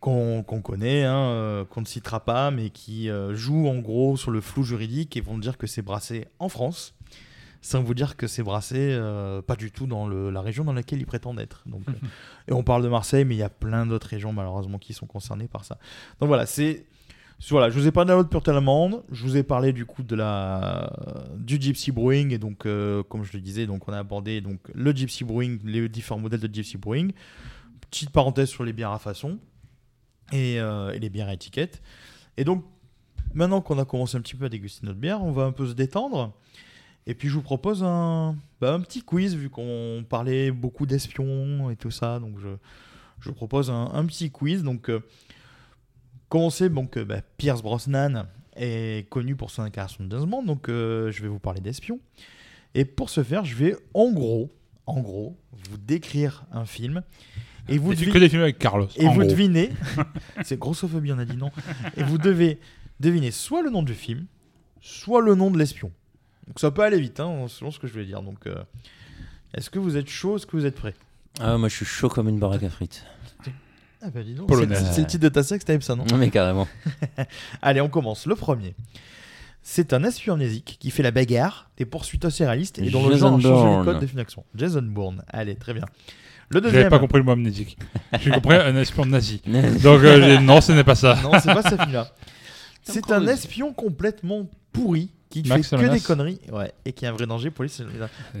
Qu'on connaît, hein, euh, qu'on ne citera pas, mais qui euh, jouent en gros sur le flou juridique et vont dire que c'est brassé en France, sans vous dire que c'est brassé euh, pas du tout dans le- la région dans laquelle ils prétendent être. Donc, euh, et on parle de Marseille, mais il y a plein d'autres régions malheureusement qui sont concernées par ça. Donc voilà, c'est Voilà, je vous ai parlé de la Pure allemande, je vous ai parlé du coup de la du Gypsy Brewing et donc comme je le disais, donc on a abordé donc le Gypsy Brewing, les différents modèles de Gypsy Brewing. Petite parenthèse sur les bières à façon et, euh, et les bières à étiquette. Et donc maintenant qu'on a commencé un petit peu à déguster notre bière, on va un peu se détendre. Et puis je vous propose un, bah, petit quiz vu qu'on parlait beaucoup d'espions et tout ça, donc je, vous propose un, petit quiz. Donc euh, comme on sait, donc, euh, bah, Pierce Brosnan est connu pour son incarnation de James Bond, donc euh, je vais vous parler d'espions. Et pour ce faire, je vais en gros, en gros, vous décrire un film. Et vous devi- que des films avec Carlos, Et vous gros. devinez, c'est grossophobie, on a dit non. Et vous devez deviner soit le nom du film, soit le nom de l'espion. Donc ça peut aller vite, hein, selon ce que je vais dire. Donc, euh, est-ce que vous êtes chaud? Est-ce que vous êtes prêt? Ah, moi, je suis chaud comme une baraque à frites. Ah bah dis donc, Polonaise. c'est c'est le titre de ta sextape ça, non? Non, mais carrément. Allez, on commence. Le premier. C'est un espion amnésique qui fait la bagarre, des poursuites assez réalistes et dont le Jason genre change les Bourne. codes des films d'action. Jason Bourne. Allez, très bien. Le J'avais deuxième. pas compris le mot amnésique. J'ai compris un espion nazi. Donc euh, non, ce n'est pas ça. Non, c'est pas ce film-là. C'est un espion complètement pourri qui Max fait que des conneries ouais, et qui est un vrai danger pour les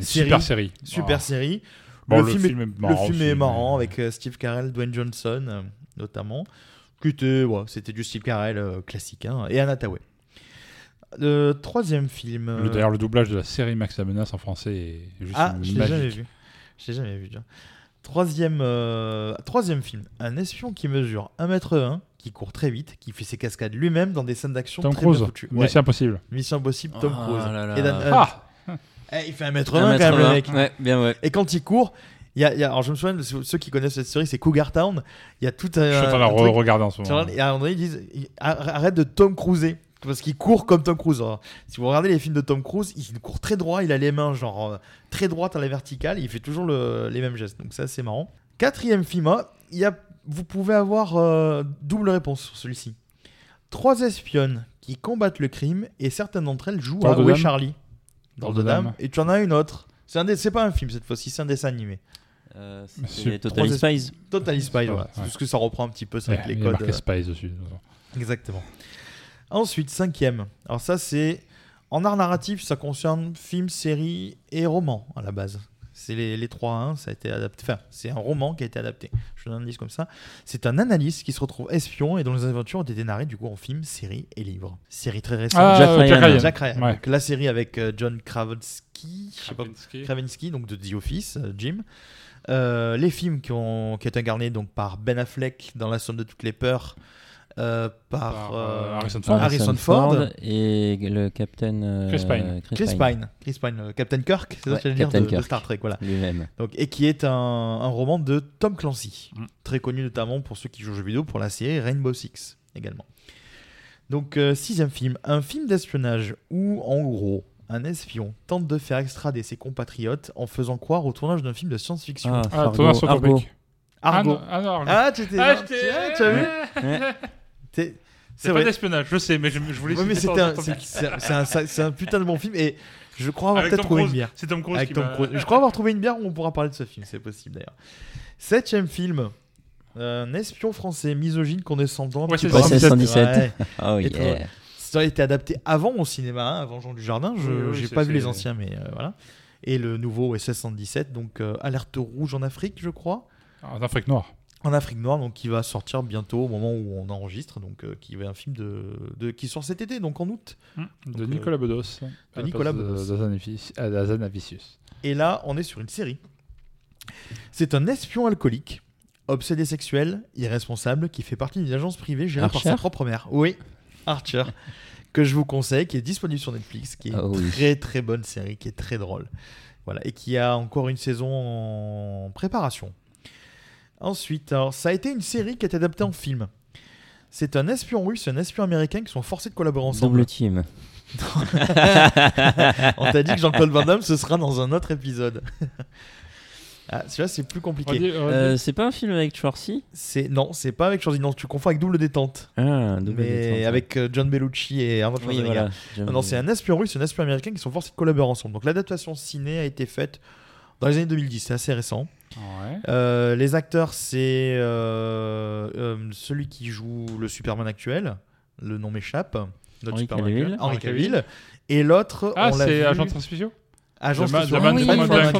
super série. Super Ah. série. Bon, le, le film film est, est marrant le film est marrant avec euh, Steve Carell, Dwayne Johnson euh, notamment. Ouais, C'était du Steve Carell euh, classique hein, et Anna Tawai. Le troisième film. Le- D'ailleurs, le doublage de la série Max Amenas en français est juste Ah, je l'ai magique. jamais vu. Je l'ai jamais vu. tiens. Troisième, euh, troisième film. Un espion qui mesure 1m1, qui court très vite, qui fait ses cascades lui-même dans des scènes d'action Tom très Cruise. bien foutues. Mission Impossible. Mission Impossible, Tom Ah Cruise. là là. Et Dan Hunt. Ah Eh, il fait 1m20 quand même, le mec. Ouais, bien ouais. Et quand il court, il y a, il y a- alors je me souviens, de ceux ceux qui connaissent cette série, c'est Cougar Town. Il y a tout un. Je suis en train de la un truc- re-regarder en ce moment. Et à un moment donné, ils disent arrête de Tom Cruiser. Parce qu'il court comme Tom Cruise. Alors, si vous regardez les films de Tom Cruise, il court très droit, il a les mains genre euh, très droites à la verticale, et il fait toujours le- les mêmes gestes. Donc ça, c'est marrant. Quatrième film, ah, il y a, vous pouvez avoir euh, double réponse sur celui-ci. Trois espionnes qui combattent le crime, et certaines d'entre elles jouent à Où est. Charlie? Dans de Dame. Et tu en as une autre. C'est un pas un film cette fois-ci, c'est un dessin animé. Euh, c'est Total Spies. Total Spies, voilà. Ouais. Parce que ça reprend un petit peu ça avec les il y a codes. marqué euh, Spies dessus. Exactement. Ensuite, cinquième. Alors ça, c'est en art narratif, ça concerne film, série et roman à la base. C'est les, les trois, hein, ça a été adapté. Enfin, c'est un roman qui a été adapté. Je donne un indice comme ça. C'est un analyste qui se retrouve espion et dont les aventures ont été narrées du coup en film, série et livre. Série très récente. Ah, Jack euh, Ryan. Jack Ryan. Jack Ryan. Ouais. Donc, la série avec euh, John Krasinski, je sais pas, Krasinski. Krasinski, donc de The Office, euh, Jim. Euh, les films qui ont, qui ont été incarnés donc par Ben Affleck dans La somme de toutes les peurs, par, Par, euh, euh, Harrison Ford. Harrison Ford, et le Captain euh, Chris Pine. Chris Pine, Chris Pine, euh, Captain Kirk, c'est ça Ouais, Captain de. Star Trek, voilà. Lui-même. Donc, et qui est un, un roman de Tom Clancy, Mm. très connu notamment pour ceux qui jouent aux jeux vidéo pour la série Rainbow Six également. Donc euh, sixième film, un film d'espionnage où en gros un espion tente de faire extrader ses compatriotes en faisant croire au tournage d'un film de science-fiction. Ah, Ah, Fargo, tournage sur Argo. Topic. Argo. Ah, non, ah, non, Argo. Ah, tu étais Ah, Tiens, tu as vu Ouais. T'es- C'est pas d'espionnage, je sais, mais je, je voulais Ouais, mais c'est un, c'est un- c'est un putain de bon film et je crois avoir Avec peut-être Tom trouvé Cruise. une bière. C'est Tom Cruise Avec qui Tom Cruise. Je crois avoir trouvé une bière où on pourra parler de ce film, c'est possible d'ailleurs. Septième film, un espion français misogyne condescendant. Ouais, c'est parle- ça. OSS 117. Ouais. Oh yeah. Ça a été adapté avant au cinéma, hein, avant Jean du Jardin. Je Oui, oui, j'ai c'est- pas vu les anciens, mais euh, voilà. Et le nouveau OSS 117, donc euh, alerte rouge en Afrique, je crois. En Afrique noire. En Afrique noire, donc qui va sortir bientôt au moment où on enregistre, donc euh, qui va un film de, de- qui sort cet été, donc en août. De Donc, euh, Nicolas Bedos. Nicolas de- d'Azanavicius. Et là, on est sur une série. C'est un espion alcoolique, obsédé sexuel, irresponsable, qui fait partie d'une agence privée gérée par sa propre mère. Oui, Archer, que je vous conseille, qui est disponible sur Netflix, qui est Ah une oui. très très bonne série, qui est très drôle. Voilà, et qui a encore une saison en préparation. Ensuite, alors, ça a été une série qui a été adaptée en film. C'est un espion russe et un espion américain qui sont forcés de collaborer ensemble. Double team. On t'a dit que Jean-Claude Van Damme, ce sera dans un autre épisode. ah, celui-là, c'est plus compliqué. Euh, c'est pas un film avec Schwarzy? C'est non, c'est pas avec Schwarzy. Non, tu confonds avec Double Détente. Ah, double mais détente, avec euh, John Bellucci et Arnold Oui, Schwarzenegger. voilà. J'aime Non, non, c'est un espion russe et un espion américain qui sont forcés de collaborer ensemble. Donc l'adaptation ciné a été faite dans les années 2010. C'est assez récent. Ouais. Euh, les acteurs, c'est euh, euh, celui qui joue le Superman actuel, le nom m'échappe. Notre Henry Superman, Cavill. Cavill. Cavill. Et l'autre, Ah, on l'a c'est vu- Agent Transfusion? Oui.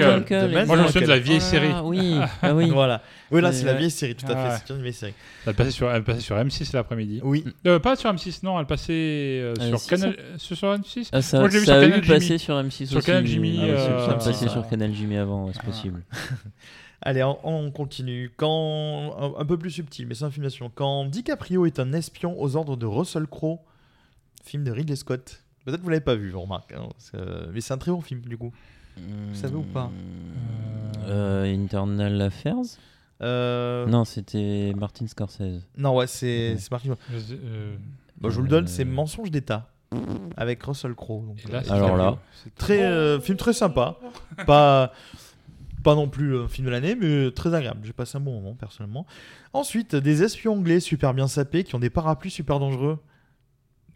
Uncle. Moi, je me souviens de la vieille série. Ah oui, ah oui. Voilà. Oui, là, c'est la vieille série, tout à Ah. fait. C'est une vieille série. Elle passait sur, elle passait sur M6 l'après-midi. Oui. Euh, pas sur M6, non, elle passait euh, Euh, sur si, Canal. Sur, sur M6 Ah, ça, Moi, je l'ai vu sur a Canal Jimmy. sur M6 Sur aussi. Canal Jimmy. Ah euh, ça a passé ça. sur Canal Jimmy avant, c'est possible. Allez, on, on continue. Quand un, un peu plus subtil, mais c'est un film d'action. Quand DiCaprio est un espion aux ordres de Russell Crowe, film de Ridley Scott. Peut-être que vous l'avez pas vu, on remarque. hein, mais c'est un très bon film du coup. Vous savez ou pas Euh, Internal Affairs Euh, Non, c'était Martin Scorsese. Non, ouais, c'est Ok. c'est Martin. Je sais, euh, Bon, je vous le donne, Euh, c'est Mensonge d'État avec Russell Crowe. donc, Et là, euh, c'est Alors là. C'est très euh, film très sympa, pas pas non plus un film de l'année, mais très agréable. J'ai passé un bon moment personnellement. Ensuite, des espions anglais super bien sapés qui ont des parapluies super dangereux.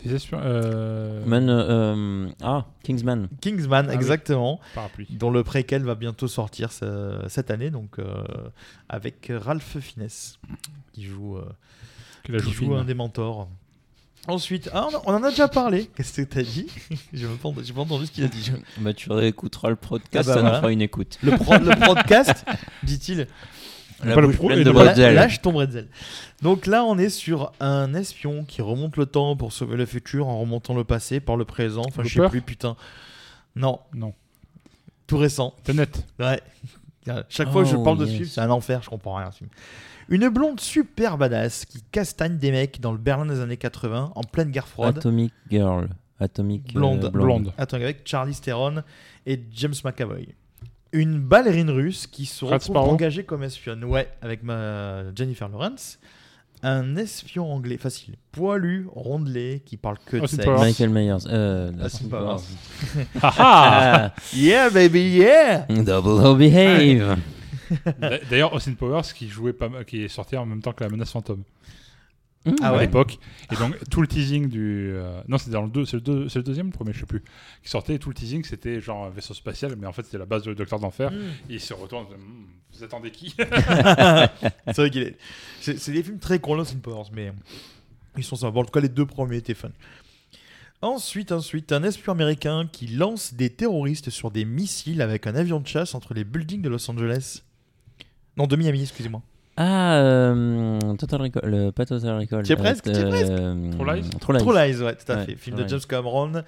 Des espions. Euh... Man, euh, ah, Kingsman. Kingsman, Ah oui. exactement. Parapluie. dont le préquel va bientôt sortir ce- cette année, donc euh, avec Ralph Fiennes qui joue, euh, qui joue un des mentors. Ensuite, ah, on, en a déjà parlé. Qu'est-ce que t'as dit? J'ai même pas, pas entendu ce qu'il a dit. Bah, tu réécouteras le podcast, Ah bah ça voilà. nous fera une écoute. Le, pro- le podcast, dit-il. La Pas le bouche pro- pleine et de bretzel. Lâche ton bretzel. Donc là, on est sur un espion qui remonte le temps pour sauver le futur en remontant le passé par le présent. Enfin, je sais plus, putain. Non, Non. tout récent. Tenet. Ouais. Chaque fois que je Oh, parle de ce film, c'est un enfer, je comprends rien. Une blonde super badass qui castagne des mecs dans le Berlin des années 80 en pleine guerre froide. Atomic Girl. Atomic euh, Blonde. Blonde. Attends, avec Charlie Theron et James McAvoy. Une ballerine russe qui se Rat retrouve Sparrow. engagée comme espionne. Ouais, avec ma Jennifer Lawrence. Un espion anglais facile, poilu, rondelé, qui parle que de Austin sexe. Powers. Michael Myers. Euh, Austin Austin Powers. Ah Yeah, baby, yeah! Double O Behave. D'a- D'ailleurs, Austin Powers qui jouait pas mal- qui est sorti en même temps que la menace fantôme Ah à ouais l'époque. Et donc tout le teasing du euh, non, c'était dans le deux, c'est le, deux- c'est le deuxième, ou le premier, je sais plus, qui sortait. Et tout le teasing, c'était genre un vaisseau spatial, mais en fait c'était la base de Docteur d'enfer. Mm. Et il se retourne, Hmm, vous attendez qui? C'est vrai qu'il est. C'est c'est des films très Austin Powers, mais ils sont sympas. En tout cas, les deux premiers étaient fun. Ensuite, ensuite, un espion américain qui lance des terroristes sur des missiles avec un avion de chasse entre les buildings de Los Angeles. Non, de Miami, excusez-moi. Ah, euh, Total Recall. euh, pas Total Recall. Tu es presque, euh, tu es presque. euh, True Lies True Lies. True Lies, ouais, tout à Ouais, fait. Film de. James Cameron,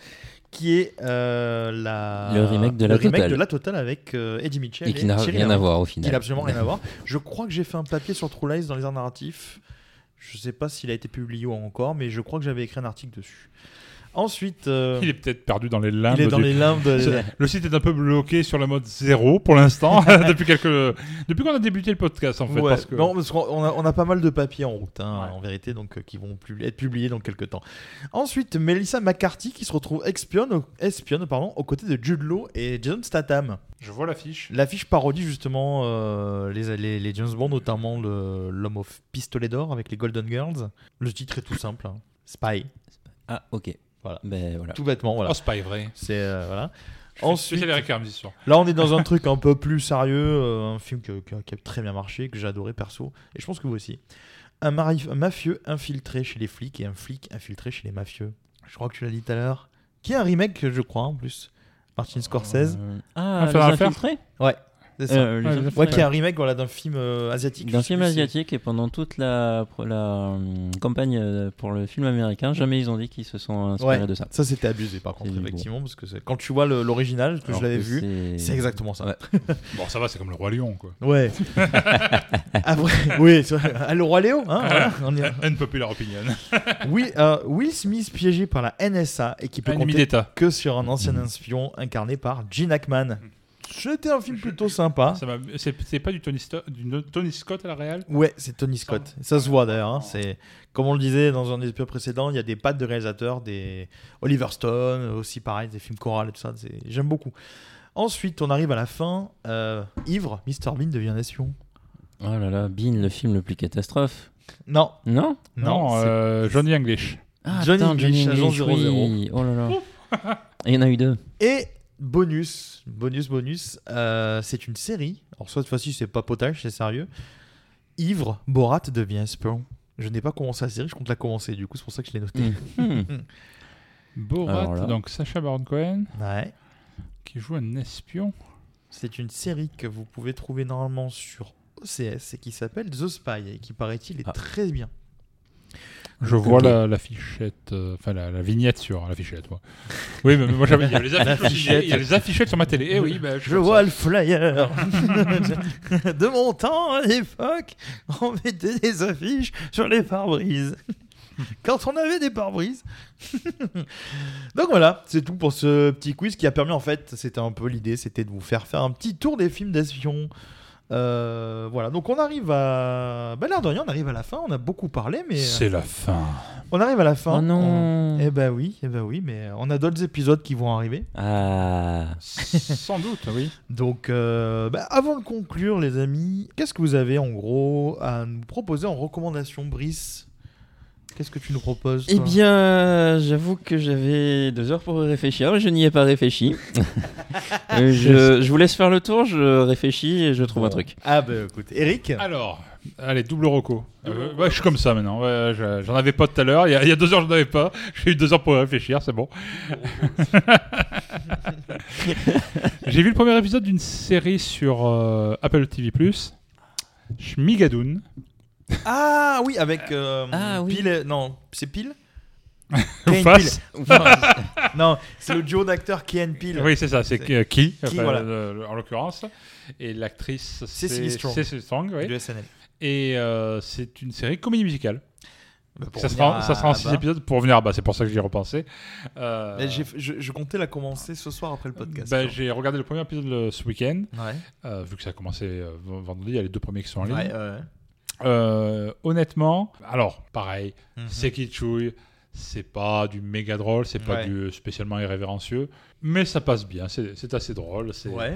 qui est euh, la... Le remake de La le remake Totale. de La Totale avec euh, Eddie Mitchell. Et qui n'a rien à voir au Qui n'a final. absolument rien à voir. Je crois que j'ai fait un papier sur True Lies dans les arts narratifs. Je sais pas s'il a été publié ou encore, mais je crois que j'avais écrit un article dessus. Ensuite, euh, Il est peut-être perdu dans les limbes. il est dans du- les limbes de... Le site est un peu bloqué sur le mode zéro pour l'instant, depuis quelques, depuis qu'on a débuté le podcast en fait. Ouais, parce que... non, parce qu'on on a, on a pas mal de papiers en route, hein, Ouais. en vérité, donc euh, qui vont être publiés dans quelques temps. Ensuite, Melissa McCarthy qui se retrouve espionne, espionne pardon, aux côtés de Jude Law et Jason Statham. Je vois l'affiche. L'affiche parodie justement euh, les, les, les James Bond, notamment le- l'homme au pistolet d'or avec les Golden Girls. Le titre est tout simple, hein. Spy, Ah, ok. Voilà. Ben voilà. tout bêtement, voilà. Oh, c'est pas vrai. C'est euh, voilà. Ensuite, les. Là, on est dans un truc un peu plus sérieux, euh, un film que- que- qui a très bien marché, que j'ai adoré perso, et je pense que vous aussi. Un, mari- un mafieux infiltré chez les flics et un flic infiltré chez les mafieux. Je crois que tu l'as dit tout à l'heure. Qui est un remake, je crois, en plus. Martin Scorsese. Euh, ah, Un les dans l'affaire infiltrés? Ouais, c'est ça. Euh, Ouais, qui est un remake voilà, d'un film euh, asiatique. D'un film asiatique et pendant toute la, la hum, campagne euh, pour le film américain, jamais ils ont dit qu'ils se sont inspirés Ouais, de ça. ça c'était abusé par contre, bon. effectivement, parce que quand tu vois l'original, que Alors je l'avais vu, c'est- exactement ça. Ouais. Bon, ça va, c'est comme le Roi Lion quoi. Ouais. Après, oui, c'est vrai. Ah, le roi Léo, hein, voilà, on y est. Unpopular opinion. Oui, euh, Will Smith piégé par la NSA et qui peut compter d'État. que sur un ancien espion incarné par Gene Hackman. C'était un film plutôt sympa. C'est pas du Tony, Sto- du Tony Scott à la réal Ouais, c'est Tony Scott. Ça se voit d'ailleurs. hein. C'est comme on le disait dans un épisode précédent, il y a des pattes de réalisateurs, des Oliver Stone aussi pareil, des films chorales et tout ça. J'aime beaucoup. Ensuite, on arrive à la fin. Euh, ivre, Mr Bean devient espion. Oh là là, Bean, le film le plus catastrophe. Non, Non non. Euh, Johnny English. Ah, Johnny English, agent English, 00. oui. Oh là là. Et il y en a eu deux. Et bonus, bonus, bonus, euh, c'est une série. Alors, cette fois-ci, c'est pas potage, c'est sérieux. Ivre, Borat devient espion. Je n'ai pas commencé la série, je compte la commencer, du coup, c'est pour ça que je l'ai noté. Mhm. Borat, Alors là. donc Sacha Baron Cohen, Ouais. qui joue un espion. C'est une série que vous pouvez trouver normalement sur OCS et qui s'appelle The Spy et qui paraît-il est Ah. très bien. Je vois la, la fichette, euh, enfin la, la vignette sur la fichette. Moi. Oui, mais moi j'avais il y a les il y a affichettes sur ma télé. Eh oui, bah, Je fais vois ça. le flyer de mon temps à l'époque. On mettait des affiches sur les pare-brises. Quand on avait des pare-brises. Donc voilà, c'est tout pour ce petit quiz qui a permis en fait, c'était un peu l'idée, c'était de vous faire faire un petit tour des films d'espion. Euh, voilà, donc on arrive à. Ben l'air de rien, on arrive à la fin. On a beaucoup parlé, mais. euh, C'est la fin. On arrive à la fin. Oh non. On- Eh ben oui, eh ben oui, mais on a d'autres épisodes qui vont arriver. Ah. Sans doute, oui. Donc, euh, bah, avant de conclure, les amis, qu'est-ce que vous avez en gros à nous proposer en recommandation, Brice? Qu'est-ce que tu nous proposes Eh bien, j'avoue que j'avais deux heures pour réfléchir, mais je n'y ai pas réfléchi. Euh, je, je vous laisse faire le tour, je réfléchis et je trouve un truc. Ah bah écoute, Eric Alors, allez, double roco. Euh, ouais, je suis comme ça maintenant. Ouais, je- j'en avais pas tout à l'heure. Il y, a- il y a deux heures, j'en avais pas. J'ai eu deux heures pour réfléchir, c'est bon. J'ai vu le premier épisode d'une série sur euh, Apple TV+. Schmigadoon. Ah oui, avec euh, Ah, oui. Pile. et- Non, c'est Pile Ou Kane face. Peel. non, c'est le duo d'acteurs Key and Peel. Oui, c'est ça, c'est qui, qui, Qui, enfin, voilà. en l'occurrence. Et l'actrice, c'est Cecily Strong. Cecily Strong, oui. Du SNL. Et euh, c'est une série comédie musicale. Bah, pour Ça revenir sera, à- ça sera en à 6 bas. épisodes pour revenir à bas, c'est pour ça que j'y ai repensé. Euh, Mais j'ai- je, je comptais la commencer ce soir après le podcast. bah, j'ai regardé le premier épisode le- ce week-end, Ouais. euh, vu que ça a commencé euh, v- vendredi, il y a les deux premiers qui sont en ligne. Ouais, ouais. Euh, honnêtement, alors pareil, Mhm. c'est kitschouille, c'est pas du méga drôle, c'est pas Ouais. du spécialement irrévérencieux, mais ça passe bien, c'est c'est assez drôle. c'est- Ouais.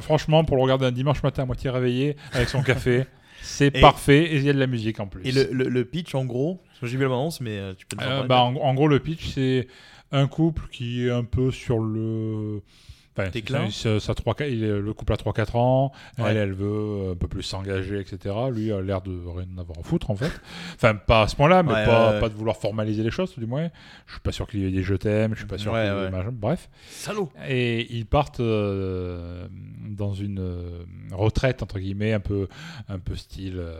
Franchement, pour le regarder un dimanche matin à moitié réveillé avec son café, c'est parfait et il y a de la musique en plus. Et le, le- le pitch, en gros, j'ai vu la bande mais euh, tu peux Euh, bah, en, en gros, le pitch, c'est un couple qui est un peu sur le. Enfin, Déclin. ça, est- le couple a 3-4 ans, Ouais. elle, elle veut un peu plus s'engager, etc. Lui a l'air de rien avoir à foutre, en fait. Enfin, pas à ce point-là, mais Ouais, pas, ouais, ouais. pas de vouloir formaliser les choses, tout du moins. Je suis pas sûr qu'il y ait des je t'aime, je suis pas sûr qu'il y ait bref. Salaud Et ils partent euh, dans une euh, retraite, entre guillemets, un peu, un peu style euh,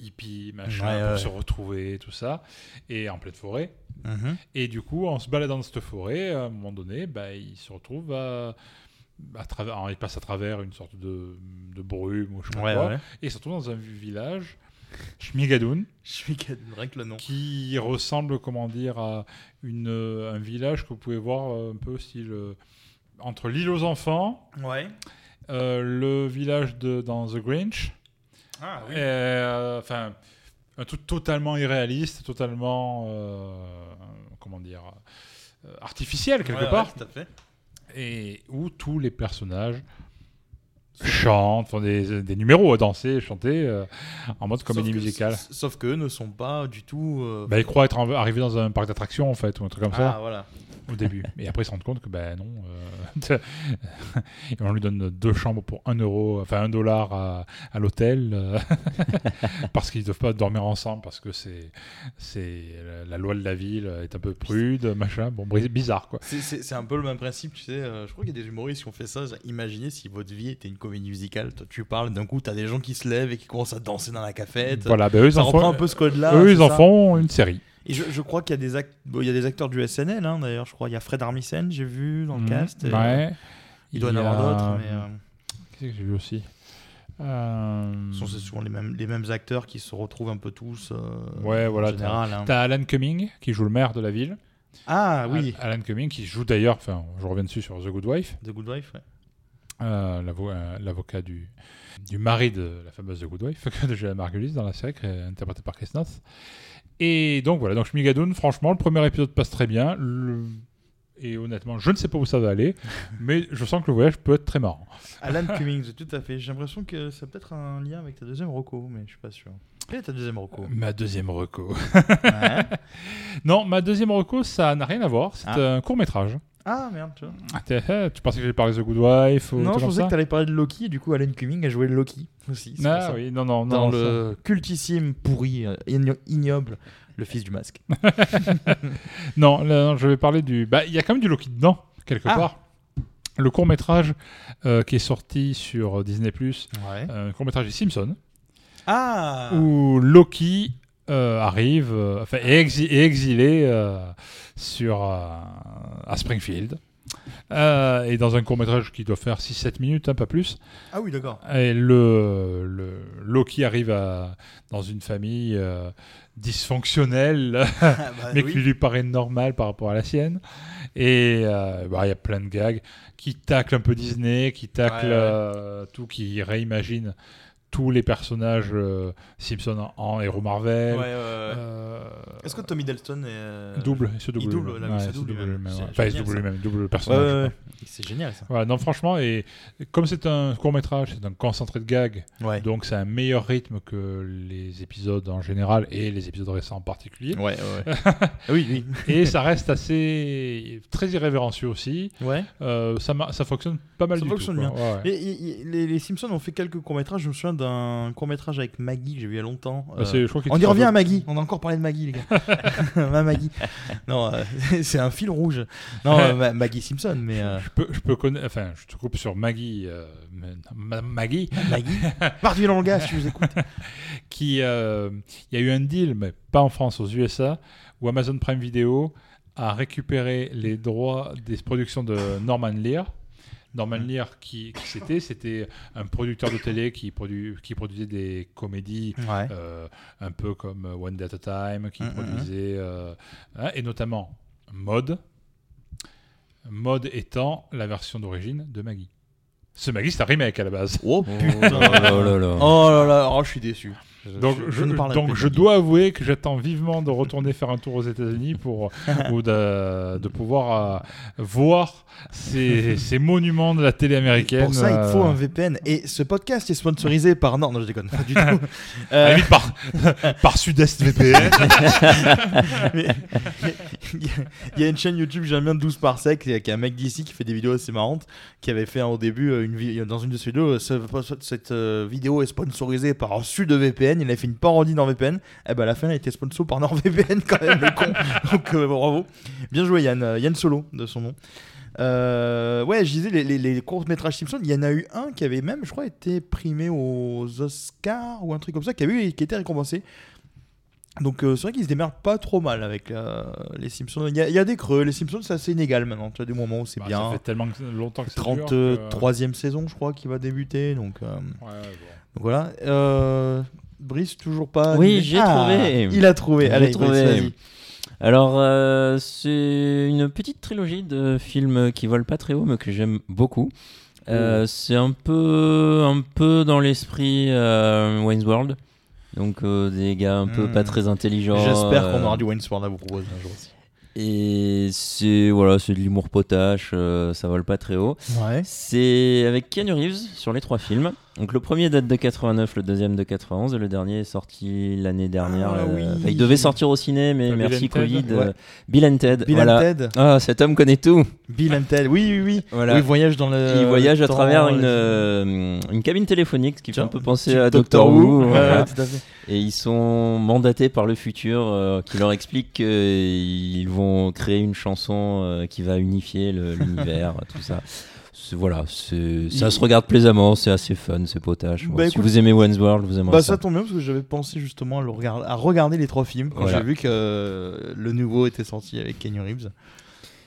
hippie, machin, pour se retrouver, tout ça. Et en pleine forêt. Mhm. Et du coup, en se baladant dans cette forêt, à un moment donné, bah, il se retrouve à, à travers, alors, il passe à travers une sorte de, de brume ou je sais Ouais, quoi, ouais. et il se retrouve dans un village, suis rien que le nom. qui ressemble, comment dire, à une, un village que vous pouvez voir euh, un peu style euh, entre l'île aux enfants, Ouais. euh, le village de dans The Grinch, Ah et, euh, enfin, un truc totalement irréaliste, totalement, euh, comment dire, euh, artificiel quelque Ouais, ouais, part, tout à fait. et où tous les personnages chantent, font des, des numéros à danser, chanter euh, en mode comédie Sauf que- musicale. Sauf qu'eux ne sont pas du tout. euh, Bah, ils croient être arrivés dans un parc d'attractions en fait, ou un truc comme Ah, ça, voilà. au début. Et après, ils se rendent compte que ben non. euh, on lui donne deux chambres pour un euro, enfin un dollar à, à l'hôtel, euh, parce qu'ils ne doivent pas dormir ensemble, parce que c'est c'est la, loi de la ville est un peu prude, machin. Bon, bizarre quoi. C'est- un peu le même principe, tu sais. euh, je crois qu'il y a des humoristes qui ont fait ça. Imaginez si votre vie était une comédie musicale. Toi, tu parles, d'un coup, t'as des gens qui se lèvent et qui commencent à danser dans la cafette. Voilà, eux, ils ça en reprend font- un peu ce code-là. Eux, ils en font une série. Et je, je crois qu'il y, a des act- bon, il y a des acteurs du SNL, hein, d'ailleurs, je crois. Il y a Fred Armisen, j'ai vu dans le Mhm, cast. et, ouais. euh, il doit y en avoir a- d'autres, mais. euh, Qu'est-ce que j'ai vu aussi? Euh, ce sont- c'est souvent les mêmes, les mêmes acteurs qui se retrouvent un peu tous. euh, Ouais, voilà. En t'as- général. hein. T'as Alan Cumming qui joue le maire de la ville. Ah oui, Al- Alan Cumming qui joue d'ailleurs, enfin, je reviens dessus sur The Good Wife, The Good Wife, ouais. Euh, l'avo- euh, l'avocat du, du mari de la fameuse The Good Wife, de Julia Margulies dans la série, créée- interprétée par Chris Noth. Et donc voilà, donc Schmigadoon, franchement, le premier épisode passe très bien. Le- Et honnêtement, je ne sais pas où ça va aller, mais je sens que le voyage peut être très marrant. Alan Cummings, tout à fait. J'ai l'impression que ça a peut-être un lien avec ta deuxième reco, mais je suis pas sûr. Quelle est ta deuxième reco? Ma deuxième reco. Ouais. non, ma deuxième reco, ça n'a rien à voir. C'est Ah. un court métrage. Ah merde, tu vois. Ah, t'es- eh, tu pensais que j'allais parler de The Good Wife ou Non, je pensais que t'allais parler de Loki, et du coup, Alan Cumming a joué le Loki aussi. c'est Ah pour ça. oui, non, non, Dans non, le cultissime, pourri, euh, igno- ignoble, le fils du masque. non, là, non, je vais parler du. Bah, il y a quand même du Loki dedans, quelque Ah. part. Le court métrage qui est sorti sur Disney Plus, Ouais. un court métrage des Simpsons, Ah où Loki euh, arrive, euh, enfin, exi- est exilé euh, sur euh, à Springfield. Et dans un court métrage qui doit faire 6-7 minutes, hein, pas plus. Ah oui, d'accord. Et le, le Loki arrive à, dans une famille dysfonctionnelle, bah mais oui. qui lui paraît normale par rapport à la sienne. Et bah, il y a plein de gags qui taclent un peu Disney, qui taclent Ouais, ouais. tout, qui réimaginent tous les personnages euh, Simpson en, en héros Marvel. Ouais, ouais, ouais. Euh, Est-ce que Tommy Delton est. euh, double, il se double. Il double, lui-même. là, il se Ouais, double double lui-même. ouais. Enfin, il se double lui-même, double le Ouais, personnage. ouais, ouais. quoi. C'est génial ça. Voilà, non, franchement, et comme c'est un court métrage, c'est un concentré de gags, Ouais. donc c'est un meilleur rythme que les épisodes en général et les épisodes récents en particulier. Ouais, ouais, ouais. oui, oui. et ça reste assez très irrévérencieux aussi. Ouais. Euh, ça, fonctionne pas mal Ça du fonctionne tout. bien. quoi. Ouais, ouais. Et- et- et les, les Simpsons ont fait quelques courts-métrages. Je me souviens d'un court-métrage avec Maggie que j'ai vu il y a longtemps. Bah, c'est- je crois qu'il on y revient à Maggie. On a encore parlé de Maggie, les gars. Ma Maggie. Non, euh, c'est un fil rouge. Non, euh, Ma- Maggie Simpson, mais. euh, Je peux, je peux connaître, enfin, je te coupe sur Maggie, euh, mais- Ma- Maggie, Maggie Martin Longa, si je vous écoute. qui, euh, il y a eu un deal, mais pas en France, aux USA, où Amazon Prime Video a récupéré les droits des productions de Norman Lear. Norman Mm. Lear, qui, qui c'était C'était un producteur de télé qui, produ- qui produisait des comédies Ouais. euh, un peu comme One Day at a Time, qui Mm, mm, produisait, euh, hein, et notamment Mode. Mode étant la version d'origine de Maggie. Ce Maggie, c'est un remake à la base. Oh putain Oh là là là. Oh là là, oh, je suis déçu. Donc, je, donc dois avouer que j'attends vivement de retourner faire un tour aux États-Unis pour ou de, de pouvoir euh, voir ces, ces monuments de la télé américaine. Pour ça, il faut euh, un VPN. Et ce podcast est sponsorisé par. Non, non, je déconne pas du tout. la Euh, limite par, par Sud-Est VPN. Il y a- y a une chaîne YouTube, j'aime bien 12 par sec, qui est un mec d'ici qui fait des vidéos assez marrantes, qui avait fait hein, au début une dans une de ses vidéos, ce- cette vidéo est sponsorisée par Sud VPN, il a fait une parodie dans VPN, et ben à la fin il a été sponsor par NordVPN quand même, le con. Donc euh, bravo. Bien joué Yann, euh, Yann Solo de son nom. Euh, ouais, je disais, les, les, les courts-métrages Simpson, il y en a eu un qui avait même, je crois, été primé aux Oscars ou un truc comme ça, qui, avait eu, qui était récompensé. Donc euh, c'est vrai qu'ils se démerdent pas trop mal avec euh, les Simpsons. Il y, a, il y a des creux, les Simpsons c'est assez inégal maintenant. Tu as des moments où c'est Bah, bien. Ça fait tellement longtemps que c'est dur que- 33e saison, je crois, qui va débuter. Donc, euh, Ouais, bon. donc voilà. Brice, toujours pas. Oui, j'ai Ah, trouvé. Il a trouvé. Allez, trouvé. Brice. Alors, euh, c'est une petite trilogie de films qui volent pas très haut, mais que j'aime beaucoup. Euh, C'est un peu, un peu dans l'esprit euh, Wayne's World. Donc, des gars un peu Hmm. pas très intelligents. J'espère qu'on aura du Wayne's World à vous proposer un jour aussi. Et c'est voilà, c'est de l'humour potache, ça vole pas très haut. Ouais. C'est avec Keanu Reeves sur les trois films. Donc le premier date de 89, le deuxième de 91 et le dernier est sorti l'année dernière. Ah euh, oui. enfin, il devait sortir au ciné, mais Bill merci and Ted, Covid. ouais. euh, Bill and Ted. Bill voilà. and Ted. Ah, cet homme connaît tout. Bill and Ted. Oui, oui, oui. Voilà. Oui, il voyage dans le. il voyage à temps, travers une, euh, euh, une cabine téléphonique, ce qui fait un peu penser à Doctor Who. Who. Ouais, voilà. ouais, tout à fait. Et ils sont mandatés par le futur euh, qui leur explique qu'ils vont créer une chanson euh, qui va unifier l'univers, tout ça. Voilà, ça se regarde plaisamment, c'est assez fun, c'est potache. Bah, si écoute- vous aimez World, vous aimerez Bah ça. ça tombe bien parce que j'avais pensé justement à, le regarder, à regarder les trois films quand Voilà. j'ai vu que euh, le nouveau était sorti avec Kenny Reeves.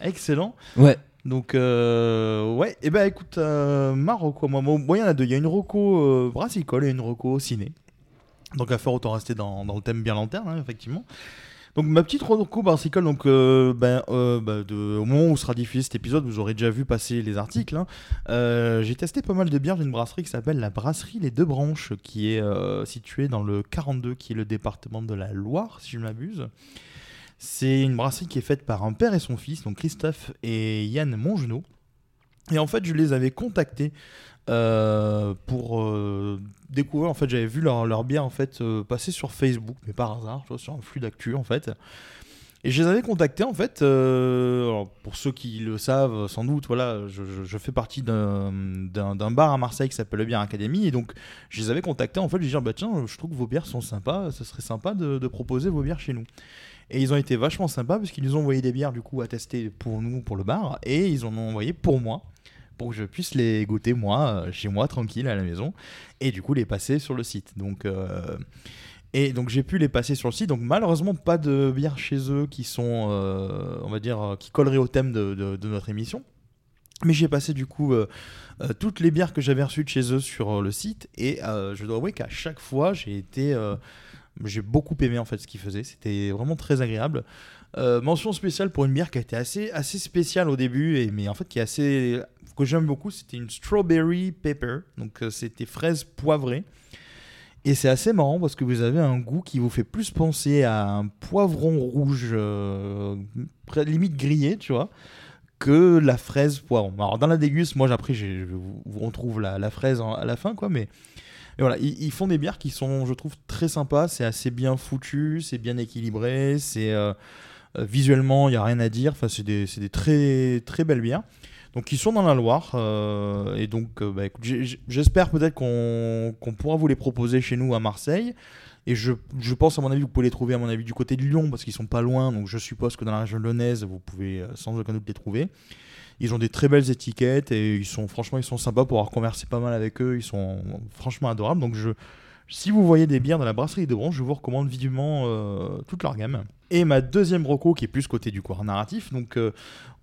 Excellent. Ouais. Donc euh, ouais, et ben écoute, euh, ma moi, moi, il y en a deux. Il y a une reco euh, brassicole et une reco ciné. Donc à faire autant rester dans, dans le thème bien lanterne, hein, effectivement. Donc ma petite reco brassicole, donc euh, ben, euh, de, au moment où sera diffusé cet épisode, vous aurez déjà vu passer les articles. hein. Euh, J'ai testé pas mal de bières d'une brasserie qui s'appelle la brasserie Les Deux Branches, qui est euh, située dans le 42, qui est le département de la Loire, si je m'abuse. C'est une brasserie qui est faite par un père et son fils, donc Christophe et Yann Mongenot. Et en fait, je les avais contactés euh, pour euh, découvrir. En fait, j'avais vu leur, leur bière en fait euh, passer sur Facebook, mais par hasard, sur un flux d'actu en fait. Et je les avais contactés en fait, pour ceux qui le savent sans doute, voilà, je, fais partie d'un bar à Marseille qui s'appelle le Bière Academy, et donc je les avais contactés en fait, je dis bah tiens, je trouve que vos bières sont sympas, ce serait sympa de, de proposer vos bières chez nous. Et ils ont été vachement sympas parce qu'ils nous ont envoyé des bières du coup à tester pour nous, pour le bar, et ils en ont envoyé pour moi, pour que je puisse les goûter moi, euh, chez moi, tranquille, à la maison, et du coup les passer sur le site. Donc... euh, et donc j'ai pu les passer sur le site. Donc malheureusement pas de bières chez eux qui sont, euh, on va dire, qui colleraient au thème de, notre émission. Mais j'ai passé du coup toutes les bières que j'avais reçues de chez eux sur le site. Et je dois avouer qu'à chaque fois j'ai été, j'ai beaucoup aimé en fait ce qu'ils faisaient. C'était vraiment très agréable. Euh, mention spéciale pour une bière qui a été assez, assez spéciale au début, et, mais en fait qui est assez, que j'aime beaucoup. C'était une strawberry pepper. Donc euh, c'était fraise poivrée. Et c'est assez marrant parce que vous avez un goût qui vous fait plus penser à un poivron rouge, euh, limite grillé, tu vois, que la fraise poivron. Alors dans la déguste, moi après, vous retrouve la, fraise à la fin, quoi, mais, mais voilà, ils, font des bières qui sont, je trouve, très sympas. C'est assez bien foutu, c'est bien équilibré, c'est euh, visuellement, il n'y a rien à dire. Enfin, c'est des, très, très belles bières. Donc ils sont dans la Loire euh, et donc euh, bah, j'espère peut-être qu'on pourra vous les proposer chez nous à Marseille et je, pense à mon avis vous pouvez les trouver à mon avis du côté de Lyon parce qu'ils sont pas loin donc je suppose que dans la région lyonnaise vous pouvez euh, sans aucun doute les trouver. Ils ont des très belles étiquettes et ils sont franchement ils sont sympas pour avoir conversé pas mal avec eux ils sont franchement adorables donc si vous voyez des bières dans la brasserie de Branche, je vous recommande vivement euh, toute leur gamme. Et ma deuxième roco qui est plus côté du courant narratif, donc euh,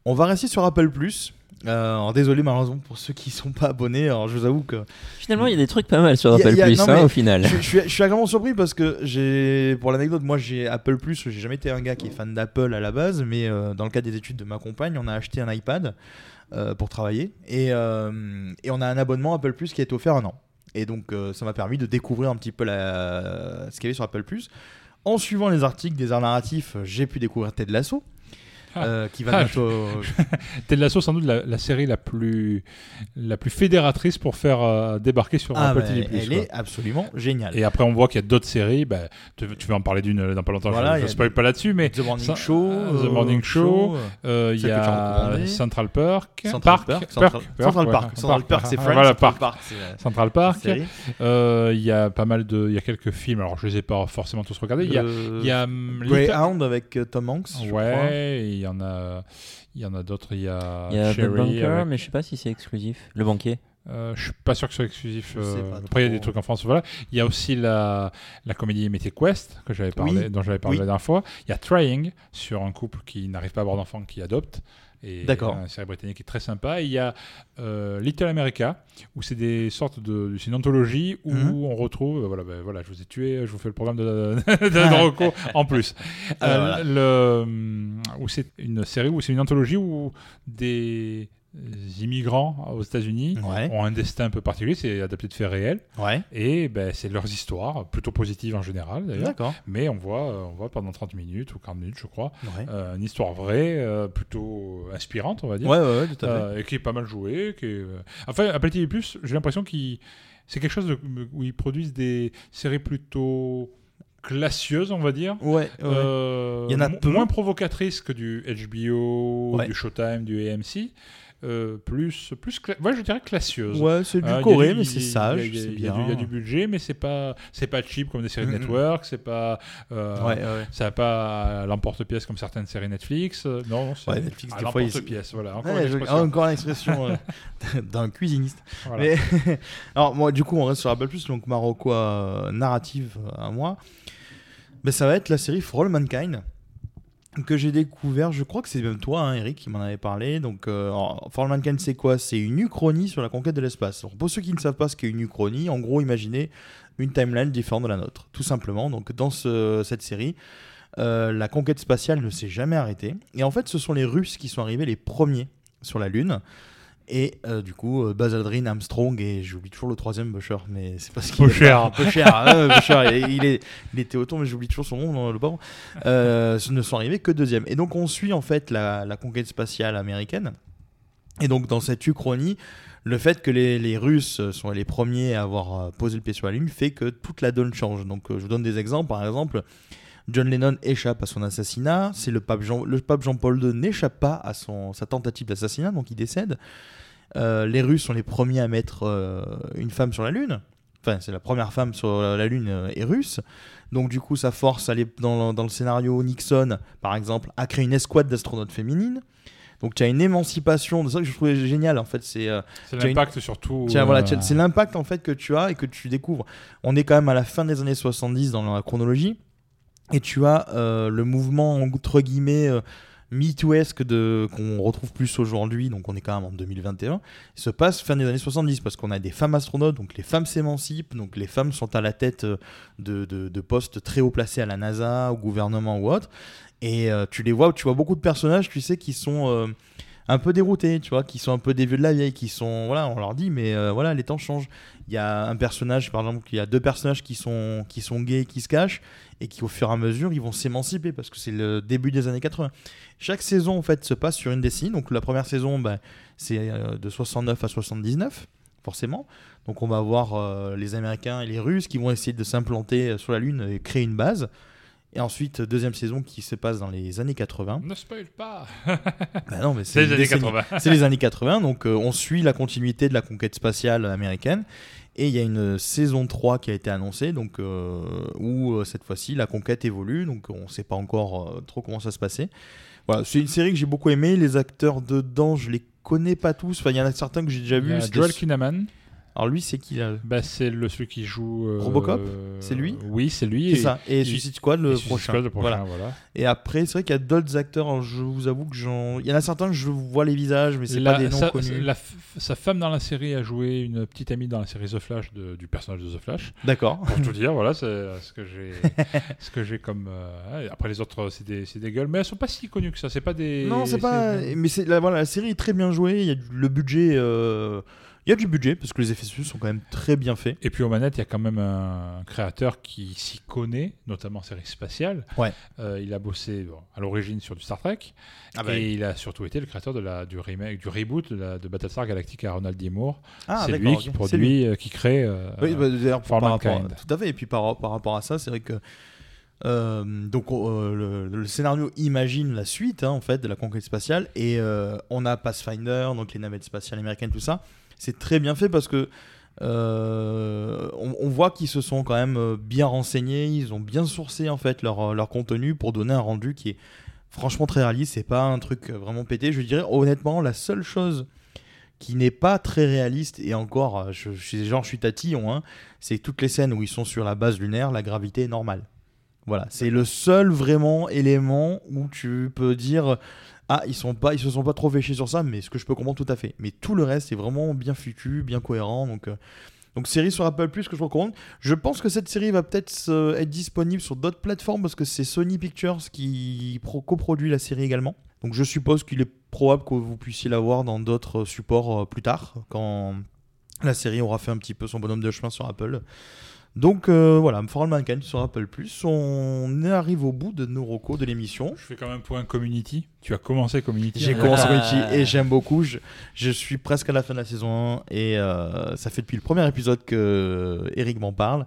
on va rester sur Apple Plus. Euh, alors désolé malheureusement pour ceux qui sont pas abonnés. Alors je vous avoue que Finalement, il y a des trucs pas mal sur Apple a- Plus, non, hein, au final. Je, je suis, je suis agréablement surpris parce que j'ai, pour l'anecdote, moi j'ai Apple Plus. J'ai jamais été un gars qui est fan d'Apple à la base, mais euh, dans le cadre des études de ma compagne, on a acheté un iPad euh, pour travailler et, et on a un abonnement Apple Plus qui est offert un an. Et donc ça m'a permis de découvrir un petit peu la, ce qu'il y avait sur Apple Plus. En suivant les articles des arts narratifs, j'ai pu découvrir Ted Lasso. Euh, qui va Ah, bientôt. Ted Lasso, sans doute la, la série la plus, la plus fédératrice pour faire euh, débarquer sur Ah, Apple bah, TV+. elle quoi. est absolument géniale. Et après, on voit qu'il y a d'autres séries. bah, tu, tu vas en parler d'une dans pas longtemps. Voilà, je ne spoil pas là-dessus, mais The Morning ça- Show, The euh, Morning Show, euh, Il y a. Central Park. Central Park, Central- Park. Central Park, c'est Friends, Park. Central Park. Il y a pas mal de, il y a quelques films. Alors, je les ai pas forcément tous regardés. Il y a, il y a hum, Greyhound avec Tom Hanks. Ouais, y en a, il y en a d'autres. Il y a, Il y a The avec- mais je sais pas si c'est exclusif. Le banquier. Euh, je suis pas sûr que ce soit exclusif. Euh, après, il y a des trucs en France. Voilà. Il y a aussi la, la comédie Mythic Quest que j'avais parlé, Oui. dont j'avais parlé Oui. la dernière fois. Il y a Trying sur un couple qui n'arrive pas à avoir d'enfant qui adopte. Et D'accord. Une série britannique qui est très sympa. Et il y a euh, Little America où c'est des sortes de, c'est une anthologie où Mhm. on retrouve, euh, voilà, ben, voilà, je vous ai tué, je vous fais le programme de, de, de en plus. Ah, Euh, voilà. le, hum, où c'est une série où c'est une anthologie où des immigrants aux États-Unis Ouais. ont un destin un peu particulier, c'est adapté de faits réels. Ouais. Et ben, c'est leurs histoires, plutôt positives en général d'ailleurs. Mais on voit, euh, on voit pendant 30 minutes ou 40 minutes, je crois, Ouais. euh, une histoire vraie, euh, plutôt inspirante, on va dire. Tout à fait. Euh, et qui est pas mal jouée. Qui est, euh, Enfin, Apple TV, j'ai l'impression qu'il. C'est quelque chose de- où ils produisent des séries plutôt classieuses, on va dire. Ouais, ouais. Euh, Il y en a peu. Moins provocatrices que du HBO, Ouais. du Showtime, du AMC. Euh, plus, plus cla- ouais, je dirais classieuse. Ouais, c'est du Euh, il y a coré, du- mais c'est sage, il y a- du- budget, mais c'est pas, c'est pas cheap comme des séries Mhm. network, c'est pas, euh, Ouais, ouais. ça n'a pas l'emporte-pièce comme certaines séries Netflix. euh, Non, non, c'est Ouais, Netflix, des fois, l'emporte-pièce. Voilà, encore Ouais, une expression. d'un cuisiniste. Voilà. Mais alors moi, du coup, on reste sur Apple Plus, donc Marocco euh, narrative à moi. Mais ça va être la série For All Mankind que j'ai découvert. Je crois que c'est même toi, hein, Eric, qui m'en avait parlé. Donc, euh, alors, For All Mankind, c'est quoi? C'est une uchronie sur la conquête de l'espace. Pour ceux qui ne savent pas ce qu'est une uchronie, en gros, imaginez une timeline différente de la nôtre, tout simplement. Donc, dans ce- cette série. euh, la conquête spatiale ne s'est jamais arrêtée. Et en fait, ce sont les Russes qui sont arrivés les premiers sur la Lune. Et euh, du coup, euh, Buzz Aldrin, Armstrong et j'oublie toujours le troisième Busher, mais c'est parce qu'il est Boucher, hein, Boucher, il, il est, il était autant, mais j'oublie toujours son nom, le pauvre. Euh, ce ne sont arrivés que deuxième. Et donc on suit en fait la, la conquête spatiale américaine. Et donc dans cette uchronie, le fait que les, les Russes sont les premiers à avoir euh, posé le pied sur la Lune fait que toute la donne change. Donc euh, je vous donne des exemples. Par exemple, John Lennon échappe à son assassinat. C'est le pape Jean, le pape Jean-Paul II n'échappe pas à son, sa tentative d'assassinat, donc il décède. Euh, les Russes sont les premiers à mettre euh, une femme sur la Lune. Enfin, c'est la première femme sur la Lune euh, est russe. Donc, du coup, ça force à aller dans, dans le scénario Nixon, par exemple, à créer une escouade d'astronautes féminines. Donc, tu as une émancipation. C'est ça que je trouvais génial, en fait. C'est euh, as une- l'impact surtout, voilà, c'est l'impact, en fait, que tu as et que tu découvres. On est quand même à la fin des années 70 dans la chronologie. Et tu as euh, le mouvement, entre guillemets, euh, MeTooesque qu'on retrouve plus aujourd'hui, donc on est quand même en 2021, il se passe fin des années 70 parce qu'on a des femmes astronautes, donc les femmes s'émancipent, donc les femmes sont à la tête euh, de, postes très haut placés à la NASA, au gouvernement ou autre, et tu les vois, tu vois beaucoup de personnages, tu sais, qui sont un peu déroutés, tu vois, qui sont un peu des vieux de la vieille, qui sont, voilà, on leur dit, mais euh, voilà, les temps changent. Il y a un personnage, par exemple, il y a deux personnages qui sont, qui sont gays, qui se cachent, et qui au fur et à mesure, ils vont s'émanciper parce que c'est le début des années 80. Chaque saison, en fait, se passe sur une décennie. Donc la première saison, bah, c'est euh, de 69 à 79, forcément. Donc on va voir euh, les Américains et les Russes qui vont essayer de s'implanter sur la Lune et créer une base. Et ensuite, deuxième saison qui se passe dans les années 80. Ne spoil pas Bah non, mais C'est les années décennie. 80. C'est les années 80, donc euh, on suit la continuité de la conquête spatiale américaine. Et il y a une saison 3 qui a été annoncée, donc, euh, où euh, cette fois-ci la conquête évolue, donc on ne sait pas encore euh, trop comment ça se passait. Voilà, c'est une série que j'ai beaucoup aimée. Les acteurs dedans, je les connais pas tous. Enfin, il y en a certains que j'ai déjà vus. Joel Kinnaman. Alors lui, c'est qui là bah, C'est le, celui qui joue. euh, Robocop C'est lui Oui, c'est lui. C'est ça. Et Suicide Squad le et Suicide prochain. Squad, le prochain, voilà. Et après, c'est vrai qu'il y a d'autres acteurs. alors je vous avoue que j'en. Il y en a certains que je vois les visages, mais c'est La- pas des noms sa, connus. la sa femme dans la série a joué une petite amie dans la série The Flash de- du personnage de The Flash. D'accord. Pour tout dire, voilà, c'est euh, ce que j'ai, ce que j'ai comme. euh, après les autres, c'est des, c'est des gueules, mais elles sont pas si connues que ça. C'est pas des. Non, c'est pas. Mais c'est la, voilà, la série est très bien jouée. Il y a le budget. euh, Il y a du budget parce que les effets spéciaux sont quand même très bien faits. Et puis aux manettes, il y a quand même un créateur qui s'y connaît, notamment en série spatiale. Ouais. Euh, il a bossé bon, à l'origine sur du Star Trek. Ah bah et oui. il a surtout été le créateur de la, du, remake, du reboot de, la, de Battlestar Galactica à Ronald D. Moore. Ah, c'est lui qui produit, lui. euh, qui crée. euh, Oui, bah, d'ailleurs, par rapport, Mankind. tout à fait. Et puis par, par rapport à ça, c'est vrai que euh, donc euh, le, le scénario imagine la suite hein, en fait de la conquête spatiale et euh, on a Pathfinder, donc les navettes spatiales américaines, tout ça. C'est très bien fait parce que euh, on, voit qu'ils se sont quand même euh, bien renseignés, ils ont bien sourcé en fait leur, leur contenu pour donner un rendu qui est franchement très réaliste. C'est pas un truc vraiment pété. Je dirais honnêtement la seule chose qui n'est pas très réaliste et encore euh, je, je genre je suis tatillon hein, c'est toutes les scènes où ils sont sur la base lunaire la gravité est normale voilà c'est le seul vraiment élément où tu peux dire ah ils sont se sont pas trop chier sur ça mais ce que je peux comprendre tout à fait mais tout le reste est vraiment bien foutu bien cohérent donc euh, série sur Apple Plus que je recommande. Je pense que cette série va peut-être être disponible sur d'autres plateformes parce que c'est Sony Pictures qui pro- coproduit la série également. Donc je suppose qu'il est probable que vous puissiez la voir dans d'autres supports euh, plus tard quand la série aura fait un petit peu son bonhomme de chemin sur Apple. Donc euh, voilà, For All Mankind sur Apple Plus. On arrive au bout de nos recos de l'émission. Je fais quand même point Community. Tu as commencé Community. J'ai commencé Community et j'aime beaucoup. Je, je suis presque à la fin de la saison 1 et euh, ça fait depuis le premier épisode que Eric m'en parle.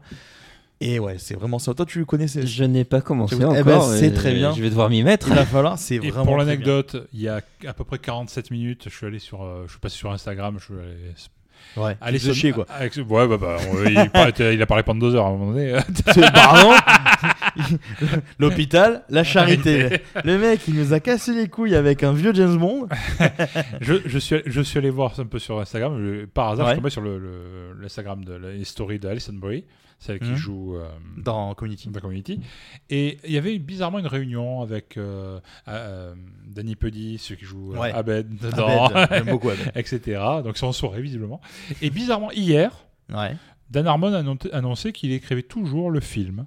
Et ouais, c'est vraiment ça. Toi, tu connais ces... Je n'ai pas commencé Eh ben, encore, c'est très bien. je vais devoir m'y mettre. Il va falloir, c'est vraiment. pour l'anecdote, il y a à peu près 47 minutes, je suis allé sur, euh, je suis passé sur Instagram, je suis allé. Ouais, Allez, fais chier, quoi. Avec, ouais, bah, bah, on- il, paraît- il a parlé pendant deux heures à un moment donné. L'hôpital, la charité. Le mec, il nous a cassé les couilles avec un vieux James Bond. je, je, suis, je suis allé voir un peu sur Instagram. je- par hasard, Ouais. je suis tombé sur le, le- l'Instagram de la stories de Alison celle qui Mhm. joue euh, Dans Community. dans Community. Et il y avait bizarrement une réunion avec euh, euh, Danny Puddy, celui qui joue euh, Ouais. Abed dedans, Abed, beaucoup Abed. etc. Donc c'est en soirée, visiblement. Et bizarrement, hier, Ouais. Dan Harmon a annon- annoncé qu'il écrivait toujours le film.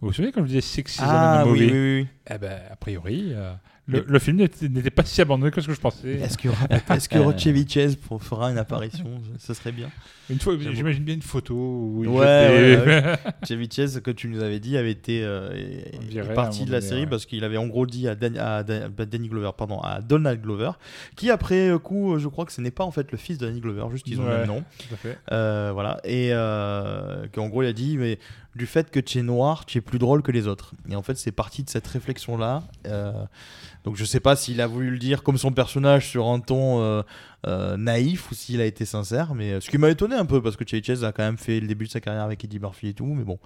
Vous vous souvenez quand je disais Seasons Ah and a oui, oui, oui. Eh ben, a priori, euh, le, film n'était pas si abandonné que ce que je pensais. Est-ce aura- est-ce que Rocheviches pour- fera une apparition? Ce serait bien. Une fois, J'avoue. j'imagine bien une photo où il Ouais, jetait- ouais, ouais. Cheviches, que tu nous avais dit, avait été euh, est- est parti de la donné, série parce qu'il avait en gros dit à, Dan- à Dan- pas Danny Glover, pardon, à Donald Glover, qui après coup, euh, je crois que ce n'est pas en fait le fils de Danny Glover, juste ils ont le même nom. tout à fait. Euh, voilà, et euh, qu'en gros il a dit, mais du fait que tu es noir, tu es plus drôle que les autres. Et en fait, c'est parti de cette réflexion-là. Euh, donc je sais pas s'il a voulu le dire comme son personnage sur un ton euh, euh, naïf ou s'il a été sincère, mais ce qui m'a étonné un peu parce que Chase a quand même fait le début de sa carrière avec Eddie Murphy et tout, mais bon.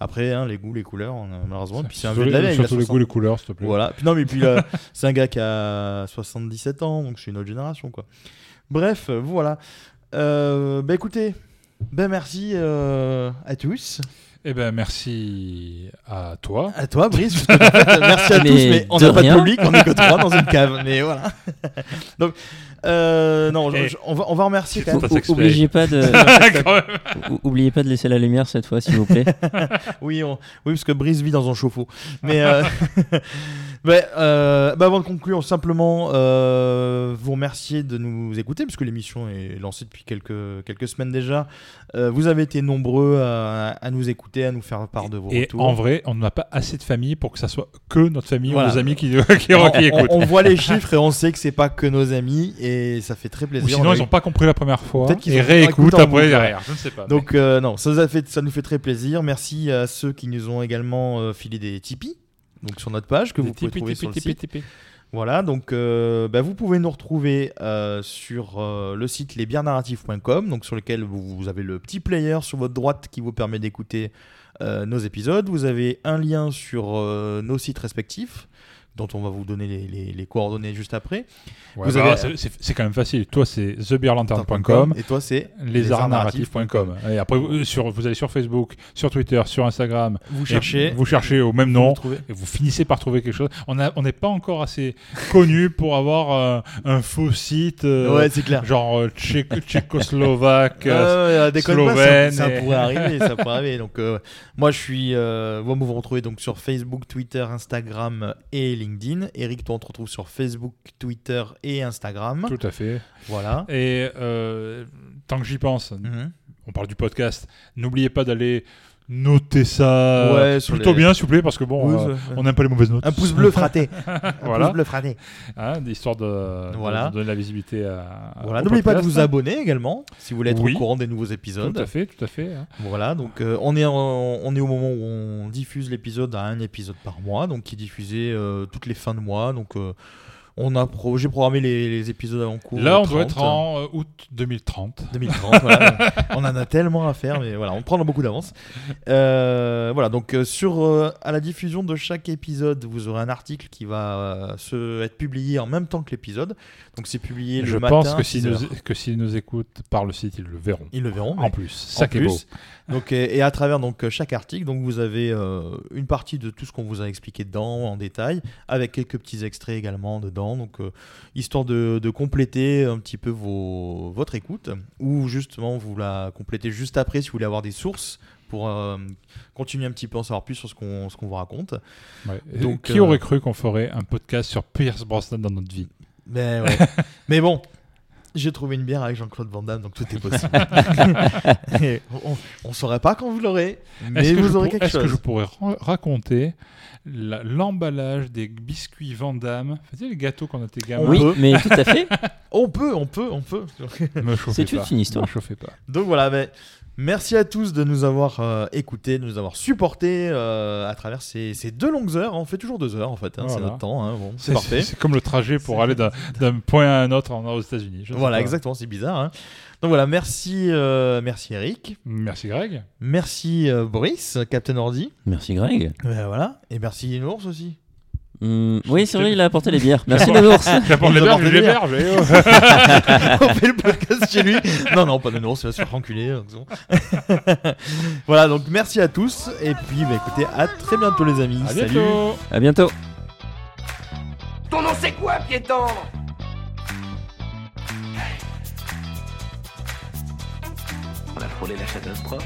Après, hein, les goûts, les couleurs, on a- malheureusement. Puis c'est un vieux de la a surtout les 60. goûts, les couleurs, s'il te plaît. Voilà. Puis non, mais puis c'est un gars qui a 77 ans, donc c'est une autre génération, quoi. Bref, voilà. Bah écoutez, ben merci euh, à tous. Eh ben merci à toi. À toi, Brice. parce que, en fait, merci à Mais tous, mais on n'a pas de public, on est que trois dans une cave. Mais voilà. Donc, euh, non, je- je- on, va, on va remercier quand même. Oubliez pas de, oubliez pas de laisser la lumière cette fois, s'il vous plaît. oui, on- oui, parce que Brice vit dans un chauffe-eau. Mais euh, ouais, euh, bah, avant de conclure, simplement euh, vous remercier de nous écouter, puisque l'émission est lancée depuis quelques, quelques semaines déjà. Euh, vous avez été nombreux à, à nous écouter, à nous faire part de vos Et retours. en vrai, on n'a pas assez de famille pour que ça soit que notre famille Voilà. ou nos amis qui, qui, on, qui écoutent. on- on voit les chiffres et on sait que c'est pas que nos amis et ça fait très plaisir. Ou sinon, On ils eu- n'ont pas compris la première fois Peut-être qu'ils réécoutent après derrière. Je ne sais pas. mais- Donc euh, non, ça nous, a fait, ça nous fait très plaisir. Merci à ceux qui nous ont également euh, filé des Tipeee, donc sur notre page que vous pouvez trouver sur le site. Voilà, donc euh, bah, vous pouvez nous retrouver euh, sur euh, le site lesbiernarratifs.com, donc sur lequel vous, vous avez le petit player sur votre droite qui vous permet d'écouter nos épisodes. Vous avez un lien sur nos sites respectifs, dont on va vous donner les, les- les coordonnées juste après. Ouais, vous bah, avez c'est- quand même facile. Toi, c'est thebeerlanterne.com et toi, c'est lesartsnarratifs.com. Et après, vous, sur, vous allez sur Facebook, sur Twitter, sur Instagram. Vous cherchez. Vous cherchez au même Vous nom. trouvez. Et vous finissez par trouver quelque chose. On n'est pas encore assez connu pour avoir euh, un faux site. euh, Ouais, c'est clair. Genre euh, tchéco- tchécoslovaque, pas, ça, slovène. ça et- pourrait arriver, ça pourrait arriver. Donc, moi, je suis. Vous vous retrouvez donc sur Facebook, Twitter, Instagram et LinkedIn. Eric, toi, on te retrouve sur Facebook, Twitter et Instagram. Tout à fait. Voilà. Et euh, tant que j'y pense, Mhm. on parle du podcast. N'oubliez pas d'aller noter ça Ouais, plutôt les- bien, s'il vous plaît, parce que bon, Oui, euh, on n'aime pas les mauvaises notes. Un pouce bleu fraté. Un voilà. pouce bleu fraté. Hein, histoire de, Voilà. de donner la visibilité à. Voilà, n'oubliez pas de vous abonner également si vous voulez être Oui. au courant des nouveaux épisodes. Tout à fait, tout à fait. hein. Voilà, donc euh, on, est on est au moment où on diffuse l'épisode à un épisode par mois, donc qui est diffusé euh, toutes les fins de mois. Donc on a pro- j'ai programmé les, les épisodes en cours. Là, on doit 30. être en euh, août 2030. 2030, voilà. on en a tellement à faire, mais voilà, on prend beaucoup d'avance. Euh, voilà, donc euh, sur euh, à la diffusion de chaque épisode, vous aurez un article qui va se, être publié en même temps que l'épisode. Donc c'est publié Je le matin. pense que s'ils 6 nous, heures. que s'ils nous écoutent par le site, ils le verront. Ils le verront. En plus, ça en beau. Donc, et à travers donc chaque article, donc vous avez une partie de tout ce qu'on vous a expliqué dedans en détail, avec quelques petits extraits également dedans, donc euh, histoire de, de compléter un petit peu vos, votre écoute, ou justement vous la complétez juste après si vous voulez avoir des sources pour euh, continuer un petit peu à en savoir plus sur ce qu'on qu'on vous raconte. Ouais. Donc, qui euh, aurait cru qu'on ferait un podcast sur Pierce Brosnan dans notre vie? Mais, ouais. Mais bon, j'ai trouvé une bière avec Jean-Claude Van Damme, donc tout est possible. On ne saurait pas quand vous l'aurez, mais Est-ce que vous je aurez pour- quelque Est-ce chose. que je pourrais ra- raconter l'emballage des biscuits Vandame Vous savez les gâteaux qu'on était gamins Oui, mais tout à fait. On peut, on peut, on peut. C'est toute une histoire. Me chauffez pas. Donc voilà, mais merci à tous de nous avoir euh, écoutés, de nous avoir supportés euh, à travers ces, ces deux longues heures. On fait toujours deux heures en fait, hein, c'est notre temps. hein, bon, c'est parfait. c'est comme le trajet pour aller d'un point à un autre en- aux États-Unis. Voilà, pas. exactement, c'est bizarre. hein. Donc voilà, merci, euh, merci Eric, Merci Greg. merci euh, Boris, Captain Ordi, Merci Greg. Euh, voilà, et merci Nours aussi. Hum, oui, c'est vrai, il a apporté les bières. Merci Nounours. J'apporte les apporte je les bières. on fait le podcast chez lui. Non, non, pas de Nours, il va se faire enculer. voilà, donc merci à tous. Et puis, bah, écoutez, à très bientôt, les amis. À Salut. bientôt. À bientôt. Ton nom c'est quoi, piétendre On a frôlé la catastrophe.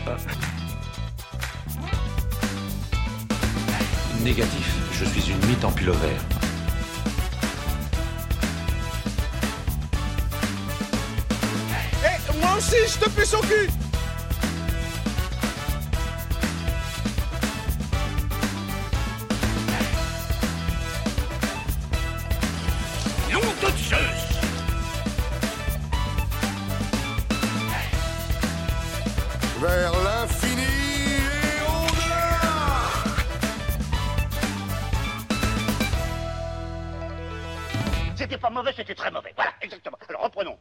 Négatif, je suis une mythe en pullover. Eh, moi aussi, je te pue son cul Nom de Zeus vers l'infini et au-delà C'était pas mauvais, c'était très mauvais. Voilà, exactement. Alors reprenons.